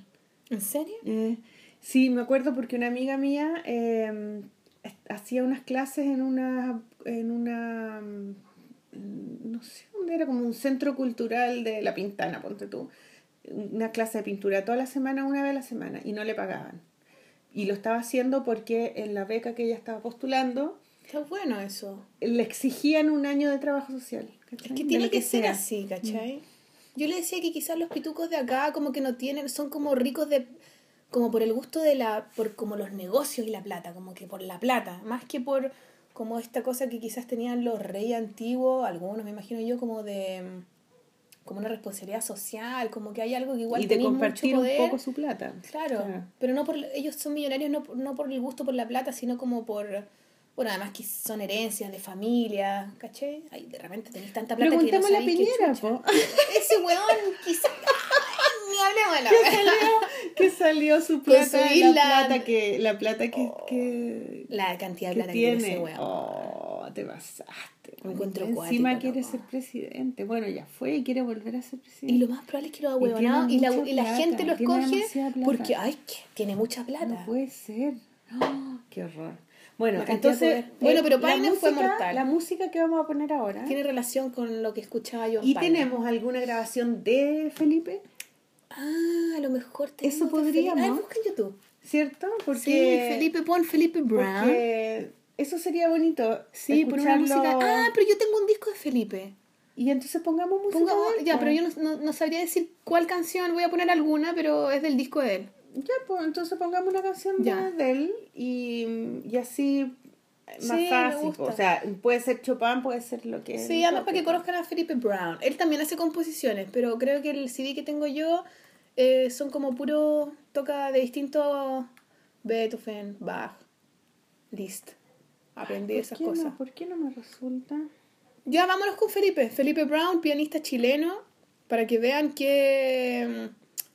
¿En serio?
Eh, sí, me acuerdo porque una amiga mía em, hacía unas clases en una, en una, mm, no sé dónde era, como un centro cultural de La Pintana, ponte tú una clase de pintura toda la semana, una vez a la semana, y no le pagaban. Y lo estaba haciendo porque en la beca que ella estaba postulando...
Está bueno eso.
Le exigían un año de trabajo social.
Es que tiene que, ser así, ¿cachai? Yo le decía que quizás los pitucos de acá como que no tienen, son como ricos de como por el gusto de la, por como los negocios y la plata, como que por la plata, más que por como esta cosa que quizás tenían los reyes antiguos, algunos me imagino yo, como de como una responsabilidad social, como que hay algo que igual
y de compartir un poco su plata.
Claro, pero no por ellos son millonarios no, no por el gusto por la plata, sino como por bueno, además que son herencias de familia, ¿caché? Ay, de repente tenéis tanta plata que no
la piñera, po.
Ese weón quizás ni hablemos de la
que salió, que su plata, la plata que la plata que, que
la cantidad de plata que, tiene ese
weón. Oh, te pasaste. Encima quiere ser presidente. Bueno, ya fue y quiere volver a ser presidente.
Y lo más probable es que lo ha huevonado y, la, y la gente lo escoge porque, ay, que tiene mucha plata.
No puede ser. qué horror. Bueno, entonces.
Bueno, pero Paine fue mortal.
La música que vamos a poner ahora.
Tiene relación con lo que escuchaba yo.
¿Y tenemos alguna grabación de Felipe?
Ah, a lo mejor
tenemos. Eso podríamos.
Ah, busca en YouTube.
¿Cierto? Porque.
Sí, Felipe, pon Felipe Brown.
Porque eso sería bonito.
Sí, por una música. Ah, pero yo tengo un disco de Felipe.
Y entonces pongamos música.
ya, pero yo no, no, sabría decir cuál canción, voy a poner alguna, pero es del disco de él.
Ya, pues entonces pongamos una canción de él y, y así más fácil. O sea, puede ser Chopin, puede ser lo que.
Sí, además para que conozcan a Felipe Brown. Él también hace composiciones, pero creo que el CD que tengo yo eh, son como puro. toca de distintos Beethoven, Bach, Liszt aprendí esas cosas.
¿Por qué no me resulta?
Ya, vámonos con Felipe. Felipe Brown, pianista chileno, para que vean que,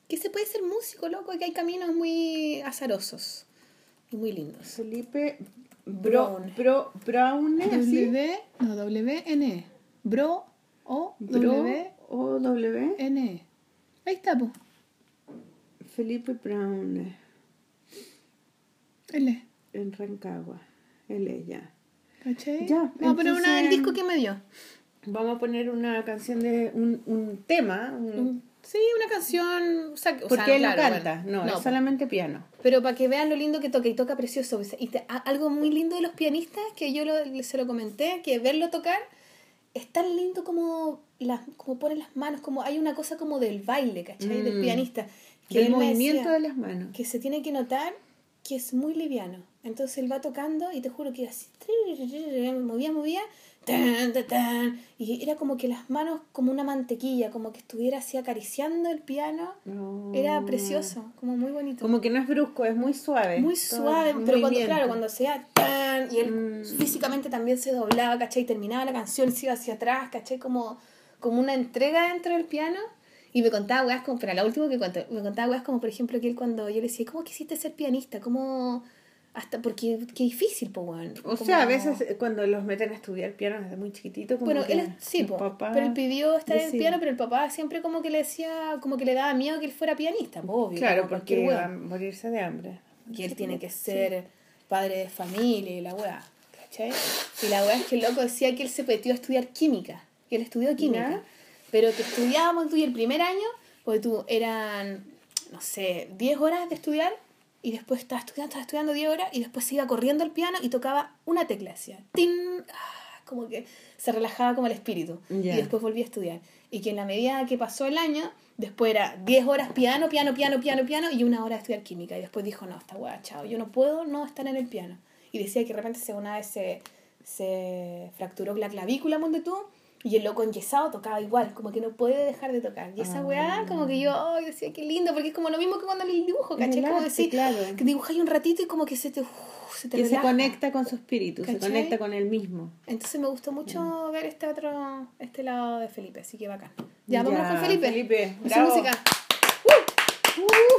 que se puede ser músico, loco, que hay caminos muy azarosos y muy lindos.
Felipe Brown. Bro, Brown,
W, no, W, N. Bro, O, W,
O, W,
N. Ahí está, pues.
Felipe Brown.
L.
En Rancagua él ella.
Ya. Vamos a poner una, el disco que me dio.
Vamos a poner una canción de un, un tema.
sí, una canción.
Porque él canta, no, es solamente piano.
Pero para que vean lo lindo que toca, y toca precioso. Y algo muy lindo de los pianistas, que yo lo, se lo comenté, que verlo tocar es tan lindo como, las, como pone las manos, como hay una cosa como del baile, ¿cachai? Del mm. pianista.
Que el movimiento de las manos.
Que se tiene que notar que es muy liviano. Entonces él va tocando y te juro que así, movía, movía, y era como que las manos como una mantequilla, como que estuviera así acariciando el piano. Era precioso, como muy bonito.
Como que no es brusco, es muy suave.
Muy suave, pero cuando, claro, cuando sea y él mm. físicamente también se doblaba, ¿cachai? Y terminaba la canción, se iba hacia atrás, ¿cachai? Como, como una entrega dentro del piano. Y me contaba weas como, pero la última que cuento, me contaba weas como, por ejemplo, que él cuando yo le decía, ¿cómo quisiste ser pianista? ¿Cómo...? Hasta porque qué difícil, pues, weón.
O sea, a veces eh, cuando los meten a estudiar piano desde muy chiquitito, como
Bueno,
que
él, sí, po,
papá
pero él pidió estar en el piano, pero el papá siempre como que le decía, como que le daba miedo que él fuera pianista, po, obvio.
Claro, porque iba a morirse de hambre.
Y él tiene que ser padre de familia y la weá, ¿cachai? Y la weá es que el loco decía que él se metió a estudiar química, que él estudió química,
Ya.
Pero que estudiábamos tú y el primer año, pues tú eran, no sé, 10 horas de estudiar y después estaba estudiando, estaba estudiando 10 horas y después se iba corriendo al piano y tocaba una tecla, decía, ¡tin! Ah, como que se relajaba como el espíritu y después volvía a estudiar. Y que en la medida que pasó el año, después era 10 horas piano, piano, piano, piano, piano y una hora de estudiar química. Y después dijo, no, esta weá, chao, yo no puedo no estar en el piano. Y decía que de repente se, una vez se, se fracturó la clavícula, monte tú, y el loco enyesado tocaba igual, como que no puede dejar de tocar. Y esa
Ah.
weá, como que yo ay, decía, qué lindo, porque es como lo mismo que cuando el dibujo, ¿cachai? Como decir,
claro.
que dibujáis un ratito y como que se te, uf, se te
Que se
relaja.
conecta con su espíritu, se conecta con él mismo.
Entonces me gustó mucho ver este otro, este lado de Felipe, así que bacán. Ya,
Ya,
vámonos con Felipe.
Felipe, bravo.
música.
Thank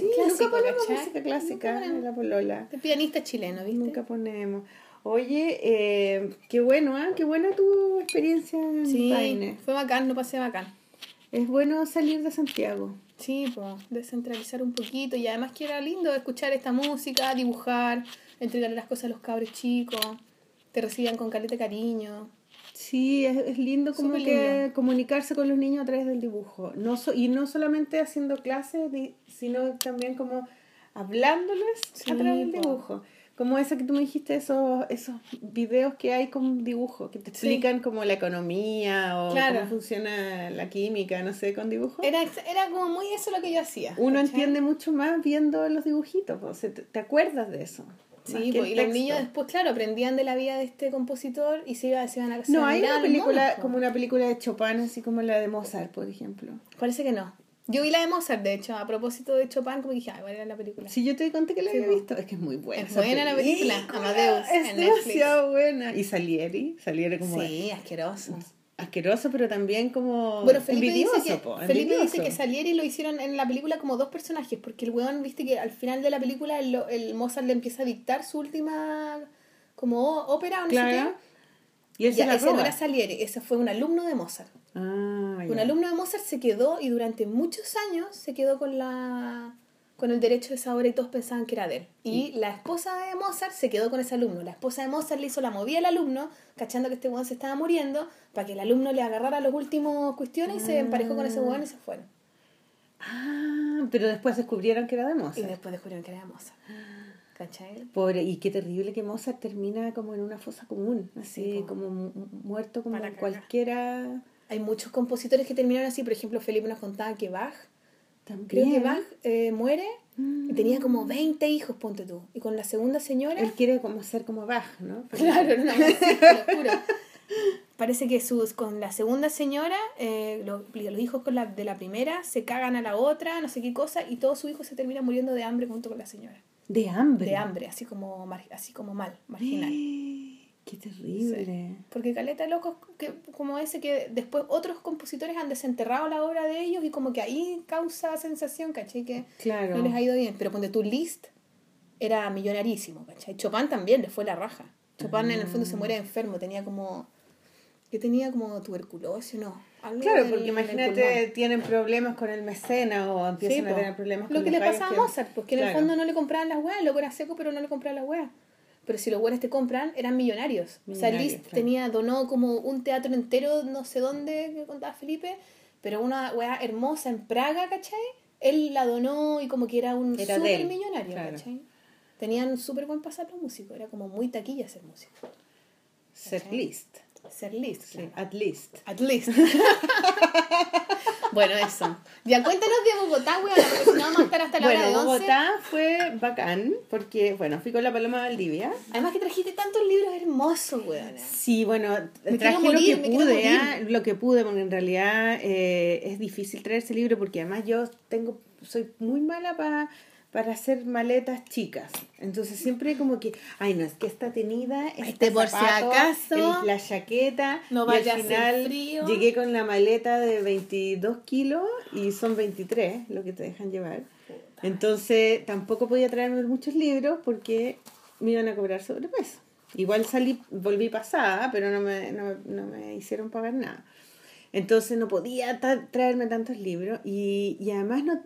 sí. clásico,
nunca ponemos
¿cachai?
música clásica en la polola.
De pianista chileno, ¿viste?
Nunca ponemos. Oye, eh, qué bueno, ¿ah? Qué buena tu experiencia en
Sí,
Paine.
fue bacán, no pasé bacán.
Es bueno salir de Santiago.
Sí, pues, descentralizar un poquito y además que era lindo escuchar esta música, dibujar, entregarle las cosas a los cabros chicos, te recibían con caleta cariño.
Sí, es, es lindo como
Súper
que
lindo.
comunicarse con los niños a través del dibujo. No so- y no solamente haciendo clases, sino también como hablándoles
Sí,
a través del dibujo. Como esa que tú me dijiste, esos, esos videos que hay con dibujo, que te
Sí.
explican como la economía o
Claro.
cómo funciona la química, no sé, con dibujo.
Era, era como muy eso lo que yo hacía.
Uno
¿cachai?
entiende mucho más viendo los dibujitos, se te, te acuerdas de eso.
Sí,
el
y los niños después, claro, aprendían de la vida de este compositor y se, iba, se iban a se
No,
iban a
hay una película,
monos,
como una película de Chopin, así como la de Mozart, por ejemplo.
Parece que no. Yo vi la de Mozart, de hecho, a propósito de Chopin, como dije, ay, ¿cuál era la película?
Si yo te conté que la
Sí,
había
po.
visto, es que es muy buena.
Es buena la película, Amadeus,
Es
en Netflix.
demasiado buena. Y Salieri, Salieri como
Sí, asqueroso.
Asqueroso, pero también como
Bueno, Felipe,
envidioso,
dice, que,
po,
Felipe dice que Salieri lo hicieron en la película como dos personajes, porque el weón, viste que al final de la película el, el Mozart le empieza a dictar su última como ópera o no sé
Claro. Y él
qué.
se
Ya,
la
ese no era Salieri, ese fue un alumno de Mozart.
Ah,
Un
ya.
alumno de Mozart se quedó y durante muchos años se quedó con la con el derecho de esa obra y todos pensaban que era de él. Y la esposa de Mozart se quedó con ese alumno. La esposa de Mozart le hizo la movida al alumno, cachando que este weón se estaba muriendo, para que el alumno le agarrara los últimos cuestiones y se emparejó con ese weón y se fueron.
Ah, pero después descubrieron que era de
Y
Mozart.
después descubrieron que era de Mozart. ¿Cachai?
Pobre, y qué terrible que Mozart termina como en una fosa común, así
Sí,
como mu- muerto como cualquiera
Hay muchos compositores que terminaron así. Por ejemplo, Felipe nos contaba que Bach,
también.
creo que Bach eh, muere
Mm.
y tenía como 20 hijos, ponte tú. Y con la segunda señora...
Él quiere como ser como Bach, ¿no? Pero-
Claro, no. Parece que sus, con la segunda señora, eh, lo- los hijos con la, de la primera se cagan a la otra, no sé qué cosa, y todos sus hijos se terminan muriendo de hambre junto con la señora.
De hambre.
De hambre, así como, mar- así como mal, marginal.
Qué terrible.
Porque caleta locos que, como ese que después otros compositores han desenterrado la obra de ellos y como que ahí causa sensación, ¿cachai? Que
Claro.
no les ha ido bien. Pero ponte tu list era millonarísimo, ¿cachai? Chopin también le fue la raja. Chopin en el fondo se muere enfermo, tenía como... que tenía como tuberculosis, ¿no? Algo
Claro,
del-
porque imagínate, tienen problemas con el mecena o empiezan
Sí,
a tener problemas con
Lo que le pasaba a Mozart, porque en el fondo no le compraban las weas, el loco era seco, pero no le compraban las weas. Pero si los buenos te compran, eran millonarios. o sea,
Millonarios,
Liszt
claro.
tenía, donó como un teatro entero, no sé dónde, que contaba Felipe, pero una wea hermosa en Praga, ¿cachai? Él la donó y como que era un
Era él,
millonario,
claro.
¿cachai? Tenían súper buen pasar los músicos, era como muy taquilla ser músico.
Ser
¿Cachai?
List.
Ser Liszt,
Sí, at least.
At least. bueno, eso. Ya cuéntanos de Bogotá, weón, porque si no vamos a estar hasta la
Bueno,
hora de 11.
Bogotá fue bacán porque, bueno, fui con la Paloma Valdivia.
Además que trajiste tantos libros hermosos, weón.
Sí, bueno,
Me
traje lo que pude, ah, lo que pude, porque en realidad eh, es difícil traer ese libro porque además yo tengo, soy muy mala para para hacer maletas chicas. Entonces siempre como que, ay no, es que esta tenida, este
Este por si
zapato,
acaso,
el- la chaqueta,
no vaya a
al final
frío.
llegué con la maleta de 22 kilos y son 23 lo que te dejan llevar. Entonces tampoco podía traerme muchos libros porque me iban a cobrar sobrepeso. Igual salí, volví pasada, pero no me, no, no me hicieron pagar nada. Entonces no podía traerme tantos libros y, y además no,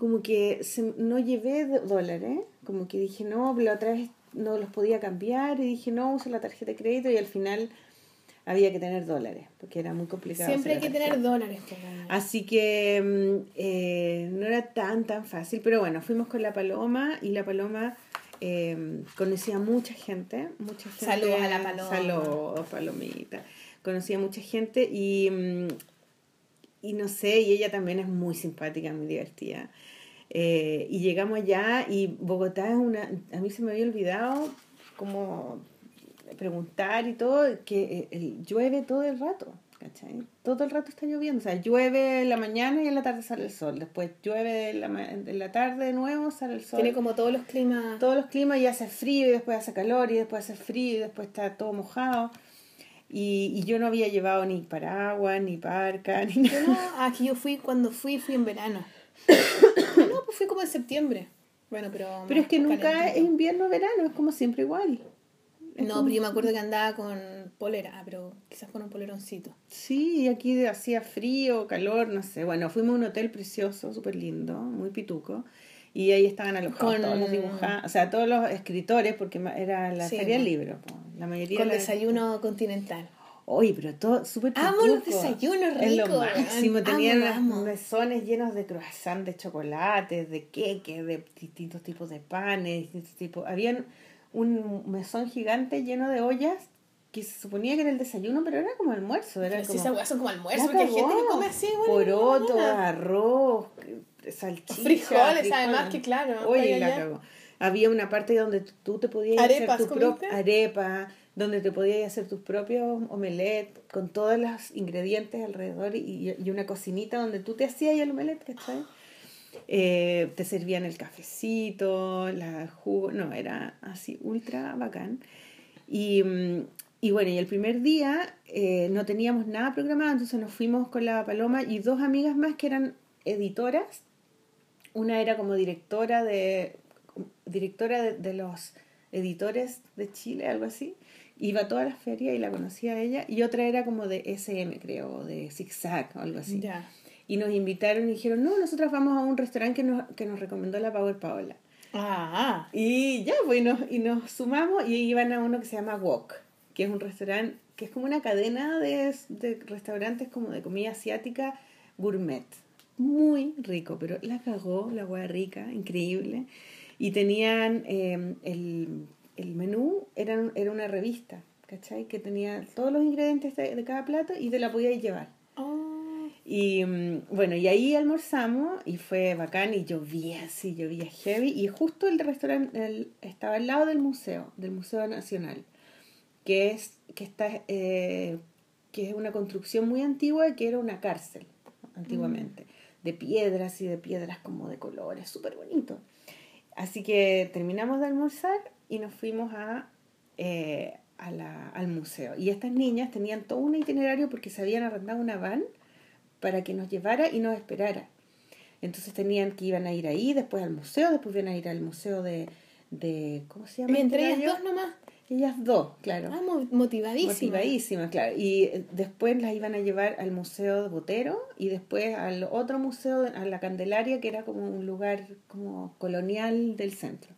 como que se- no llevé dólares, como que dije no, la otra vez no los podía cambiar y dije no, uso la tarjeta de crédito y al final había que tener dólares porque era muy complicado.
Siempre hay que tener dólares.
Así que mm, eh, no era tan, tan fácil, pero bueno, fuimos con la Paloma y la Paloma eh, conocía mucha gente, mucha gente.
Saludos a la Paloma.
Saludos, Palomita. Conocía mucha gente y, mm, y no sé, y ella también es muy simpática, muy divertida. Eh, y llegamos allá y Bogotá es una, a mí se me había olvidado como preguntar y todo, que eh, llueve todo el rato, ¿cachai? Todo el rato está lloviendo, o sea, llueve en la mañana y en la tarde sale el sol, después llueve en la, en la tarde de nuevo, sale el sol.
Tiene como todos los climas.
Todos los climas y hace frío y después hace calor y después hace frío y después está todo mojado. Y, y yo no había llevado ni paraguas, ni parca, ni
Yo no, ah, que yo fui, cuando fui, fui en verano. pues fui como en septiembre. Bueno, pero...
Pero es que nunca es invierno o verano, es como siempre igual. Es
No,
como-
pero yo me acuerdo que andaba con polera, ah, pero quizás con un poleroncito.
Sí, aquí hacía frío, calor, no sé. Bueno, fuimos a un hotel precioso, súper lindo, muy pituco. Y ahí estaban alojados
Con-
todos los dibujantes, o sea, todos los escritores, porque era la
Sí,
feria del
po.
libro. po. La mayoría
Con desayuno continental.
Oye, pero todo súper
Amo los desayunos
Es lo
ricos,
máximo.
weón.
Tenían
Amo,
unos
amo.
mesones llenos de croissant, de chocolates, de queques, de distintos tipos de panes, distintos tipos. Habían un mesón gigante lleno de ollas que se suponía que era el desayuno, pero era como almuerzo. Era
Pero si
como,
esas son como almuerzo, porque hay gente que come así, bueno,
Poroto, arroz, salchicha.
Frijoles, además, que claro,
Oye, la cagó. Había una parte donde tú te podías hacer tu propia arepa, donde te podías hacer tus propios omelette con todos los ingredientes alrededor y, y una cocinita donde tú te hacías el omelette, ¿cachai? Eh, te servían el cafecito, la jugo, no, era así ultra bacán. Y, mm, y bueno, y el primer día eh, no teníamos nada programado, entonces nos fuimos con la Paloma y dos amigas más que eran editoras. Una era como directora de directora de, de los editores de Chile, algo así. Iba a todas las ferias y la conocía a ella. Y otra era como de SM, creo, o de Zigzag, o algo así.
Ya.
Y nos invitaron y dijeron, no, nosotras vamos a un restaurante que nos, que nos recomendó la Power Paola.
Ah,
Y ya, pues, y nos, y nos sumamos y iban a uno que se llama Wok, que es un restaurante, que es como una cadena de, de restaurantes como de comida asiática gourmet. Muy rico, pero la cagó, la hueá rica, increíble. Y tenían eh, el, el menú, era, era una revista, ¿cachai? Que tenía todos los ingredientes de, de cada plato y te la podías llevar.
oh.
Y mm, bueno, y ahí almorzamos y fue bacán y llovía así, llovía heavy. Y justo el restaurante el- estaba al lado del museo, del Museo Nacional, que es, que está, eh, que es una construcción muy antigua que era una cárcel antiguamente, de piedras y de piedras como de colores, súper bonito. Así que terminamos de almorzar y nos fuimos a, eh, a la- al museo. Y estas niñas tenían todo un itinerario porque se habían arrendado una van para que nos llevara y nos esperara. Entonces tenían que iban a ir ahí, después al museo, después iban a ir al museo de, de ¿cómo se llama?
Entre
este
ellas dos nomás.
Ellas dos, claro.
Ah, mo- motivadísima.
Motivadísimas, claro. Y eh, después las iban a llevar al Museo de Botero y después al otro museo, a la Candelaria, que era como un lugar como colonial del centro.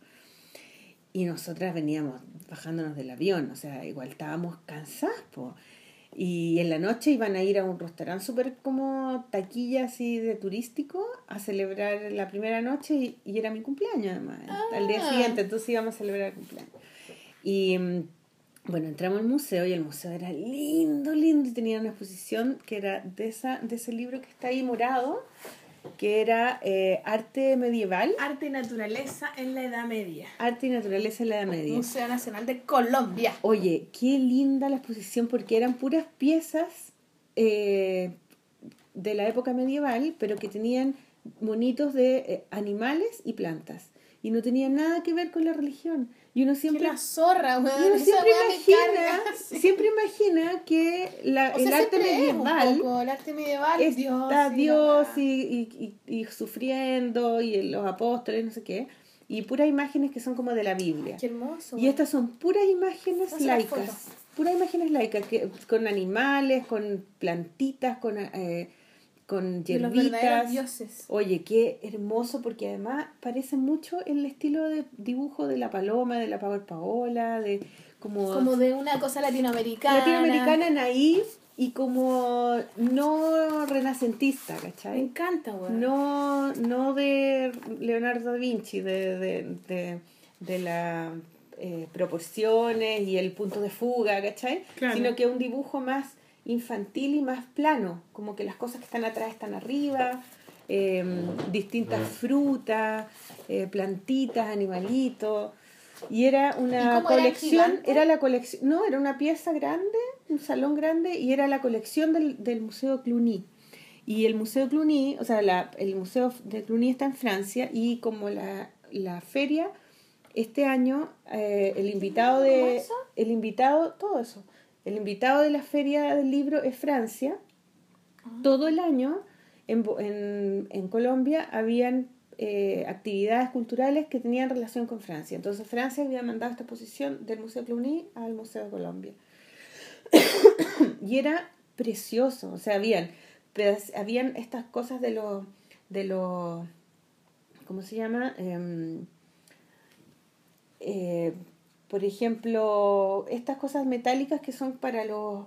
Y nosotras veníamos bajándonos del avión, o sea, igual estábamos cansadas, po. Y en la noche iban a ir a un restaurante súper como taquilla así de turístico a celebrar la primera noche y, y era mi cumpleaños además, al día
Ah.
siguiente, entonces íbamos a celebrar el cumpleaños. Y mm, bueno, entramos al museo y el museo era lindo, lindo y tenía una exposición que era de, esa, de ese libro que está ahí morado, que era eh, Arte Medieval,
Arte y naturaleza en la Edad Media.
Arte y Naturaleza en la Edad Media.
Museo Nacional de Colombia.
Oye, qué linda la exposición porque eran puras piezas eh, de la época medieval, pero que tenían monitos de eh, animales y plantas. Y no tenían nada que ver con la religión. Y uno siempre,
la zorra,
y
weón.
uno
Esa
siempre imagina, siempre imagina que la,
O
el arte
es
medieval
poco, el arte medieval,
está
Dios.
Dios,
y
y, y, y, y sufriendo y los apóstoles, no sé qué. Y puras imágenes que son como de la Biblia.
Qué hermoso.
Y estas son puras imágenes laicas. Puras imágenes laicas, que, con animales, con plantitas, con, eh, con hierbitas.
dioses.
Oye, qué hermoso, porque además parece mucho el estilo de dibujo de la paloma, de la Power Paola, de como,
Como de una cosa latinoamericana.
latinoamericana naif y como no renacentista,
Me
¿cachai?
encanta, weón.
No, no de Leonardo da Vinci, de, de, de, de las eh, proporciones y el punto de fuga, ¿cachai?
Claro.
Sino que un dibujo más infantil y más plano, como que las cosas que están atrás están arriba, eh, distintas frutas, eh, plantitas, animalitos. Y era
¿Y
una colección, era la colección, no, era una pieza grande, un salón grande, y era la colección del, del Museo Cluny. Y el Museo Cluny, o sea, la, el Museo de Cluny está en Francia, y como la, la feria, este año, eh, el invitado
¿Cómo
de. El invitado, todo eso. El invitado de la feria del libro es Francia.
Ah.
Todo el año en, en, en Colombia habían eh, actividades culturales que tenían relación con Francia. Entonces Francia había mandado esta exposición del Museo Cluny al Museo de Colombia. y era precioso, o sea, habían, habían estas cosas de los, de los, ¿cómo se llama? Em, eh, por ejemplo, estas cosas metálicas que son para los,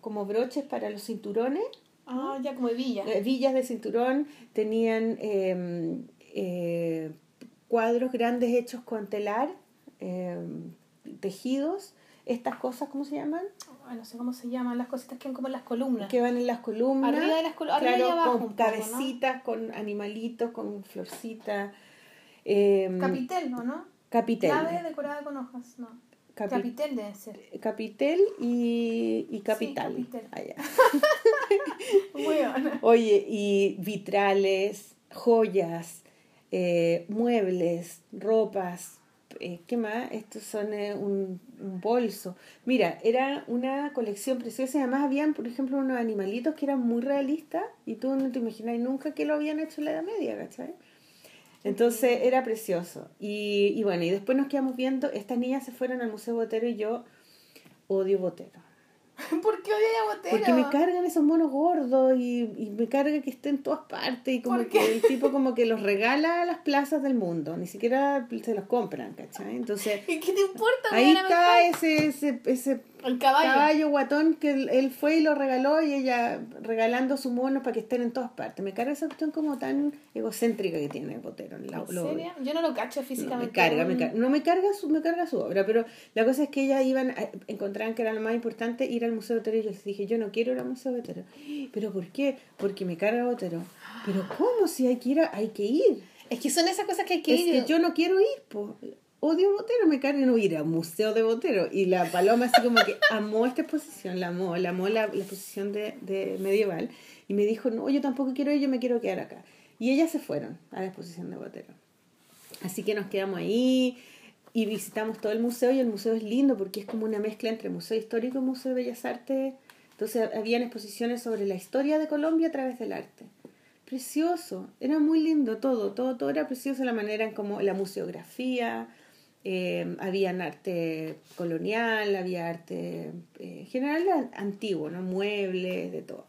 como broches para los cinturones,
Ah, ya como hebilla.
eh, villas de cinturón, tenían eh, eh, cuadros grandes hechos con telar, eh, tejidos, estas cosas, ¿cómo se llaman?
Ay, no sé cómo se llaman, las cositas que van como en las columnas.
Que van en las columnas.
Arriba de las col- arriba y
claro,
abajo
con cabecitas, con animalitos, con florcitas. eh,
Capitel, ¿no?
Capitel.
Clave decorada con hojas, no.
Capi-
Capitel debe ser.
Capitel y, y capital.
capitel.
Ah, ya.
Bueno.
Oye, y vitrales, joyas, eh, muebles, ropas, eh, ¿qué más? Estos son eh, un, un bolso. Mira, era una colección preciosa y además habían, por ejemplo, unos animalitos que eran muy realistas y tú no te imaginas nunca que lo habían hecho en la Edad Media, ¿cachai? Entonces era precioso. Y, y bueno, y después nos quedamos viendo, estas niñas se fueron al Museo Botero y yo odio Botero.
¿Por qué odia a Botero?
Porque me cargan esos monos gordos y, y me carga que estén en todas partes y como
¿Por
que el tipo como que los regala a las plazas del mundo, ni siquiera se los compran, ¿cachai? Entonces
¿Y qué te importa?
ahí está ese, ese, ese
El caballo.
caballo guatón que él, fue y lo regaló y ella regalando sus monos para que estén en todas partes. Me carga esa cuestión como tan egocéntrica que tiene Botero. la-
¿En
lo-
serio? Yo no lo cacho
no,
físicamente.
me carga, me
Mm.
carga. No me carga su, me carga su obra, pero la cosa es que ellas iban, a- encontraban que era lo más importante ir al Museo Botero y yo les dije, yo no quiero ir al Museo Botero. ¿Pero por qué? Porque me carga Botero. ¿Pero cómo? Si hay que ir, hay que ir.
Es que son esas cosas que hay que
es
ir.
que yo no quiero ir, po. Odio Botero, me carga no ir al Museo de Botero. Y la Paloma así como que amó esta exposición, la amó, la amó la, la exposición de, de medieval. Y me dijo, no, yo tampoco quiero ir, yo me quiero quedar acá. Y ellas se fueron a la exposición de Botero. Así que nos quedamos ahí y visitamos todo el museo y el museo es lindo porque es como una mezcla entre museo histórico y museo de bellas artes. Entonces habían exposiciones sobre la historia de Colombia a través del arte. Precioso, era muy lindo todo, todo, todo era precioso la manera en como la museografía, eh, había arte colonial, había arte eh, en general antiguo, muebles, de todo.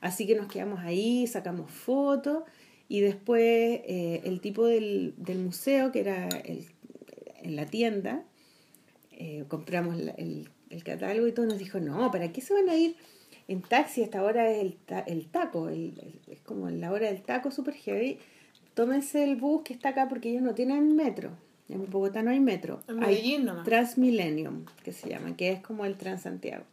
Así que nos quedamos ahí, sacamos fotos y después eh, el tipo del, del museo, que era en la tienda, eh, compramos el, el catálogo y todo, nos dijo, no, ¿para qué se van a ir en taxi? Esta hora es el, ta- el taco, es como la hora del taco super heavy. Tómense el bus que está acá porque ellos no tienen metro. En Bogotá no hay metro.
En
Hay
Medellín nomás.
Transmillennium, que se llama, que es como el Transantiago.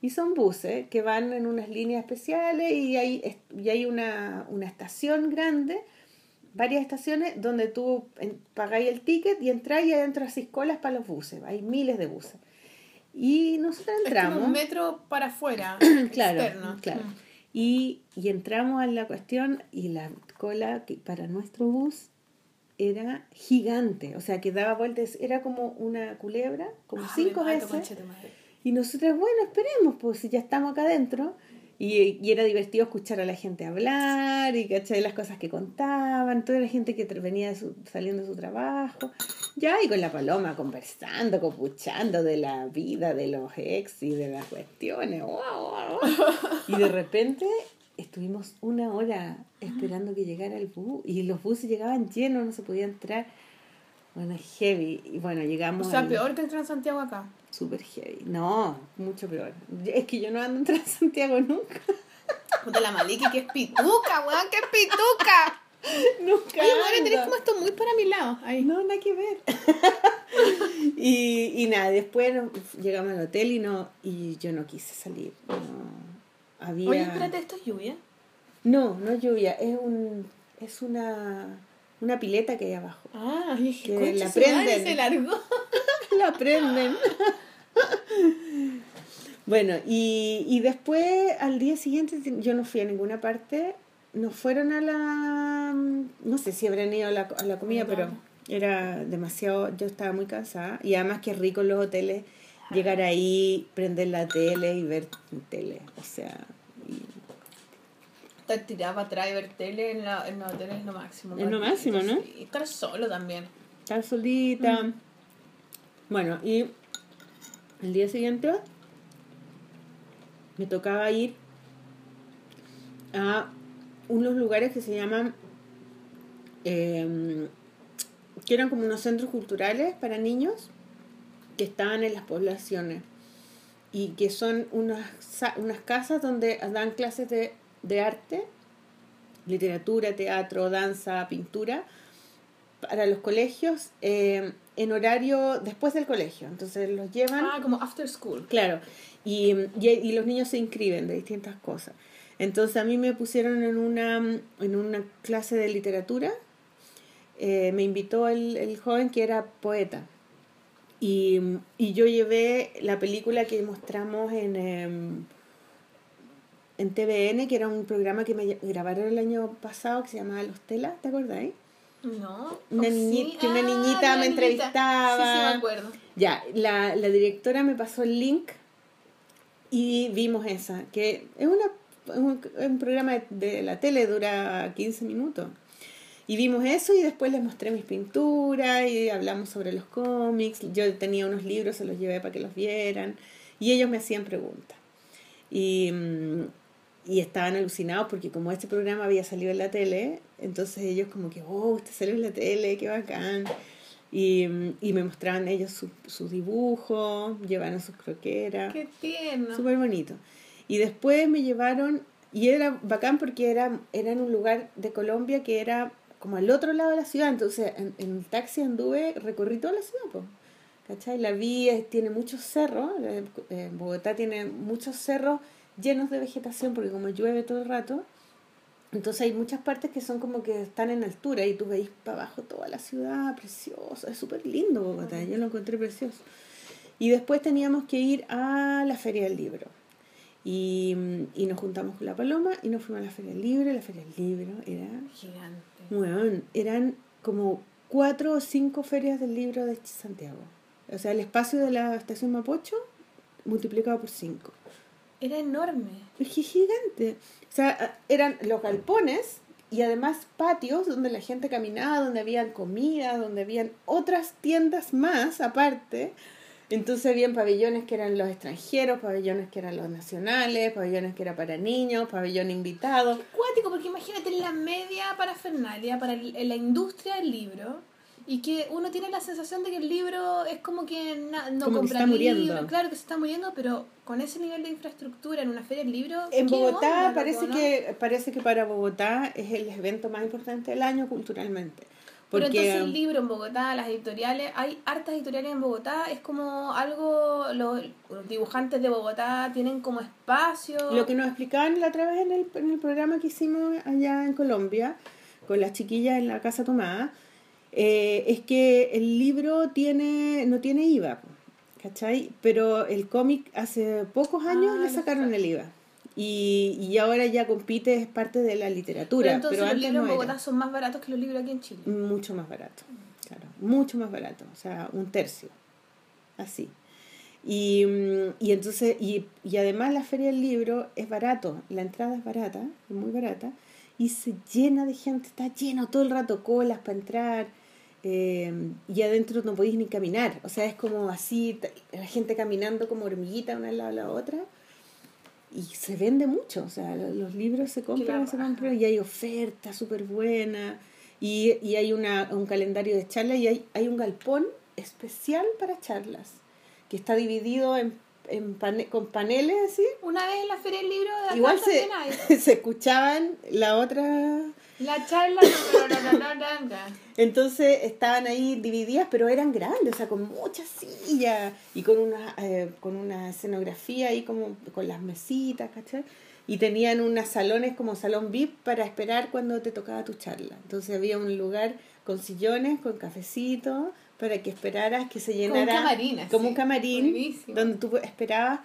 Y son buses que van en unas líneas especiales y hay, y hay una, una estación grande, varias estaciones, donde tú pagáis el ticket y entras y adentro haces colas para los buses. Hay miles de buses. Y nosotros
Es
entramos.
como un metro para afuera.
claro,
externo.
claro.
Mm.
Y, y entramos a la cuestión y la cola para nuestro bus era gigante, o sea que daba vueltas, era como una culebra, como
Ah,
cinco
mato,
veces.
madre.
Y nosotros, bueno, esperemos, pues si ya estamos acá adentro. Y, y era divertido escuchar a la gente hablar y cachai las cosas que contaban, toda la gente que venía de su- saliendo de su trabajo. Ya, y con la paloma conversando, copuchando de la vida, de los ex y de las cuestiones. guau. Y de repente estuvimos una hora esperando que llegara el bus y los buses llegaban llenos, no se podía entrar. Bueno, heavy. Y bueno,
O
llegamos
sea,
al-
peor que el Transantiago acá.
Super heavy. No, mucho peor. Es que yo no ando en Transantiago nunca.
Puta la Maliki, que es pituca, weón, que es pituca.
Nunca.
Oye, madre, tenés como esto muy para mi lado. Ahí.
No, nada que ver. y, y nada, después llegamos al hotel y no y yo no quise salir. No, había...
Oye, espérate, ¿esto es lluvia?
No, no es lluvia, es un es una una pileta que hay abajo.
Ah,
Que
concha
la prenden.
se largó.
la prenden. bueno, y, y después al día siguiente yo no fui a ninguna parte. Nos fueron a la... No sé si habrán ido a la, a la comida,
No.
pero era demasiado... Yo estaba muy cansada. Y además que rico en los hoteles llegar ahí, prender la tele y ver tele. O sea, y
Estar tirada para atrás y ver tele en la, en la tele es lo máximo.
Es lo máximo, ¿no?
Sí, estar solo también.
estar solita.
Mm.
Bueno, y el día siguiente me tocaba ir a unos lugares que se llaman eh, que eran como unos centros culturales para niños que estaban en las poblaciones y que son unas, unas casas donde dan clases de, de arte, literatura, teatro, danza, pintura, para los colegios eh, en horario después del colegio. Entonces los llevan...
Ah, como after school.
Claro, y, y, y los niños se inscriben de distintas cosas. Entonces a mí me pusieron en una, en una clase de literatura, eh, me invitó el, el joven que era poeta. Y, y yo llevé la película que mostramos en, em, en TVN, que era un programa que me grabaron el año pasado que se llamaba Los Telas, ¿te eh?
No.
Una
¿o
niñi-
sí?
que una
Ah,
niñita me
niñita.
entrevistaba.
Sí, sí, me acuerdo.
Ya, la, la directora me pasó el link y vimos esa, que es, una, es un, es un programa de, de la tele, dura 15 minutos. Y vimos eso y después les mostré mis pinturas y hablamos sobre los cómics. Yo tenía unos libros, se los llevé para que los vieran y ellos me hacían preguntas. Y, mm, y estaban alucinados porque como este programa había salido en la tele, entonces ellos como que, oh, usted salió en la tele, qué bacán. Y, mm, y me mostraban ellos sus su dibujos, llevaron sus croqueras.
Qué tierno.
Súper bonito. Y después me llevaron, y era bacán porque era, era en un lugar de Colombia que era como al otro lado de la ciudad. Entonces en, en taxi anduve, recorrí toda la ciudad, po. ¿cachai? La eh, tiene muchos cerros, eh, Bogotá tiene muchos cerros llenos de vegetación porque como llueve todo el rato. Entonces hay muchas partes que son como que están en altura y tú veis para abajo toda la ciudad, precioso, es súper lindo Bogotá, yo lo encontré precioso. Y después teníamos que ir a la Feria del Libro. Y, y nos juntamos con la Paloma y nos fuimos a la Feria del Libro. La Feria del Libro era,
Gigante.
bueno, eran como cuatro o cinco ferias del libro de Santiago. O sea, el espacio de la estación Mapocho multiplicado por cinco.
Era enorme.
Gigante. O sea, eran los galpones y además patios donde la gente caminaba, donde habían comida, donde habían otras tiendas más aparte. Entonces habían pabellones que eran los extranjeros, pabellones que eran los nacionales, pabellones que eran para niños, pabellón invitado.
Cuático, porque imagínate la media para el- en la industria del libro y que uno tiene la sensación de que el libro es como que na- no
Como que
compra
muriendo.
libros, claro que se está muriendo, pero con ese nivel de infraestructura en una feria del libro.
En
¿qué
Bogotá
onda, loco,
parece
no?
que parece que para Bogotá es el evento más importante del año culturalmente.
Pero entonces el libro en Bogotá, las editoriales, hay hartas editoriales en Bogotá, es como algo, los, los dibujantes de Bogotá tienen como espacio.
Lo que nos explicaban la otra vez en el, en el programa que hicimos allá en Colombia, con las chiquillas en la Casa Tomada, eh, es que el libro tiene no tiene IVA, ¿cachai? Pero el cómic hace pocos años
Ah,
le sacaron. el IVA. Y, y ahora ya compite, es parte de la
pero
literatura,
entonces
pero
los
antes
libros
no
en Bogotá
era.
son más baratos que los libros aquí en Chile.
Mucho más barato, claro, mucho más barato, o sea, un tercio, así. Y, mm, y entonces, y, y además la feria del libro es barato, la entrada es barata, es muy barata, y se llena de gente, está lleno todo el rato, colas para entrar, eh, y adentro no podéis ni caminar, o sea, es como así, la gente caminando como hormiguita una al lado de la otra, y se vende mucho, o sea, lo- los libros se compran, se
raja.
compran, y hay ofertas súper buenas, y, y hay una, un calendario de charlas, y hay, hay un galpón especial para charlas, que está dividido en, en pane- con paneles así,
Una vez en la feria del libro de
igual se, se escuchaban la otra
La charla. no, no, no, no, no, no.
Entonces estaban ahí divididas, pero eran grandes, o sea, con muchas sillas y con una, eh, con una escenografía ahí como con las mesitas, ¿cachai? Y tenían unos salones como salón VIP para esperar cuando te tocaba tu charla. Entonces había un lugar con sillones, con cafecito, para que esperaras que se
Como un
llenara.
camarín, así.
Como un camarín,
Buenísimo.
donde tú esperabas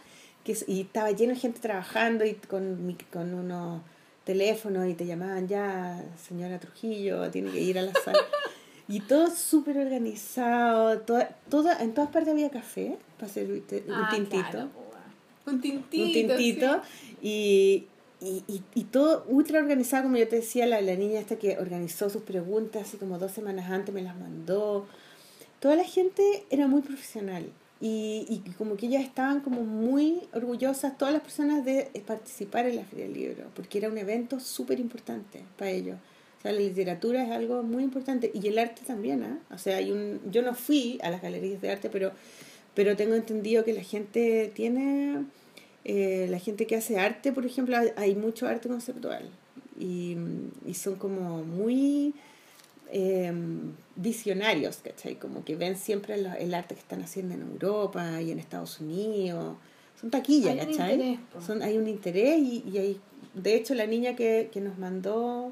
que, y estaba lleno de gente trabajando y con, con unos teléfonos y te llamaban ya, señora Trujillo, tiene que ir a la sala. Y todo súper organizado, toda, toda, en todas partes había café para hacer un
Ah,
tintito.
claro, weón. un tintito.
un tintito y, y, y, y todo ultra organizado, como yo te decía, la, la niña esta que organizó sus preguntas, así como dos semanas antes me las mandó. Toda la gente era muy profesional y, y como que ellas estaban como muy orgullosas, todas las personas, de participar en la Feria del Libro, porque era un evento súper importante para ellos. O sea, la literatura es algo muy importante y el arte también, ¿ah? O sea, hay un, yo no fui a las galerías de arte, pero, pero tengo entendido que la gente tiene eh, la gente que hace arte, por ejemplo, hay mucho arte conceptual y, y son como muy eh, visionarios, ¿cachai? Como que ven siempre lo- el arte que están haciendo en Europa y en Estados Unidos. Son taquillas,
Hay un
¿cachai?
interés.
Son, hay un interés y, y hay, de hecho, la niña que, que nos mandó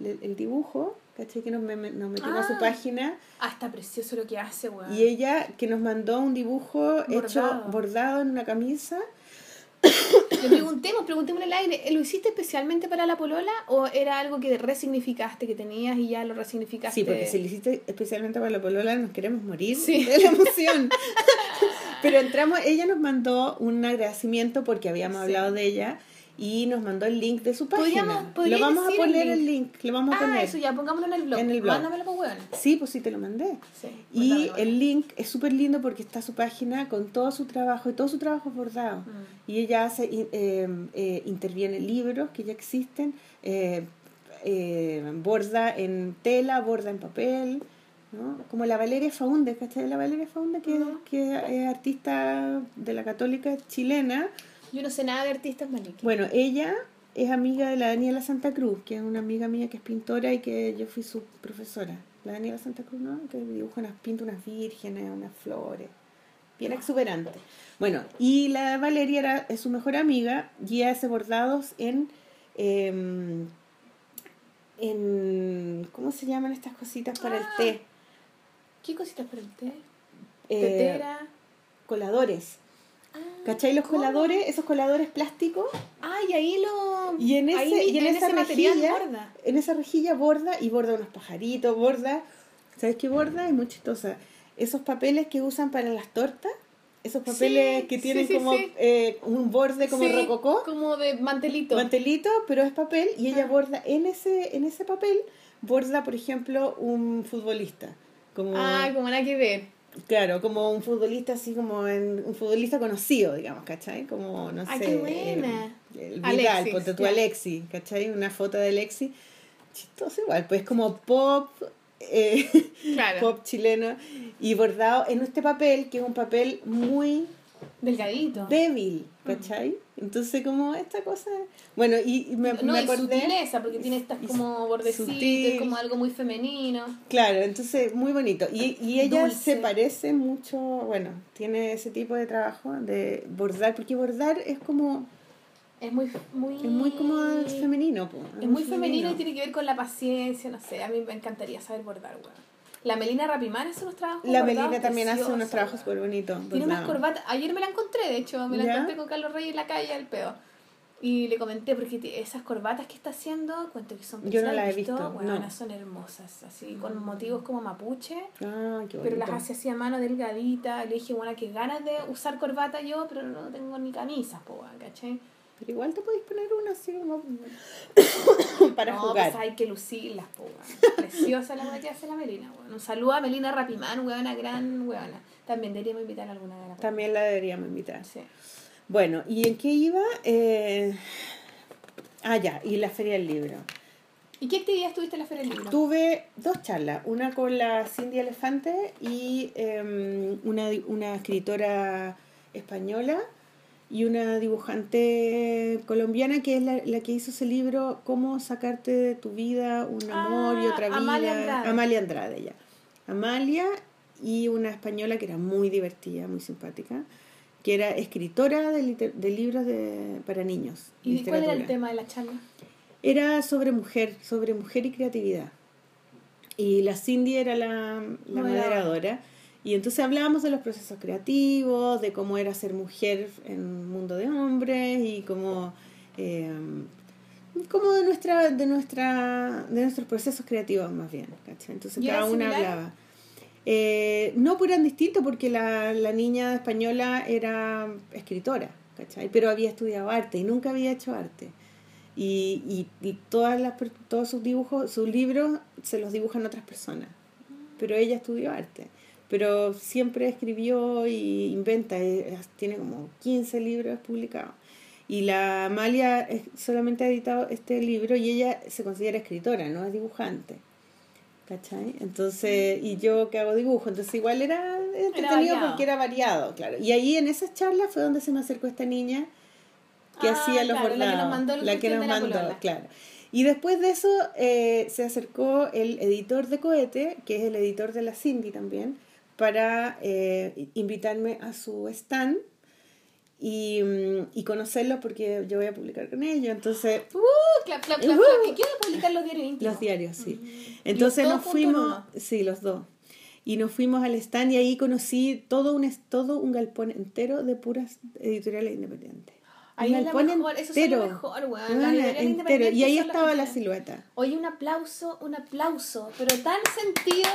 el, el dibujo, ¿cachai? Que nos, me- nos metió a su
Ah.
página
Ah, está precioso lo que hace, weón.
y ella que nos mandó un dibujo hecho
Bordado.
bordado en una camisa
Le preguntemos, preguntemos en el aire, ¿lo hiciste especialmente para la polola o era algo que resignificaste, que tenías y ya lo resignificaste?
Sí, porque si lo hiciste especialmente para la polola nos queremos morir
Sí.
de la emoción. Pero entramos, ella nos mandó un agradecimiento porque habíamos
Sí.
hablado de ella y nos mandó el link de su página.
Podríamos-
Lo vamos a
el
poner el
link.
lo vamos a
Ah,
poner.
eso ya, pongámoslo en el blog.
En el blog.
Mándamelo por weón.
Sí, pues sí te lo mandé.
Sí,
Y el link es súper lindo porque está su página con todo su trabajo y todo su trabajo bordado.
Mm.
Y ella hace, i- eh, eh, interviene en libros que ya existen, eh, eh, borda en tela, borda en papel, ¿no? Como la Valeria Faunde, ¿cachai? La Valeria Faunde que,
Ujú.
que es artista de la católica chilena.
Yo no sé nada de artistas, Maliki.
Bueno, ella es amiga de la Daniela Santa Cruz, que es una amiga mía que es pintora y que yo fui su profesora. La Daniela Santa Cruz, ¿no? Que dibuja unas, pinta unas vírgenes, unas flores. Bien exuberante. Bueno, y la Valeria era, es su mejor amiga y hace bordados en, em, en. ¿Cómo se llaman estas cositas para el
Ah,
té?
¿Qué cositas para el té?
Eh,
Tetera.
coladores.
Ah,
¿Cachai? Los
¿cómo?
coladores, esos coladores plásticos.
Ah, y ahí lo.
Y en, ese,
ahí,
y en, esa
ese
rejilla,
borda.
en esa rejilla borda y borda unos pajaritos, borda, ¿sabes qué borda? Es muy chistosa. Esos papeles que usan para las tortas, esos papeles
Sí,
que tienen
sí,
como eh, un borde como rococó,
Como de mantelito.
mantelito, pero es papel y ella
Ah.
borda en ese en ese papel borda, por ejemplo, un futbolista, como
Ah, como nada que ver.
Claro, como un futbolista así como en, un futbolista conocido, digamos, ¿cachai? Como no sé,
qué buena.
eh, el Vidal,
Alexis,
ponte tú. Alexi, ¿cachai? Una foto de Alexi. Chistoso igual, pues como pop, eh,
Claro.
pop chileno y bordado en este papel, que es un papel muy
Delgadito.
débil, ¿cachai? Entonces como esta cosa... Bueno, y, y me,
no,
me acordé...
sutileza, porque tiene estas como bordecitos,
sutil.
como algo muy femenino.
Claro, entonces muy bonito. Y, y ella
Dulce.
se parece mucho, bueno, tiene ese tipo de trabajo de bordar, porque bordar es como,
Es muy, muy...
es muy como femenino. po,
Es muy femenino y tiene que ver con la paciencia, no sé, a mí me encantaría saber bordar, weón. La Melina Rapimán hace unos trabajos
La Melina también hace unos trabajos súper bonitos.
Tiene unas corbatas, ayer me la encontré, de hecho, me la
¿Ya?
encontré con Carlos Reyes en la calle al pedo. Y le comenté, porque esas corbatas que está haciendo, cuento que son
Yo no
¿las
he visto,
Weona,
no.
son hermosas, así, con motivos como mapuche.
Ah, qué
Pero las hace así a mano delgadita. Le dije, bueno, que ganas de usar corbata yo, pero no tengo ni camisas, po, ¿cachai?
Pero igual te podéis poner una así como para
no,
jugar.
pues hay que lucirlas, po, weón. Preciosa la weá que hace la Melina, weón. Un saludo a Melina Rapimán, weona, gran weona. También deberíamos invitar a alguna de las
También la deberíamos invitar.
Sí.
Bueno, ¿y en qué iba? Eh... Ah, ya, y la Feria del Libro.
¿Y qué actividades tuviste en la Feria del Libro?
Tuve dos charlas, una con la Cindy Elefante y em, una, una escritora española y una dibujante colombiana que es la, la que hizo ese libro Cómo sacarte de tu vida un amor y
Ah,
otra vida.
Amalia Andrade.
Amalia Andrade, ya. Amalia y una española que era muy divertida, muy simpática, que era escritora de, liter- de libros de, para niños.
¿Y cuál era el tema de la charla?
Era sobre mujer, sobre mujer y creatividad. Y la Cindy era la, la
Moderadora.
Y entonces hablábamos de los procesos creativos, de cómo era ser mujer en un mundo de hombres y cómo... eh, como de nuestra de nuestra de nuestros procesos creativos más bien ¿cachai? entonces
¿Y
cada una
similar?
hablaba Eh, no pues eran distintos porque la, la niña española era escritora ¿cachai? pero había estudiado arte y nunca había hecho arte y, y, y todas las, todos sus dibujos sus libros se los dibujan otras personas pero ella estudió arte pero siempre escribió y inventa eh, tiene como 15 libros publicados y la Amalia solamente ha editado este libro y ella se considera escritora, no es dibujante. ¿Cachai? Entonces, y yo que hago dibujo, entonces igual era entretenido porque era variado, claro. Y ahí en esas charlas fue donde se me acercó esta niña que
Ah,
hacía los
claro, la que nos
bordados.
mandó la
que nos mandó, claro. Y después de eso eh, se acercó el editor de Cohete, que es el editor de la Cindy también, para eh, invitarme a su stand y, mm, y conocerlos porque yo voy a publicar con ellos. Entonces,
Uh, clap, clap, clap,
Ujú.
clap. ¿Y quién va a publicar los diarios íntimos?
los diarios, sí.
Mm.
Entonces
¿Los
nos fuimos,
o no?
sí, los dos. Y nos fuimos al stand y ahí conocí todo un, todo un galpón entero de puras editoriales independientes.
Ahí es mejor, eso es lo
entero.
mejor, weón. Editoriales
entero. Y ahí estaba la silueta.
Oye, un aplauso, un aplauso, pero tan sentido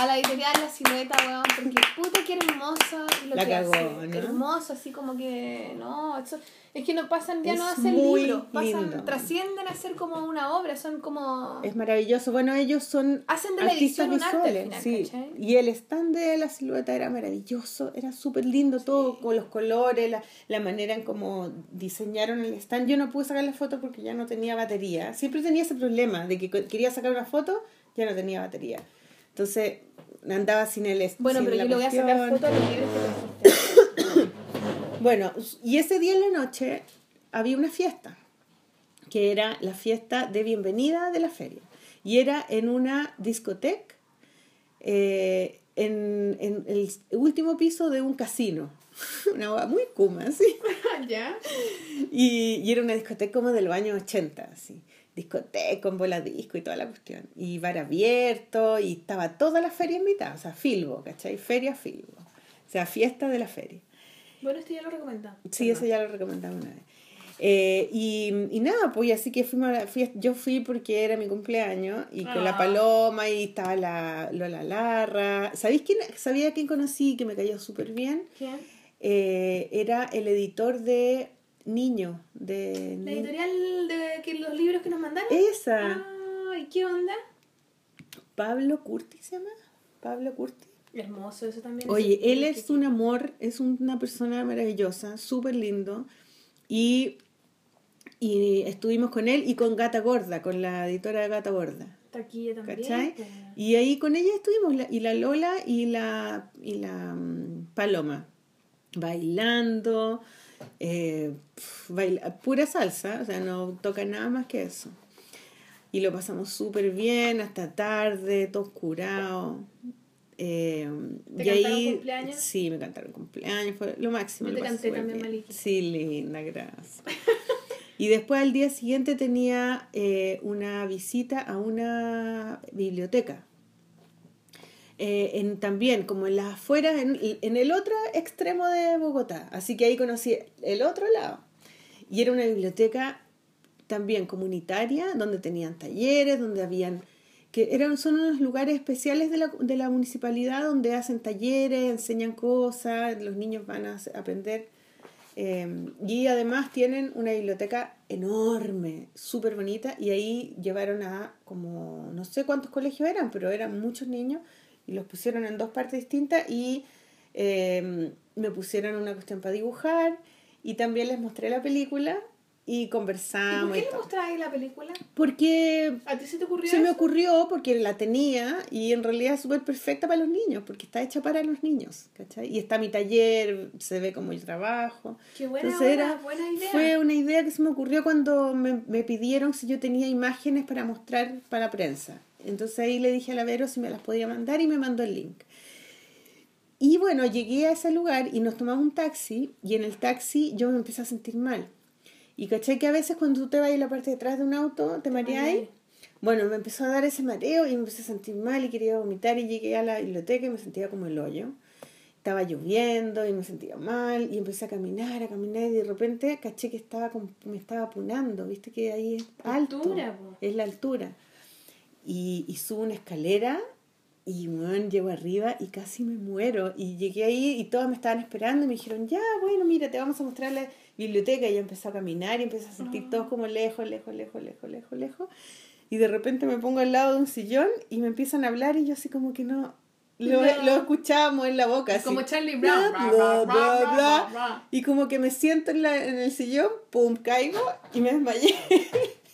a la editorial La Silueta, weón, porque puta que hermosa lo
La
que
cagó,
hace.
¿no?
Hermoso, así como que, no, eso, es que no pasan, ya
Es
no hacen libros, pasan,
lindo.
trascienden a ser como una obra, son como...
Es maravilloso. Bueno, ellos son
Hacen de la edición un arte al
visuales.
final,
sí.
¿cachai?
Y el stand de la silueta era maravilloso, era súper lindo todo, con los colores, la, la manera en cómo diseñaron el stand. Yo no pude sacar la foto porque ya no tenía batería. Siempre tenía ese problema de que quería sacar una foto, ya no tenía batería. Entonces andaba sin el
Bueno,
sin
pero
la
yo le voy a sacar fotos a los libros que trajiste.
Bueno, y ese día en la noche había una fiesta, que era la fiesta de bienvenida de la feria. Y era en una discoteca, eh, en, en el último piso de un casino. Una muy kuma, sí.
¿Ya?
Y, y era una discoteca como del año 80, así. Discoteca con bola disco y toda la cuestión. Y bar abierto, y estaba toda la feria invitada, o sea, Filbo, ¿cachai? Feria Filbo. O sea, fiesta de la feria.
Bueno, esto ya lo recomendamos.
Sí, eso ya lo recomendaba una vez. Eh, y, y nada, pues así que fuimos a la fiesta. Yo fui porque era mi cumpleaños y con la
Ah.
paloma y estaba la Lola Larra. ¿Sabéis quién? ¿Sabía quién conocí que me cayó súper bien?
¿Quién?
Eh, era el editor de Niño. De
La editorial de que los libros que nos mandaron.
Esa.
Ay, ¿qué onda?
Pablo Curti se llama. Pablo Curti.
Hermoso, eso también.
Oye,
ese-
él es un amor, es una persona maravillosa, súper lindo. Y, y estuvimos con él y con Gata Gorda, con la editora de Gata Gorda.
Taquilla también.
¿Cachai? Y ahí con ella estuvimos, la- y la Lola y la, y la mm, Paloma, bailando, eh, baila- pura salsa, o sea, no toca nada más que eso. Y lo pasamos súper bien, hasta tarde, todos curados. Eh,
¿Te
y
cantaron
ahí,
cumpleaños?
Sí, me cantaron cumpleaños, fue lo máximo.
Yo te canté también. Maliki.
Sí, linda, gracias. Y después al día siguiente tenía eh, una visita a una biblioteca. Eh, en, también como en las afueras, en, en el otro extremo de Bogotá. Así que ahí conocí el otro lado. Y era una biblioteca también comunitaria, donde tenían talleres, donde habían que eran son unos lugares especiales de la, de la municipalidad donde hacen talleres, enseñan cosas, los niños van a aprender eh, y además tienen una biblioteca enorme, súper bonita, y ahí llevaron a como, no sé cuántos colegios eran, pero eran muchos niños, y los pusieron en dos partes distintas, y eh, me pusieron una cuestión para dibujar, y también les mostré la película, y
¿Y
conversamos.
por
y
qué le mostráis la película?
Porque
¿A ti se te ocurrió
se me ocurrió porque la tenía y en realidad es súper perfecta para los niños, porque está hecha para los niños, ¿cachai? Y está mi taller, se ve como yo trabajo.
Qué buena,
Entonces
buena,
era-
buena idea.
Fue una idea que se me ocurrió cuando me, me pidieron si yo tenía imágenes para mostrar para prensa. Entonces ahí le dije a la Vero si me las podía mandar y me mandó el link. Y bueno, llegué a ese lugar y nos tomamos un taxi y en el taxi yo me empecé a sentir mal. Y caché que a veces cuando tú te vas en la parte de atrás de un auto, te mareas.
mareas.
Bueno, me empezó a dar ese mareo y me empecé a sentir mal y quería vomitar y llegué a la biblioteca y me sentía como el hoyo. estaba lloviendo y me sentía mal y empecé a caminar, a caminar y de repente caché que estaba me estaba apunando, viste que ahí es alto,
Altura,
es la altura. Y, y subo una escalera y bueno, llego arriba y casi me muero. Y llegué ahí y todos me estaban esperando y me dijeron, ya, bueno, mira, te vamos a mostrar la biblioteca. Y yo empecé a caminar y empecé a sentir todos como lejos, lejos, lejos, lejos, lejos, lejos. Y de repente me pongo al lado de un sillón y me empiezan a hablar y yo así como que no... Lo,
No.
lo escuchábamos en la boca. así.
Como Charlie Brown.
Bla, bla, bla. Y como que me siento en, la, en el sillón, pum, caigo y me desmayé.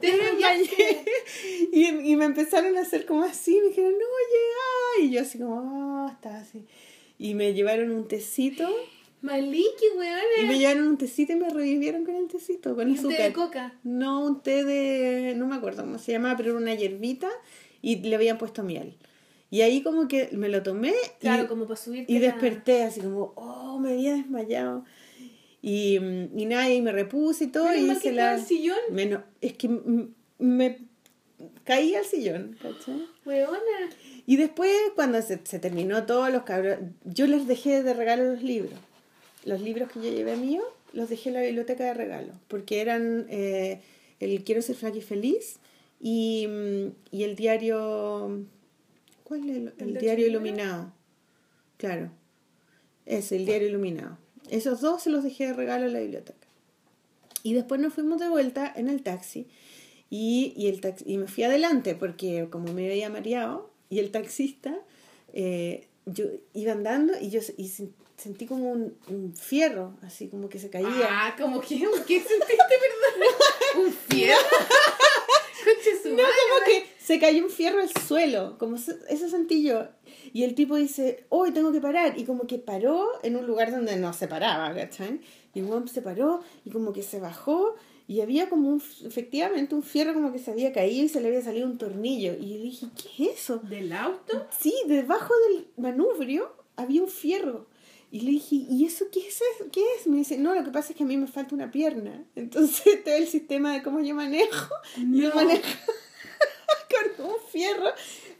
Te desmayaste.
y, y me empezaron a hacer como así, me dijeron, no, llega. Y yo así como, ah, estaba así. Y me llevaron un tecito,
Maliki,
y me
weón.
llevaron un tecito y me revivieron con el tecito, con
Un té
azúcar.
de coca.
No, un té de, no me acuerdo cómo se llamaba, pero era una hierbita y le habían puesto miel. Y ahí como que me lo tomé
Claro,
y,
como para subirte.
y desperté así como, oh, me había desmayado. Y, y nada, y me repuse y todo.
Menos
y
mal que
la...
el sillón.
Menos, es que me caí al sillón, ¿cachai?
Weona.
Y después, cuando se, se terminó todo, los cabros, yo les dejé de regalo los libros. Los libros que yo llevé mío, los dejé en la biblioteca de regalo, porque eran eh, el Quiero ser flaca y feliz y, mm, y el diario... ¿Cuál es el, el diario iluminado? Claro, es el diario iluminado. Esos dos se los dejé de regalo en la biblioteca. Y después nos fuimos de vuelta en el taxi y, y, el taxi, y me fui adelante porque como me había mareado y el taxista, eh, yo iba andando y yo y sentí como un, un fierro, así como que se caía.
Ah, como que, ¿qué sentiste, perdón? ¿Un fierro?
No, como que se cayó un fierro al suelo, como eso sentí yo. Y el tipo dice, hoy tengo que parar. Y como que paró en un lugar donde no se paraba, ¿cachai? Y el se paró y como que se bajó y había como un, efectivamente un fierro como que se había caído y se le había salido un tornillo. Y yo dije, ¿qué es eso?
¿Del auto?
Sí, debajo del manubrio había un fierro. Y le dije, ¿y eso qué es? eso? ¿Qué es? Me dice, no, lo que pasa es que a mí me falta una pierna. Entonces, todo el sistema de cómo yo manejo, yo
No.
manejo con un fierro.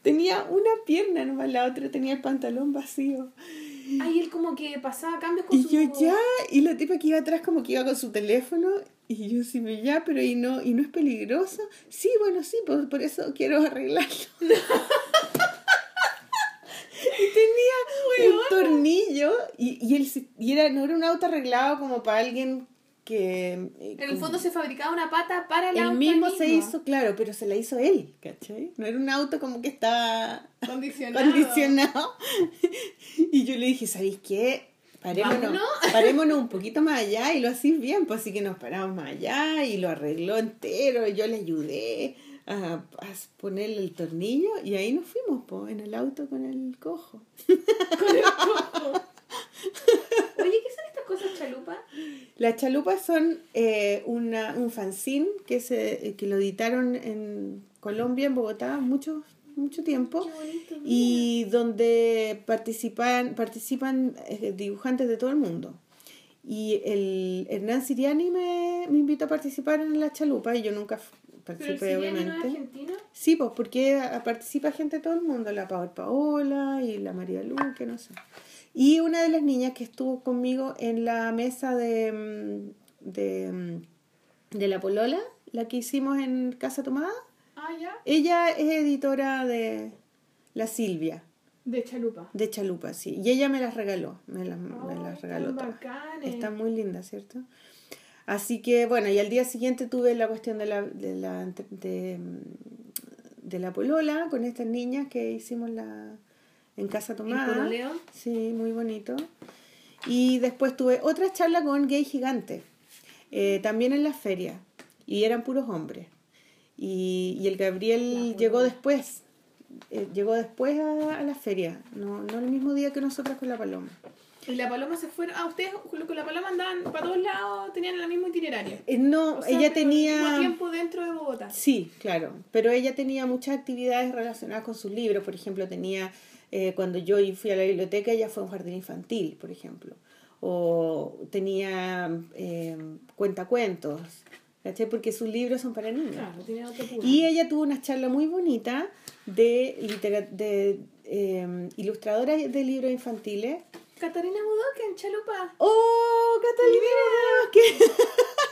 Tenía una pierna nomás, la otra tenía el pantalón vacío.
Ay, él como que pasaba cambios con
Y
su...
yo ya, y la tipa que iba atrás como que iba con su teléfono, y yo sí, ya, pero y no, y no es peligroso. Sí, bueno, sí, por, por eso quiero arreglarlo. y tenía un tornillo, y, y, el, y era, no era un auto arreglado como para alguien que... eh,
En el fondo se fabricaba una pata para el,
el
auto
mismo se
mismo.
hizo, claro, pero se la hizo él, ¿cachai? No era un auto como que estaba
Condicionado.
condicionado. Y yo le dije, ¿sabéis qué? Parémonos, parémonos un poquito más allá y lo hacís bien, pues así que nos paramos más allá y lo arregló entero, y yo le ayudé a, a ponerle el tornillo y ahí nos fuimos, pues, en el auto con el cojo.
Con el cojo. Oye, ¿qué son estas cosas chalupa?
Las chalupas son eh, una, un fanzine que, se, que lo editaron en Colombia, en Bogotá, mucho, mucho tiempo.
Qué bonito.
y donde participan, participan eh, dibujantes de todo el mundo. Y el Hernán Siriani me, me invitó a participar en la chalupa y yo nunca f-
¿Pero el
participé,
argentino?
Sí, pues porque participa gente de todo el mundo, la Paola Paola y la María Luque, no sé. Y una de las niñas que estuvo conmigo en la mesa de, mm, de, mm, de la Polola, la que hicimos en Casa Tomada,
Ah, ya.
ella es editora de La Silvia.
De chalupa.
De chalupa, sí. Y ella me las regaló, me las, me
Oh,
las regaló
están
todas. Están muy lindas, ¿cierto? Así que, bueno, y al día siguiente tuve la cuestión de la, de la, de, de la polola con estas niñas que hicimos la, en Casa Tomada. Sí, muy bonito. Y después tuve otra charla con Gay Gigante, eh, también en la feria, y eran puros hombres. Y, y el Gabriel llegó después, eh, llegó después a, a la feria, no, no el mismo día que nosotras con la Paloma.
Y la paloma se fueron. Ah, ustedes con la paloma andaban para todos lados, tenían el mismo itinerario.
Eh, no,
O sea,
ella tenía...
tiempo dentro de Bogotá.
Sí, claro, pero ella tenía muchas actividades relacionadas con sus libros, por ejemplo, tenía, eh, cuando yo fui a la biblioteca, ella fue a un jardín infantil, por ejemplo, o tenía eh, cuentacuentos, ¿cachai? Porque sus libros son para niños.
Claro, tiene otro.
Y ella tuvo una charla muy bonita de, de eh, ilustradora de libros infantiles.
Catalina Budoque en Chalupa.
¡Oh, Catalina! ¡Qué-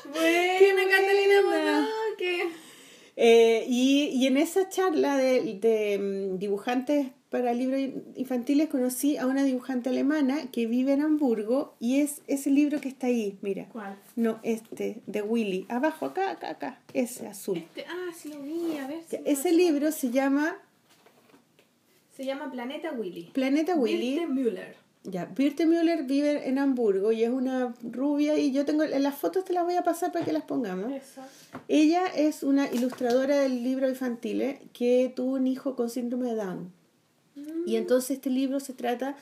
Buena,
buena.
Catalina Budoque.
Eh, y, y en esa charla de, de, mm, dibujantes para libros infantiles conocí a una dibujante alemana que vive en Hamburgo y es ese libro que está ahí, mira.
¿Cuál?
No, este, de Willy. Abajo, acá, acá, acá. Ese azul.
Este, ah, sí lo vi, a ver. si
Ese libro se llama
Se llama Planeta Willy.
Planeta Willy.
Müller.
Ya, Birte Müller vive en Hamburgo y es una rubia y yo tengo las fotos te las voy a pasar para que las pongamos.
Eso.
Ella es una ilustradora del libro infantil que tuvo un hijo con síndrome de Down. Y entonces este libro se trata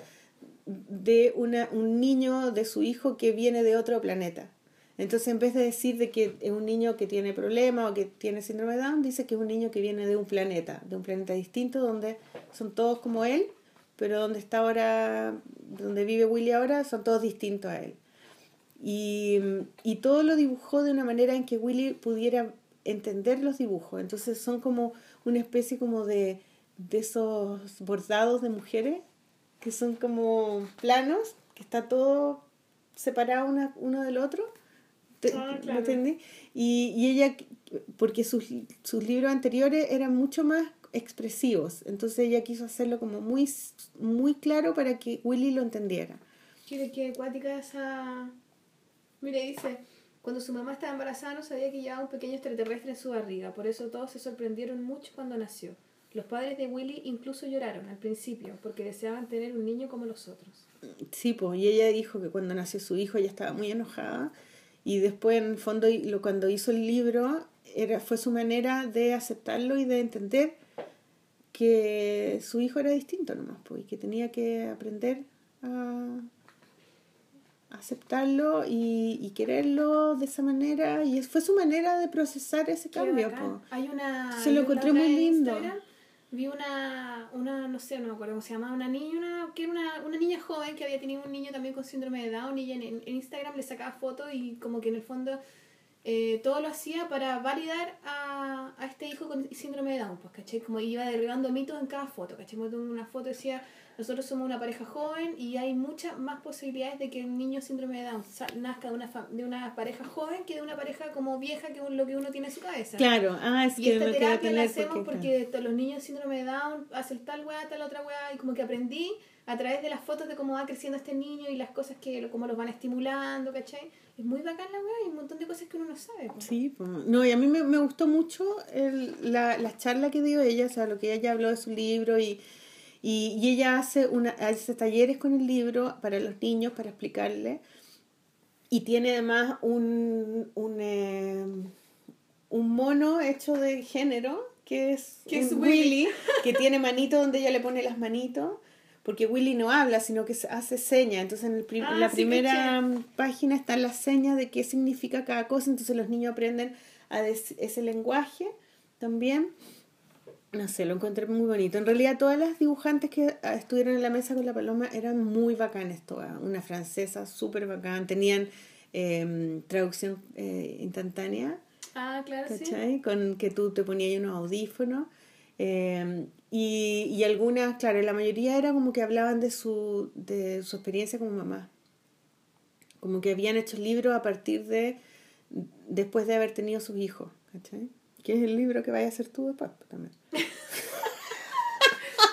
de una, un niño de su hijo que viene de otro planeta. Entonces en vez de decir de que es un niño que tiene problemas o que tiene síndrome de Down, dice que es un niño que viene de un planeta, de un planeta distinto donde son todos como él, pero donde está ahora, donde vive Willy ahora, son todos distintos a él. Y, y todo lo dibujó de una manera en que Willy pudiera entender los dibujos. Entonces son como una especie como de, de esos bordados de mujeres que son como planos, que está todo separado una- uno del otro. ¿Te-
Ah,
¿Me
claro.
entendí? Y, y ella, porque sus, sus libros anteriores eran mucho más expresivos, entonces ella quiso hacerlo como muy, muy claro para que Willy lo entendiera.
Quiere que acuática esa. Mire, dice. Cuando su mamá estaba embarazada no sabía que llevaba un pequeño extraterrestre en su barriga, por eso todos se sorprendieron mucho cuando nació. Los padres de Willy incluso lloraron al principio, porque deseaban tener un niño como los otros.
Sí, pues, y ella dijo que cuando nació su hijo ella estaba muy enojada y después en el fondo lo, cuando hizo el libro era, fue su manera de aceptarlo y de entender que su hijo era distinto nomás, pues, y que tenía que aprender a aceptarlo y, y quererlo de esa manera y fue su manera de procesar ese cambio.
Hay una.
Se lo encontré muy lindo.
Instagram Vi una, una, no sé, no me acuerdo cómo se llamaba, una niña, una, que era una, una niña joven que había tenido un niño también con síndrome de Down y en, en Instagram le sacaba fotos y como que en el fondo eh, todo lo hacía para validar a, a este hijo con síndrome de Down, pues, ¿cachai? Como iba derribando mitos en cada foto, ¿cachai? Como una foto decía, nosotros somos una pareja joven y hay muchas más posibilidades de que un niño síndrome de Down nazca de una, de una pareja joven que de una pareja como vieja que lo que uno tiene en su cabeza.
Claro, ah, es
Y
que
esta terapia la hacemos
porque,
los niños síndrome de Down hacen tal weá, tal otra weá, y como que aprendí a través de las fotos de cómo va creciendo este niño y las cosas que, cómo los van estimulando, ¿cachai? Es muy bacán la weá y un montón de cosas que uno no sabe. po.
Sí, pues, no, y a mí me, me gustó mucho el, la, la charla que dio ella, o sea, lo que ella ya habló de su libro y, y, y ella hace, una, hace talleres con el libro para los niños, para explicarle. Y tiene además un, un, eh, un mono hecho de género, que es,
Que es
un
Willy.
que tiene manito donde ella le pone las manitos. Porque Willy no habla, sino que se- hace señas. Entonces, en el prim-
Ah,
la
sí,
primera página están las señas de qué significa cada cosa. Entonces, los niños aprenden a ese lenguaje también. No sé, lo encontré muy bonito. En realidad, todas las dibujantes que ah, estuvieron en la mesa con la paloma eran muy bacanes todas. Una francesa súper bacán. Tenían em, traducción eh, instantánea.
Ah, claro, sí.
¿cachai? Con que tú te ponías unos audífonos. Eh, y, y algunas, claro, la mayoría era como que hablaban de su, de su experiencia como mamá. Como que habían hecho el libro a partir de, después de haber tenido sus hijos, ¿cachai? Que es el libro que vaya a hacer tú después pues, también.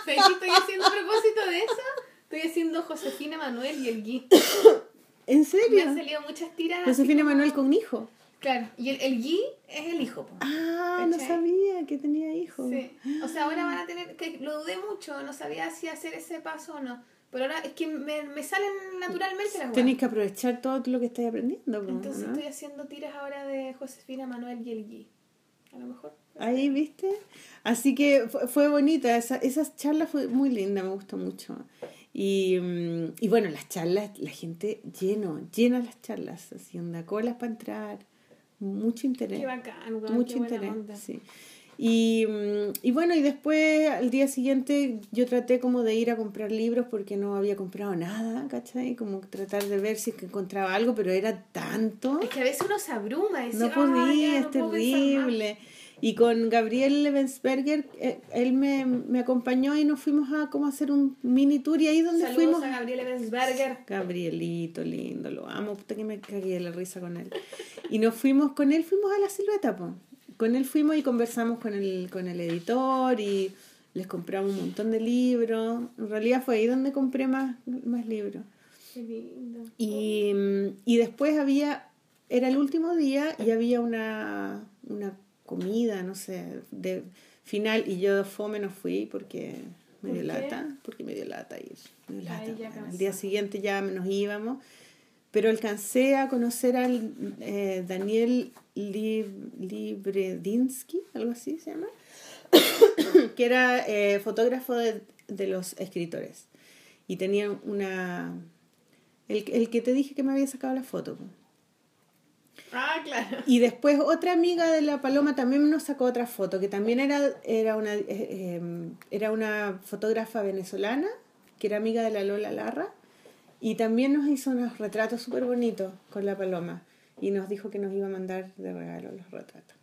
¿Sabes qué estoy haciendo a propósito de eso? Estoy haciendo Josefina Manuel y el Gui.
¿En
Me
serio?
han salido muchas tiras. así
Josefina
como-
Manuel con un hijo.
Claro, y el, el Gui es el hijo. po.
Ah, no sabía que tenía hijos.
Sí. O sea, ahora van a tener, que lo dudé mucho, no sabía si hacer ese paso o no. Pero ahora es que me, me salen naturalmente las
Tenéis que aprovechar todo lo que estáis aprendiendo. pues,
Entonces
¿no?
estoy haciendo tiras ahora de Josefina Manuel y el Gui. A lo mejor.
Ahí, ¿viste? Así que fue, fue bonita, esa, esa charla fue muy linda, me gustó mucho. Y, mm, y bueno, las charlas, la gente lleno, llena las charlas, haciendo colas para entrar, mucho interés.
Qué bacán, weón,
mucho
qué
interés,
onda.
sí. Y, mm, y bueno, y después al día siguiente yo traté como de ir a comprar libros porque no había comprado nada, ¿cachai? Como tratar de ver si es que encontraba algo, pero era tanto.
Es que a veces uno se abruma y dice,
No
"Ah,
podía,
ya,
es
no puedo pensar más".
terrible. Y con Gabriel Levensberger, eh, él me, me acompañó y nos fuimos a como hacer un mini tour y ahí donde
Saludos
fuimos...
a Gabriel Ebensberger.
Gabrielito, lindo, lo amo, puta que me cagué de la risa con él. Y nos fuimos con él, fuimos a la silueta, po. Con él fuimos y conversamos con el, con el editor y les compramos un montón de libros. En realidad fue ahí donde compré más, más libros.
Qué lindo.
Y, mm, y después había, era el último día y había una, una comida, no sé, de final y yo fome no fui porque me
¿Por
dio
qué?
lata, porque me dio lata ir. Me dio lata. Bueno, el día siguiente ya nos íbamos, pero alcancé a conocer al eh, Daniel Lib- Libredinsky, algo así se llama, que era eh, fotógrafo de, de los escritores. Y tenía una... El, el que te dije que me había sacado la foto.
Ah, claro.
Y después otra amiga de la Paloma también nos sacó otra foto, que también era, era, una, eh, eh, era una fotógrafa venezolana, que era amiga de la Lola Larra, y también nos hizo unos retratos súper bonitos con la Paloma, y nos dijo que nos iba a mandar de regalo los retratos.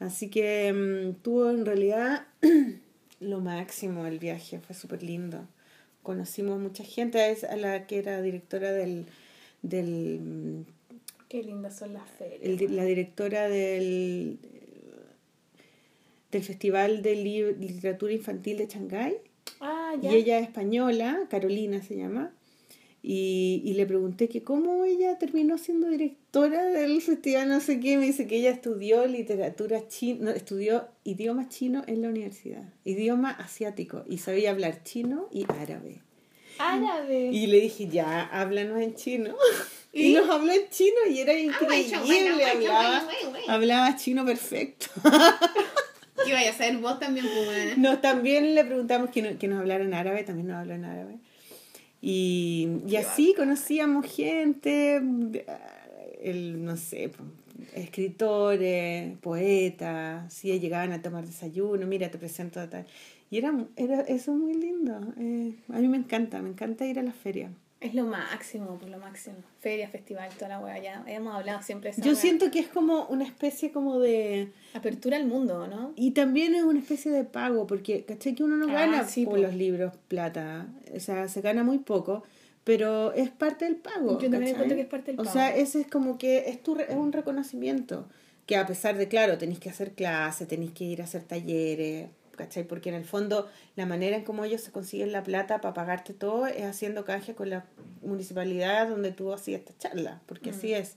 Así que mm, tuvo en realidad lo máximo el viaje, fue súper lindo. Conocimos mucha gente, a la que era directora del, del
Qué lindas son las ferias.
el la directora del, del Festival de Li- Literatura Infantil de Shanghái.
Ah, ya.
Y ella es española, Carolina se llama. Y, y le pregunté que cómo ella terminó siendo directora del festival, no sé qué. Me dice que ella estudió literatura china, no, estudió idioma chino en la universidad, idioma asiático, y sabía hablar chino y árabe.
Árabe.
Y le dije, ya, háblanos en chino. Y,
¿Y?
nos habló en chino y era increíble. Hablaba, hablaba chino perfecto.
¿Qué vaya a ser vos también, pues?
Nos también le preguntamos que, no- que nos hablara en árabe, también nos habló en árabe. Y, y así conocíamos gente, el, no sé, po, escritores, poetas, sí, llegaban a tomar desayuno, mira, te presento a tal. Y era, era eso muy lindo. eh, a mí me encanta, me encanta ir a las ferias.
Es lo máximo, por lo máximo. Feria, festival, toda la weá. Ya hemos hablado siempre de
Yo siento que es como una especie como de...
Apertura al mundo, ¿no?
Y también es una especie de pago, porque caché que uno no
Ah,
gana
sí,
por
po.
los libros plata, o sea, se gana muy poco, pero es parte del pago.
Yo también
¿cachai?
encuentro que es parte del
O
pago.
sea, ese es como que es, tu, re- es un reconocimiento, que a pesar de, claro, tenéis que hacer clases, tenéis que ir a hacer talleres, ¿cachai? Porque en el fondo la manera en cómo ellos se consiguen la plata para pagarte todo es haciendo canje con la municipalidad donde tú hacías esta charla, porque así es.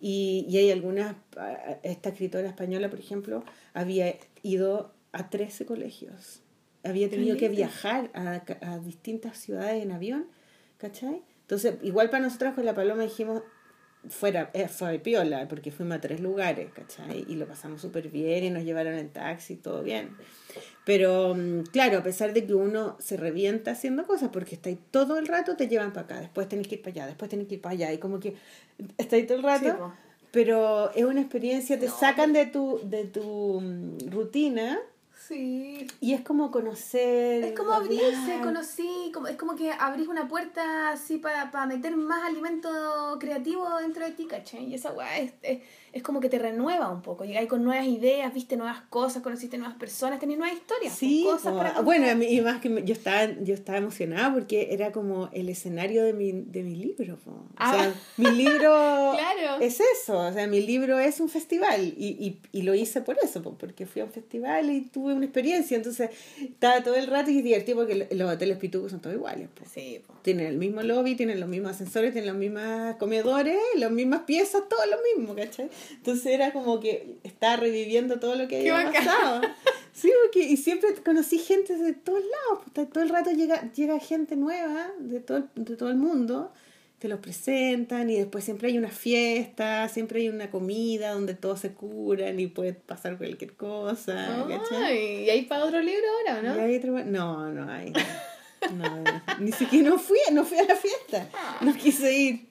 Y, y hay algunas, ah, esta escritora española, por ejemplo, había ido a 13 colegios. Había tenido que viajar a, a distintas ciudades en avión, ¿cachai? Entonces, igual para nosotros con la Paloma dijimos, fuera, eh, fue piola, porque fuimos a tres lugares, ¿cachai? Y lo pasamos súper bien y nos llevaron en taxi, todo bien. Pero, mm, claro, a pesar de que uno se revienta haciendo cosas, porque estáis todo el rato, te llevan para acá, después tenés que ir para allá, después tenés que ir para allá, y como que estáis todo el rato,
Sí,
pero es una experiencia, te
No,
sacan de tu, de tu mm, rutina
Sí.
y es como conocer.
Es como abrirse, conocí, como, es como que abrís una puerta así para meter más alimento creativo dentro de ti, ¿cachai? Y esa weá es, es, es como que te renueva un poco. Llegáis con nuevas ideas, viste nuevas cosas, conociste nuevas personas, tenés nuevas historias,
Sí,
pues, cosas
po.
para
bueno, a mí- y más que me- yo estaba, yo estaba emocionada porque era como el escenario de mi, de mi libro. O
Ah.
sea, mi libro
Claro.
es eso, o sea, mi libro es un festival y, y, y lo hice por eso, po, porque fui a un festival y tuve una experiencia, entonces estaba todo el rato y divertido porque lo- los hoteles pitucos son todos iguales. po.
Sí, po.
Tienen el mismo lobby, tienen los mismos ascensores, tienen los mismos comedores, las mismas piezas, todo lo mismo, ¿cachai? Entonces era como que estaba reviviendo todo lo que
Qué
había
bacán.
pasado. Sí, porque y siempre conocí gente de todos lados, pues, todo el rato llega, llega gente nueva de todo, el- de todo el mundo, te los presentan y después siempre hay una fiesta, siempre hay una comida donde todos se curan y puede pasar cualquier cosa,
¿Y hay para otro libro ahora, no?
hay otro- No, no hay. No, no, ni siquiera no fui, no fui a la fiesta. No quise ir.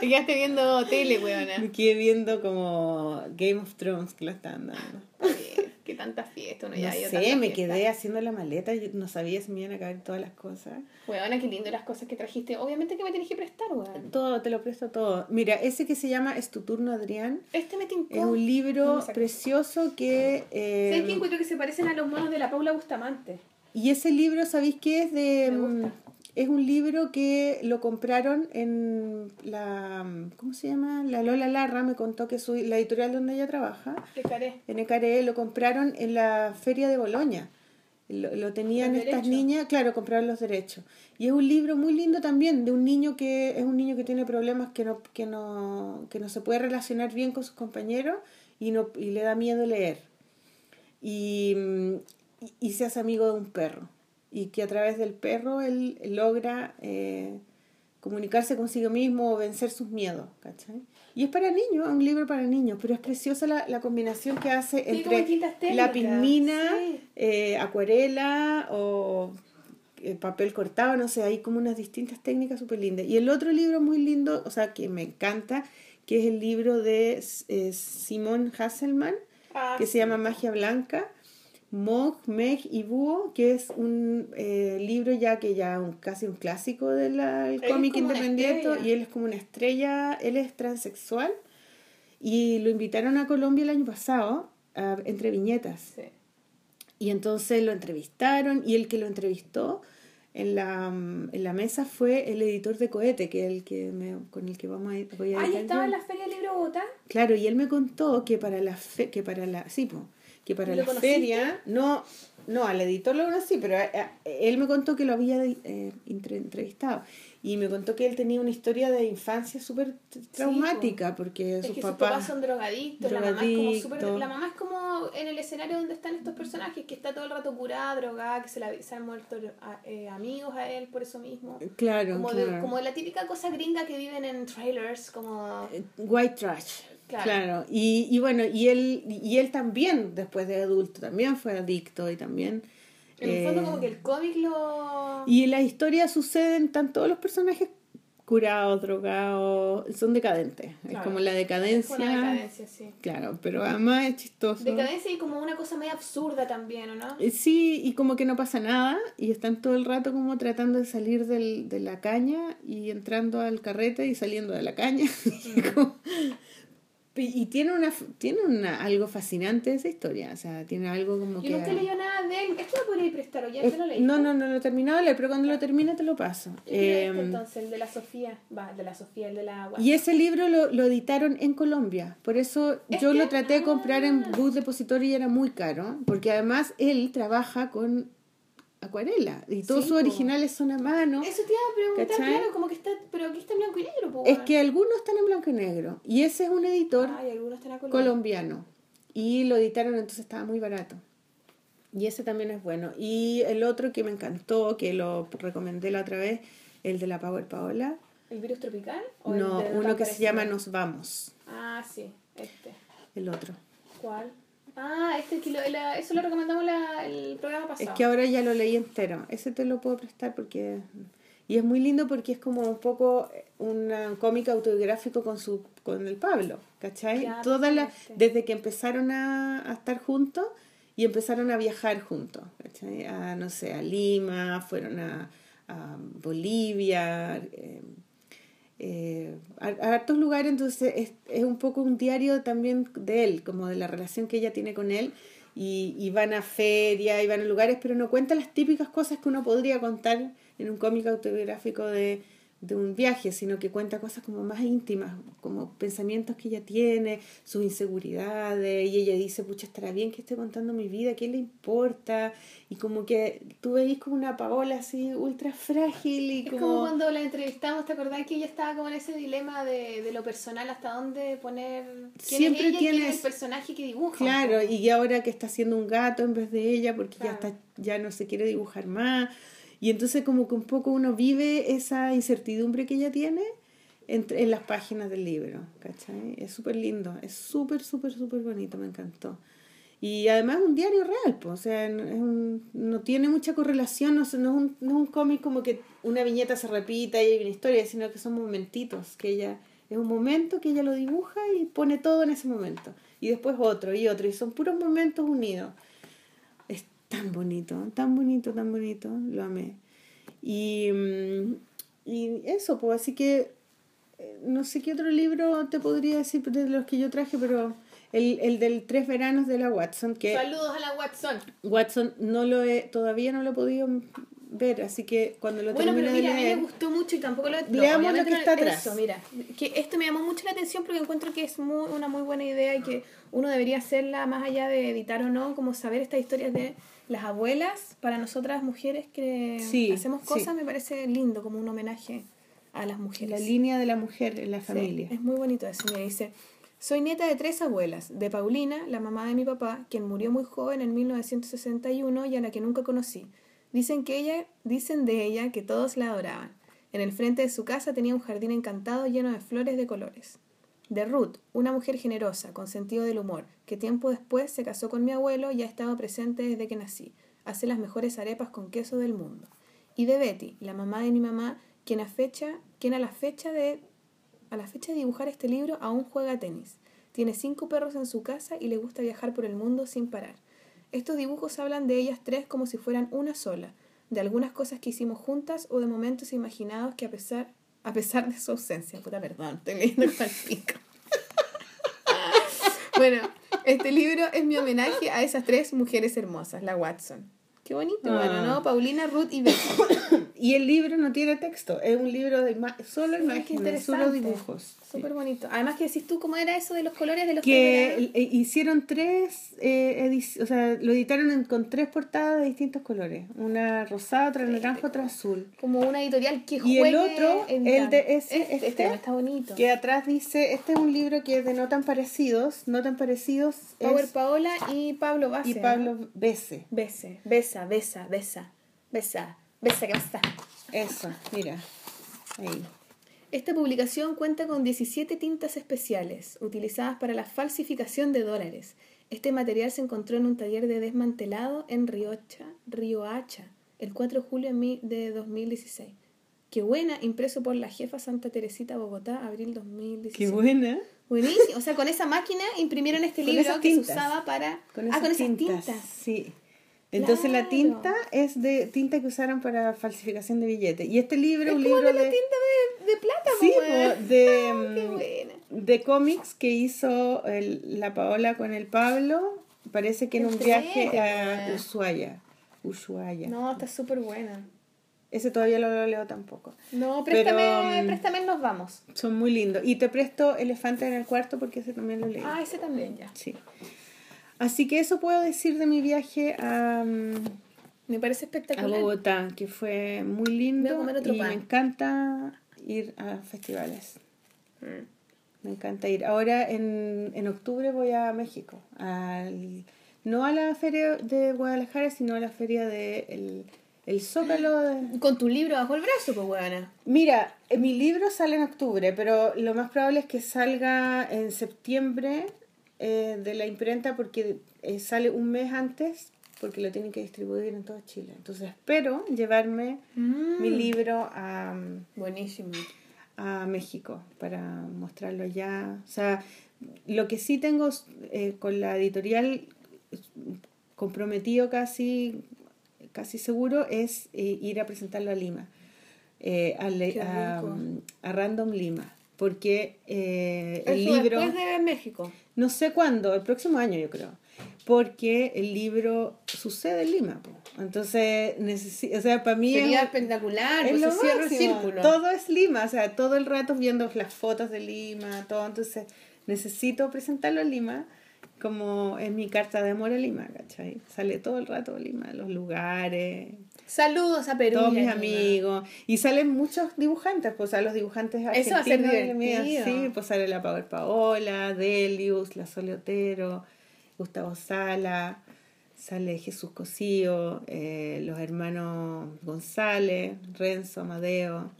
Te quedaste viendo tele, weona.
Me quedé viendo como Game of Thrones que lo estaban dando.
Bien, Qué tanta fiesta, uno
No
ya a
sé, me quedé haciendo la maleta y no sabía si me iban a caer todas las cosas.
Weona, qué lindo las cosas que trajiste. Obviamente que me tenés que prestar, weón.
Todo, te lo presto todo. Mira, ese que se llama Es tu turno, Adrián,
Este me tincó.
es un
No
libro precioso que... eh,
¿Sabes qué encuentro que se parecen a los monos de la Paula Bustamante?
y ese libro, ¿sabéis qué? Es de...
Me gusta.
Es un libro que lo compraron en la... ¿Cómo se llama? La Lola Larra me contó que su, la editorial donde ella trabaja, en Ecaré, lo compraron en la feria de Boloña. Lo, lo tenían estas niñas, claro, compraron los derechos. Y es un libro muy lindo también de un niño que es un niño que tiene problemas que no que no que no se puede relacionar bien con sus compañeros y no y le da miedo leer. Y, y- y se hace amigo de un perro y que a través del perro él logra eh, comunicarse consigo mismo o vencer sus miedos, ¿cachai? Y es para niños, es un libro para niños, pero es preciosa la, la combinación que hace entre
distintas técnicas,
lápiz mina,
sí.
eh, acuarela o eh, papel cortado, no sé, hay como unas distintas técnicas súper lindas. Y el otro libro muy lindo, o sea, que me encanta, que es el libro de eh, Simón Hasselman,
Ah,
que se llama Magia Blanca, Mog, Meg y Búho, que es un eh, libro ya que ya un, casi un clásico del cómic independiente y él es como una estrella, él es transexual y lo invitaron a Colombia el año pasado a- entre viñetas.
Sí.
Y entonces lo entrevistaron y el que lo entrevistó en la, mm, en la mesa fue el editor de Cohete, que es el que me, con el que vamos a ir. Voy a
Ah, ¿y
editar
estaba en la Feria del Libro Bogotá?
Claro, y él me contó que para la fe- que para la sí, po, que para
¿Lo
la
conociste?
feria no no al editor lo conocí, pero eh, eh, él me contó que lo había eh, entre- entrevistado y me contó que él tenía una historia de infancia súper traumática porque
Es
sus
que sus
papás
papás son drogadictos, la mamá es como.
Drogadicto.
La mamá es como en el escenario donde están estos personajes, que está todo el rato curada, drogada, que se, la, se han muerto a- eh, amigos a él por eso mismo.
claro,
Como,
claro.
de, como la típica cosa gringa que viven en trailers, como...
Eh, white trash.
Claro.
Claro. Y, y bueno, y él, y él también, después de adulto, también fue adicto y también...
En el fondo
eh,
como que el cómic lo...
Y en la historia suceden, están todos los personajes curados, drogados, son decadentes. Es
Claro.
como la decadencia.
Fue una decadencia, sí.
Claro, pero además es chistoso.
Decadencia y como una cosa medio absurda también, ¿o no?
Eh, Sí, y como que no pasa nada, y están todo el rato como tratando de salir del, de la caña y entrando al carrete y saliendo de la caña. Como- y tiene una tiene una, algo fascinante esa historia, o sea, tiene algo como
Yo
que...
nunca leí nada de él. Esto lo podría prestar, ¿o ya
Es-
te lo leí?
no, no, no lo he terminado de leer, pero cuando lo termine te lo paso. Em,
entonces, el de la Sofía. Va, el de la Sofía, el de la agua.
Y ese libro lo, lo editaron en Colombia, por eso
Es
yo
que-
lo traté de comprar en
ah.
Booth Depository y era muy caro, porque además él trabaja con acuarela y todos
Sí,
sus originales son a mano.
Eso te iba a preguntar,
¿Cachai?
claro, como que está, pero aquí está en blanco y negro, po,
Es que algunos están en blanco y negro y ese es un editor colombiano y lo editaron entonces estaba muy barato. Y ese también es bueno. Y el otro que me encantó, que lo recomendé la otra vez, el de la Power Paola.
¿El virus tropical? ¿O el
No, uno que se llama Nos Vamos,
Ah, sí, este.
el otro.
¿Cuál? Ah, este que lo, la- eso lo recomendamos la, el programa
Es
pasado.
que ahora ya lo leí entero. Ese te lo puedo prestar porque... Y es muy lindo porque es como un poco un cómic autobiográfico con su con el Pablo, ¿cachai?
Ya,
Toda la, desde que empezaron a, a estar juntos y empezaron a viajar juntos, ¿cachai? A, no sé, a Lima, fueron a, a Bolivia, eh, eh, a, a hartos lugares, entonces es, es un poco un diario también de él, como de la relación que ella tiene con él, y, van a feria y van a lugares, pero no cuenta las típicas cosas que uno podría contar en un cómic autobiográfico de, de un viaje, sino que cuenta cosas como más íntimas, como pensamientos que ella tiene, sus inseguridades, y ella dice, pucha, estará bien que esté contando mi vida, ¿qué le importa? Y como que tú veis como una Paola así ultra frágil y
Es
como...
como cuando la entrevistamos, ¿te acordás que ella estaba como en ese dilema de, de lo personal, hasta dónde poner quién
Siempre
es ella y quién
tienes-
es el personaje que dibuja?
Claro, y ahora que está haciendo un gato en vez de ella porque ya está ya no se quiere dibujar más. Y entonces como que un poco uno vive esa incertidumbre que ella tiene entre, en las páginas del libro, ¿cachai? Es súper lindo, es súper, súper, súper bonito, me encantó. Y además es un diario real, pues, o sea, es un- no tiene mucha correlación, no, no es un, no es un cómic como que una viñeta se repita y hay una historia, sino que son momentitos, que ella, es un momento que ella lo dibuja y pone todo en ese momento. Y después otro y otro, y son puros momentos unidos. Tan bonito, tan bonito, tan bonito, lo amé. Y, mm, y eso, pues así que eh, no sé qué otro libro te podría decir de los que yo traje, pero el, el del Tres Veranos de la Watson, que
Saludos a la Watson.
Watson no lo he, todavía no lo he podido ver, así que cuando lo
Bueno,
termine
pero
de
mira, a mí
leer,
me gustó mucho y tampoco lo
Leamos lo que
no-
está atrás.
Eso, mira, que esto me llamó mucho la atención porque encuentro que es muy, una muy buena idea y que uno debería hacerla más allá de editar o no, como saber estas historias de las abuelas para nosotras mujeres que
Sí,
hacemos
sí.
cosas, me parece lindo, como un homenaje a las mujeres.
la línea de la mujer en la
Sí,
familia.
es muy bonito eso. Mira, dice, soy nieta de tres abuelas, de Paulina, la mamá de mi papá, quien murió muy joven en 1961 y a la que nunca conocí. Dicen que ella, dicen de ella que todos la adoraban. En el frente de su casa tenía un jardín encantado lleno de flores de colores. De Ruth, una mujer generosa, con sentido del humor, que tiempo después se casó con mi abuelo y ha estado presente desde que nací. Hace las mejores arepas con queso del mundo. Y de Betty, la mamá de mi mamá, quien a, fecha, quien a la fecha de a la fecha de dibujar este libro aún juega tenis. Tiene cinco perros en su casa y le gusta viajar por el mundo sin parar. Estos dibujos hablan de ellas tres como si fueran una sola, de algunas cosas que hicimos juntas o de momentos imaginados que a pesar, a pesar de su ausencia. Puta, perdón, estoy leyendo el pico. bueno, este libro es mi homenaje a esas tres mujeres hermosas, la Watson. Qué bonito,
Ah.
bueno, ¿no? Paulina, Ruth y Betty.
Y el libro no tiene texto, es un libro de ima- solo imágenes, solo dibujos.
Súper bonito. Además que decís tú cómo era eso de los colores de los
Que eh, hicieron tres, eh, o sea, lo editaron en- con tres portadas de distintos colores. Una rosada, otra naranja, otra azul.
como una editorial que
Y el
juegue
otro,
en
el de ese,
este,
este,
también está bonito
Que atrás dice, este es un libro que es de no tan parecidos, no tan parecidos,
Power
es-
Paola y Pablo Base
y Pablo Bese.
Bese besa besa besa besa besa que besa
Eso, mira, ahí.
Esta publicación cuenta con 17 tintas especiales utilizadas para la falsificación de dólares este material se encontró en un taller de desmantelado en Riocha Riohacha el 4 de julio de mi- de 2016 Qué buena, impreso por la jefa Santa Teresita Bogotá, abril 2016.
Qué buena.
Buenísimo. O sea, con esa máquina imprimieron este
Con
libro que se usaba para.
Con
ah, con esas
tintas.
tintas.
Sí. Entonces la tinta es de tinta que usaron para falsificación de billetes. Y este libro es un
como
libro
de la
de,
tinta de, de plata,
Sí, de,
Ah, qué
mm,
buena.
de cómics que hizo el- la Paola con el Pablo. Parece que en un viaje a. Ushuaia. Ushuaia.
No, está súper buena.
Ese todavía no lo leo tampoco.
No,
Pero,
préstame,
mm,
préstame, nos vamos.
Son muy lindos. Y te presto Elefante en el cuarto porque ese también lo leí.
Ah, ese también ya.
Sí. Así que eso puedo decir de mi viaje a, mm,
Me parece
a
espectacular.
Bogotá, que fue muy
a
lindo
comer otro
y
pan.
me encanta ir a festivales.
Mm.
Me encanta ir. Ahora en, en octubre voy a México. Al, no a la feria de Guadalajara, sino a la feria de el, el Zócalo. de-
Con tu libro bajo el brazo, pues, weona.
Mira, eh, mi libro sale en octubre, pero lo más probable es que salga en septiembre eh, de la imprenta porque eh, sale un mes antes porque lo tienen que distribuir en todo Chile. Entonces espero llevarme mi libro a,
Buenísimo.
a México para mostrarlo ya. O sea, lo que sí tengo eh, con la editorial comprometido casi, casi seguro es eh, ir a presentarlo a Lima, eh, a, a, Random Lima, porque eh, el
Eso
libro,
después de México.
No sé cuándo, el próximo año yo creo, porque el libro sucede en Lima. po. Entonces, o sea, para mí es
Sería
un-
espectacular,
es
pues
lo
se cierra el círculo.
Todo es Lima, o sea, todo el rato viendo las fotos de Lima, todo. Entonces, necesito presentarlo en Lima como es mi carta de amor a Lima, ¿cachai? Sale todo el rato Lima, los lugares,
Saludos a Perú.
todos mis amigos. Y salen muchos dibujantes, pues, o sea, los dibujantes
Eso va a ser
argentinos.
divertido.
Sí, pues sale la Power Paola, Delius, la Sole Otero, Gustavo Sala, sale Jesús Cosío, eh, los hermanos González, Renzo, Amadeo,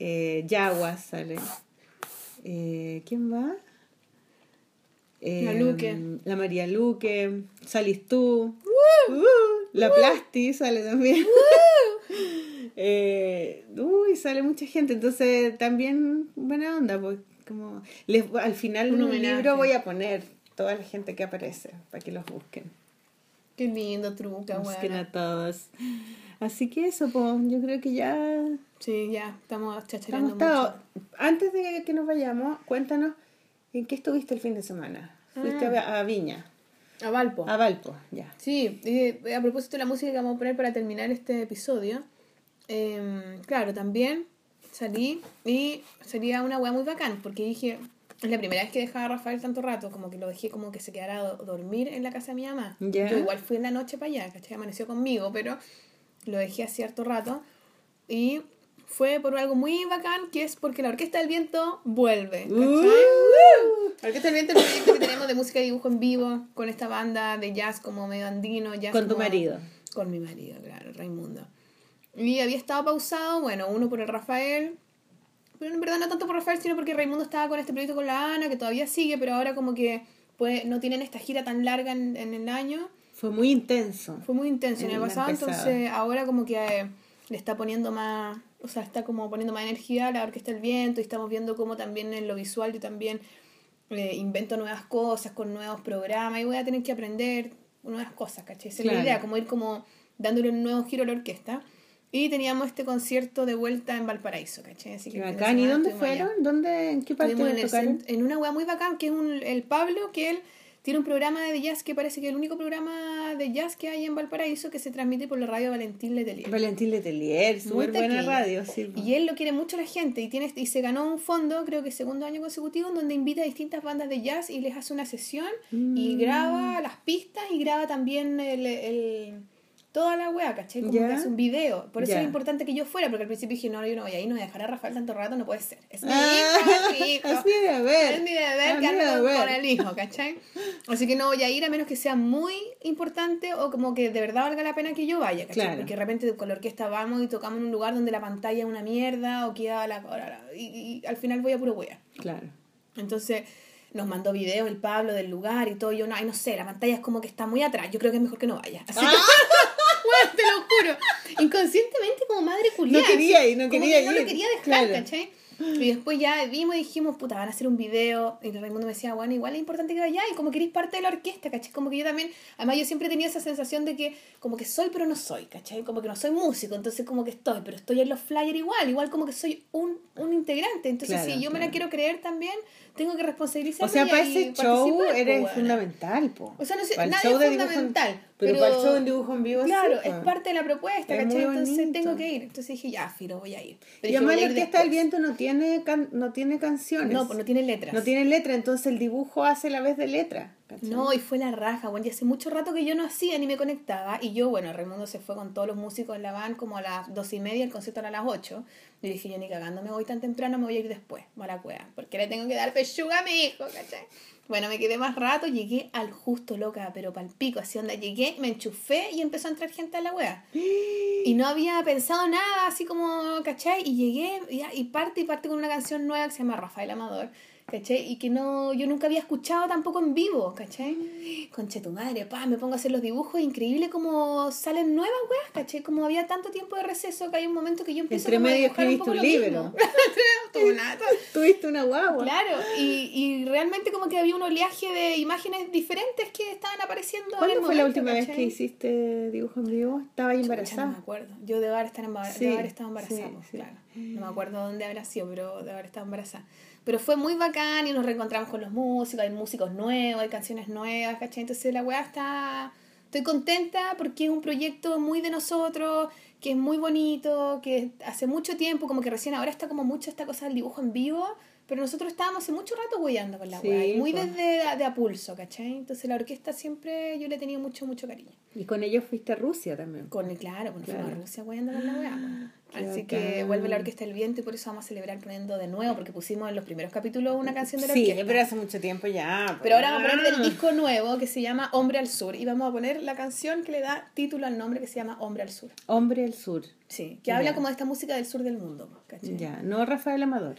eh, Yaguas sale. Eh, ¿Quién? Eh,
La Luque.
La María Luque, salís tú. Uh, la Plasti sale también. Eh, uy, sale mucha gente, entonces también buena onda, pues como les, al final
Un
libro voy a poner toda la gente que aparece para que los busquen.
Qué lindo, truca,
Busquen a todos. Así que eso, pues, yo creo que ya
Sí, ya, estamos chachareando mucho.
Antes de que nos vayamos, cuéntanos en qué estuviste el fin de semana. Fuiste a, a Viña,
A Valpo.
a Valpo, ya.
Sí, eh, a propósito de la música que vamos a poner para terminar este episodio, em, claro, también salí y sería una weá muy bacán, porque dije, es la primera vez que dejaba a Rafael tanto rato, como que lo dejé como que se quedara a do- dormir en la casa de mi mamá. Yo igual fui en la noche para allá, ¿cachai? Amaneció conmigo, pero lo dejé a cierto rato y fue por algo muy bacán, que es porque la Orquesta del Viento vuelve, ¿cachai?
Uh.
La Orquesta del Viento es el proyecto que tenemos de música y dibujo en vivo, con esta banda de jazz como medio andino, jazz
Con tu
como-
marido.
Con mi marido, claro, Raimundo. Y había estado pausado, bueno, uno por el Rafael, pero en verdad no tanto por Rafael, sino porque Raimundo estaba con este proyecto con la Ana, que todavía sigue, pero ahora como que pues, no tienen esta gira tan larga en, en el año.
Fue muy intenso.
Fue muy intenso en el
En
pasado, entonces ahora como que eh, le está poniendo más, o sea, está como poniendo más energía a la Orquesta del Viento y estamos viendo cómo también en lo visual yo también eh, invento nuevas cosas con nuevos programas y voy a tener que aprender nuevas cosas, ¿cachai? Esa es
Claro.
la idea, como ir como dándole un nuevo giro a la orquesta. Y teníamos este concierto de vuelta en Valparaíso, ¿cachai? Así que
bacán. ¿Y dónde
allá.
fueron? ¿Dónde, ¿En qué parte
en, el en una weá muy bacán que es un, el Pablo, que él tiene un programa de jazz que parece que es el único programa de jazz que hay en Valparaíso que se transmite por la radio Valentín Letelier.
Valentín Letelier, súper buena radio, sí.
Y él lo quiere mucho la gente y tiene y se ganó un fondo, creo que segundo año consecutivo, en donde invita a distintas bandas de jazz y les hace una sesión y
Mm.
graba las pistas y graba también el, el- toda la wea, ¿cachai? Como que hace un video. Por eso
Ya.
es importante que yo fuera, porque al principio dije, no, yo no voy ahí, no voy a dejar a Rafael tanto rato, no puede ser. Es mi
Ah,
hijo, es mi hijo.
es mi deber.
Es mi deber que con- el hijo, ¿cachai? Así que no voy a ir a menos que sea muy importante o como que de verdad valga la pena que yo vaya, ¿cachai?
Claro.
Porque de repente con la orquesta vamos y tocamos en un lugar donde la pantalla es una mierda o queda la... Y, y al final voy a puro wea.
Claro.
Entonces nos mandó videos el Pablo del lugar y todo. y Yo, no, ay, no sé, la pantalla es como que está muy atrás. Yo creo que es mejor que no vaya. Así que, Bueno, te lo juro. Inconscientemente como madre culiada.
No quería ir, no
como
quería
que No lo
ir.
quería dejar,
Claro.
¿cachai? Y después ya vimos y dijimos, puta, van a hacer un video. Y Raimundo me decía, bueno, igual es importante que vayáis, como que eres parte de la orquesta, ¿cachai? Como que yo también, además yo siempre tenía esa sensación de que como que soy pero no soy, ¿cachai? Como que no soy músico, entonces como que estoy, pero estoy en los flyers igual, igual como que soy un, un integrante. Entonces
Claro,
si yo me la quiero creer también, tengo que responsabilizarme.
O sea, para ese show
po,
eres fundamental, po.
O sea, no sé,
Para
nadie
show
es
de en-
fundamental.
pero, para el show en dibujo en vivo
Claro,
sí,
es
po.
parte de la propuesta,
Es
¿cachai? Entonces tengo que ir. Entonces dije, ya, filo, voy a ir. Pero
Y además la Orquesta del. Viento no tiene, can- no tiene canciones.
No, pues no tiene letras.
No tiene letra, entonces el dibujo hace la vez de letra. ¿cachai?
No, y fue la raja, bueno, y hace mucho rato que yo no hacía ni me conectaba. Y yo, bueno, Raimundo se fue con todos los músicos en la van como a las dos y media, el concierto era a las ocho. Y dije, yo ni cagando me voy tan temprano, me voy a ir después, mala cueva. Porque le tengo que dar pechuga a mi hijo, ¿cachai? Bueno, me quedé más rato, llegué al justo loca, pero pal pico, así onda, llegué, me enchufé y empezó a entrar gente a la wea. Y no había pensado nada, así como, ¿cachai? Y llegué y, y parte y parte con una canción nueva que se llama Rafael Amador, ¿cachai? Y que no, yo nunca había escuchado tampoco en vivo, ¿cachai? Conche tu madre, pa, me pongo a hacer los dibujos, increíble como salen nuevas weas, ¿cachai? Como había tanto tiempo de receso que hay un momento que yo empiezo
Entre medio escribiste un libro. Tuviste una guagua.
Claro, y, y realmente como que había un oleaje de imágenes diferentes que estaban apareciendo. en el
¿Cuándo fue la última vez que hiciste dibujo en vivo? Estaba embarazada.
no me acuerdo. Yo debo haber estado embarazada.
Sí,
debo haber estado embarazada,
sí,
pues,
sí.
claro. No me acuerdo dónde habrá sido, pero debo haber estado embarazada. Pero fue muy bacán y nos reencontramos con los músicos, hay músicos nuevos, hay canciones nuevas, ¿cachai? Entonces la weá está... Estoy contenta porque es un proyecto muy de nosotros, que es muy bonito, que hace mucho tiempo, como que recién ahora está como mucho esta cosa del dibujo en vivo, pero nosotros estábamos hace mucho rato hueando con la
Sí,
weá, y muy
pues.
desde de a pulso, ¿cachai? Entonces la orquesta siempre yo le he tenido mucho, mucho cariño.
Y con ellos fuiste a Rusia también.
Con el, claro, cuando fuimos a
Claro.
Rusia hueando con la po.
Qué
Así
bacán.
que vuelve la Orquesta del Viento y por eso vamos a celebrar poniendo de nuevo, porque pusimos en los primeros capítulos una canción de la
Sí,
orquesta.
pero hace mucho tiempo ya. pues.
Pero ahora vamos a poner del
Ah.
disco nuevo que se llama Hombre al Sur y vamos a poner la canción que le da título al nombre que se llama Hombre al Sur.
Hombre al sur.
Sí, que habla como de esta música del sur del mundo. ¿cachai?
Ya, no Rafael Amador.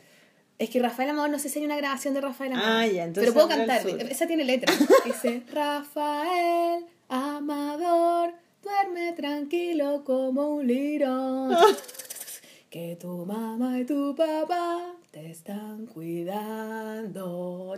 Es que Rafael Amador, no sé si hay una grabación de Rafael Amador.
Ah, ya, entonces
Pero puedo cantar, esa tiene letra. Dice, Rafael Amador, duerme tranquilo como un lirón. Que tu mamá y tu papá te están cuidando.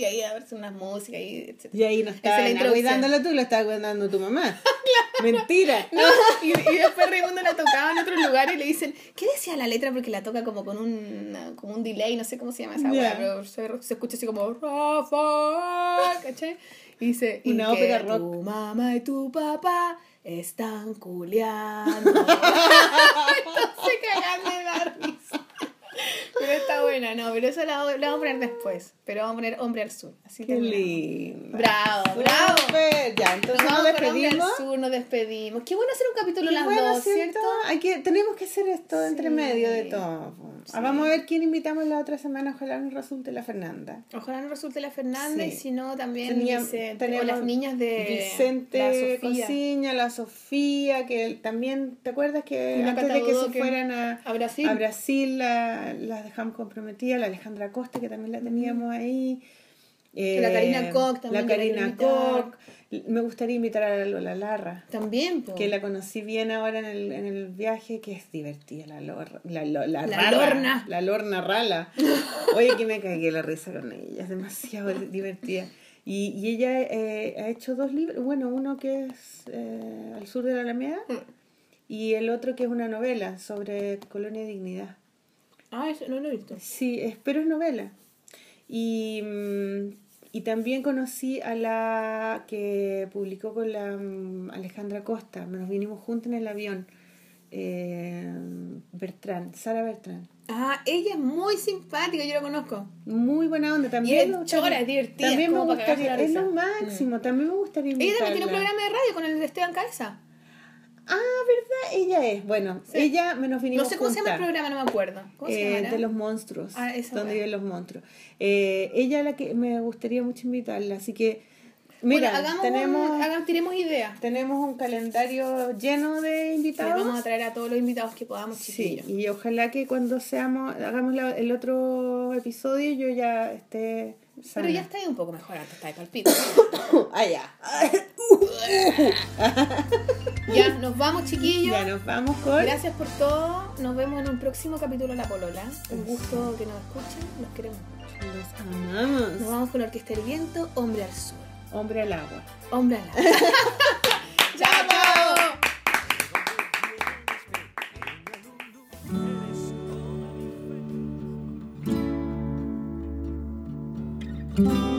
Y ahí a verse unas músicas y etc.
Y ahí no estaba cuidándolo tú, lo estaba cuidando tu mamá. Mentira.
No, y, y después Raimundo la tocaba en otro lugar y le dicen, ¿qué decía la letra? Porque la toca como con un, como un delay, no sé cómo se llama esa weá, pero se, se escucha así como Rafa, ¿cachai? Y dice, y que
ópera rock.
Tu mamá y tu papá están culeando. Entonces cagan de la risa. Pero está buena, no, pero eso la, la vamos a poner después. Pero vamos a poner Hombre al Sur. Así
Qué lindo.
Bravo, bravo.
Ya,
Nos
entonces nos,
con Hombre
despedimos.
al Sur, nos despedimos. Qué bueno hacer un capítulo
Qué
las
bueno,
dos, ¿cierto?
Hay que, tenemos que hacer esto entre medio de todo.
Sí.
Ah, Vamos a ver quién invitamos la otra semana. Ojalá nos resulte la Fernanda.
Ojalá no resulte la Fernanda
Sí.
y si no también
Tenía-
o las niñas de
Vicente
la Sofía.
La Sofía, que también, ¿te acuerdas que
la
antes de que se fueran a,
a Brasil.
a Brasil la- las dejamos comprometidas? La Alejandra Costa, que también la teníamos ahí. Eh,
La Karina Koch también,
La
la
Karina. Koch. Me gustaría invitar a la Lola Larra.
También, po.
Que la conocí bien ahora en el, en el viaje, que es divertida, la, lor, la, la,
La
rara,
Lorna.
La Lorna Rala. Oye, que me cagué la risa con ella, es demasiado divertida. Y, y ella eh, ha hecho dos libros, bueno, uno que es eh, Al sur de la Alameda
Mm.
y el otro que es una novela sobre Colonia y Dignidad.
Ah, eso no lo he visto.
Sí, es- pero es novela. Y, mm, y también conocí a la que publicó con la mm, Alejandra Costa. Nos vinimos juntos en el avión. Eh, Bertrán, Sara Bertrán.
Ah, ella es muy simpática, yo la conozco.
Muy buena onda
Y
también.
es
me gustaría-
chora, es divertida,
También me gustaría, es lo
risa. Mm.
máximo. También me gustaría
Ella
invitarla.
también tiene un programa de radio con el de Esteban Cabeza.
Ah. Ella es. Bueno,
Sí.
ella me nos vinimos
No sé cómo se llama el
juntas.
programa, no me acuerdo. ¿Cómo se
Eh, de los monstruos.
Ah,
donde viven los monstruos. Eh, ella la que me gustaría mucho invitarla, así que
Bueno,
mira,
hagamos
tenemos,
un- hagamos- tiremos ideas.
tenemos un calendario lleno de invitados.
vamos a traer a todos los invitados que podamos,
Sí,
chiquillos.
y ojalá que cuando seamos, hagamos la- el otro episodio yo ya esté
Pero
sana.
ya está ahí un poco mejor, antes está de palpito.
ah, ya.
Ya, nos vamos, chiquillos.
ya nos vamos con
Gracias por todo. Nos vemos en un próximo capítulo de La Polola. Un gusto que nos escuchen. Los queremos mucho.
Los amamos.
Nos vamos con Orquesta del Viento, Hombre al Sur.
Hombre al agua.
Hombre al. ¡Chao, chao!
Chao.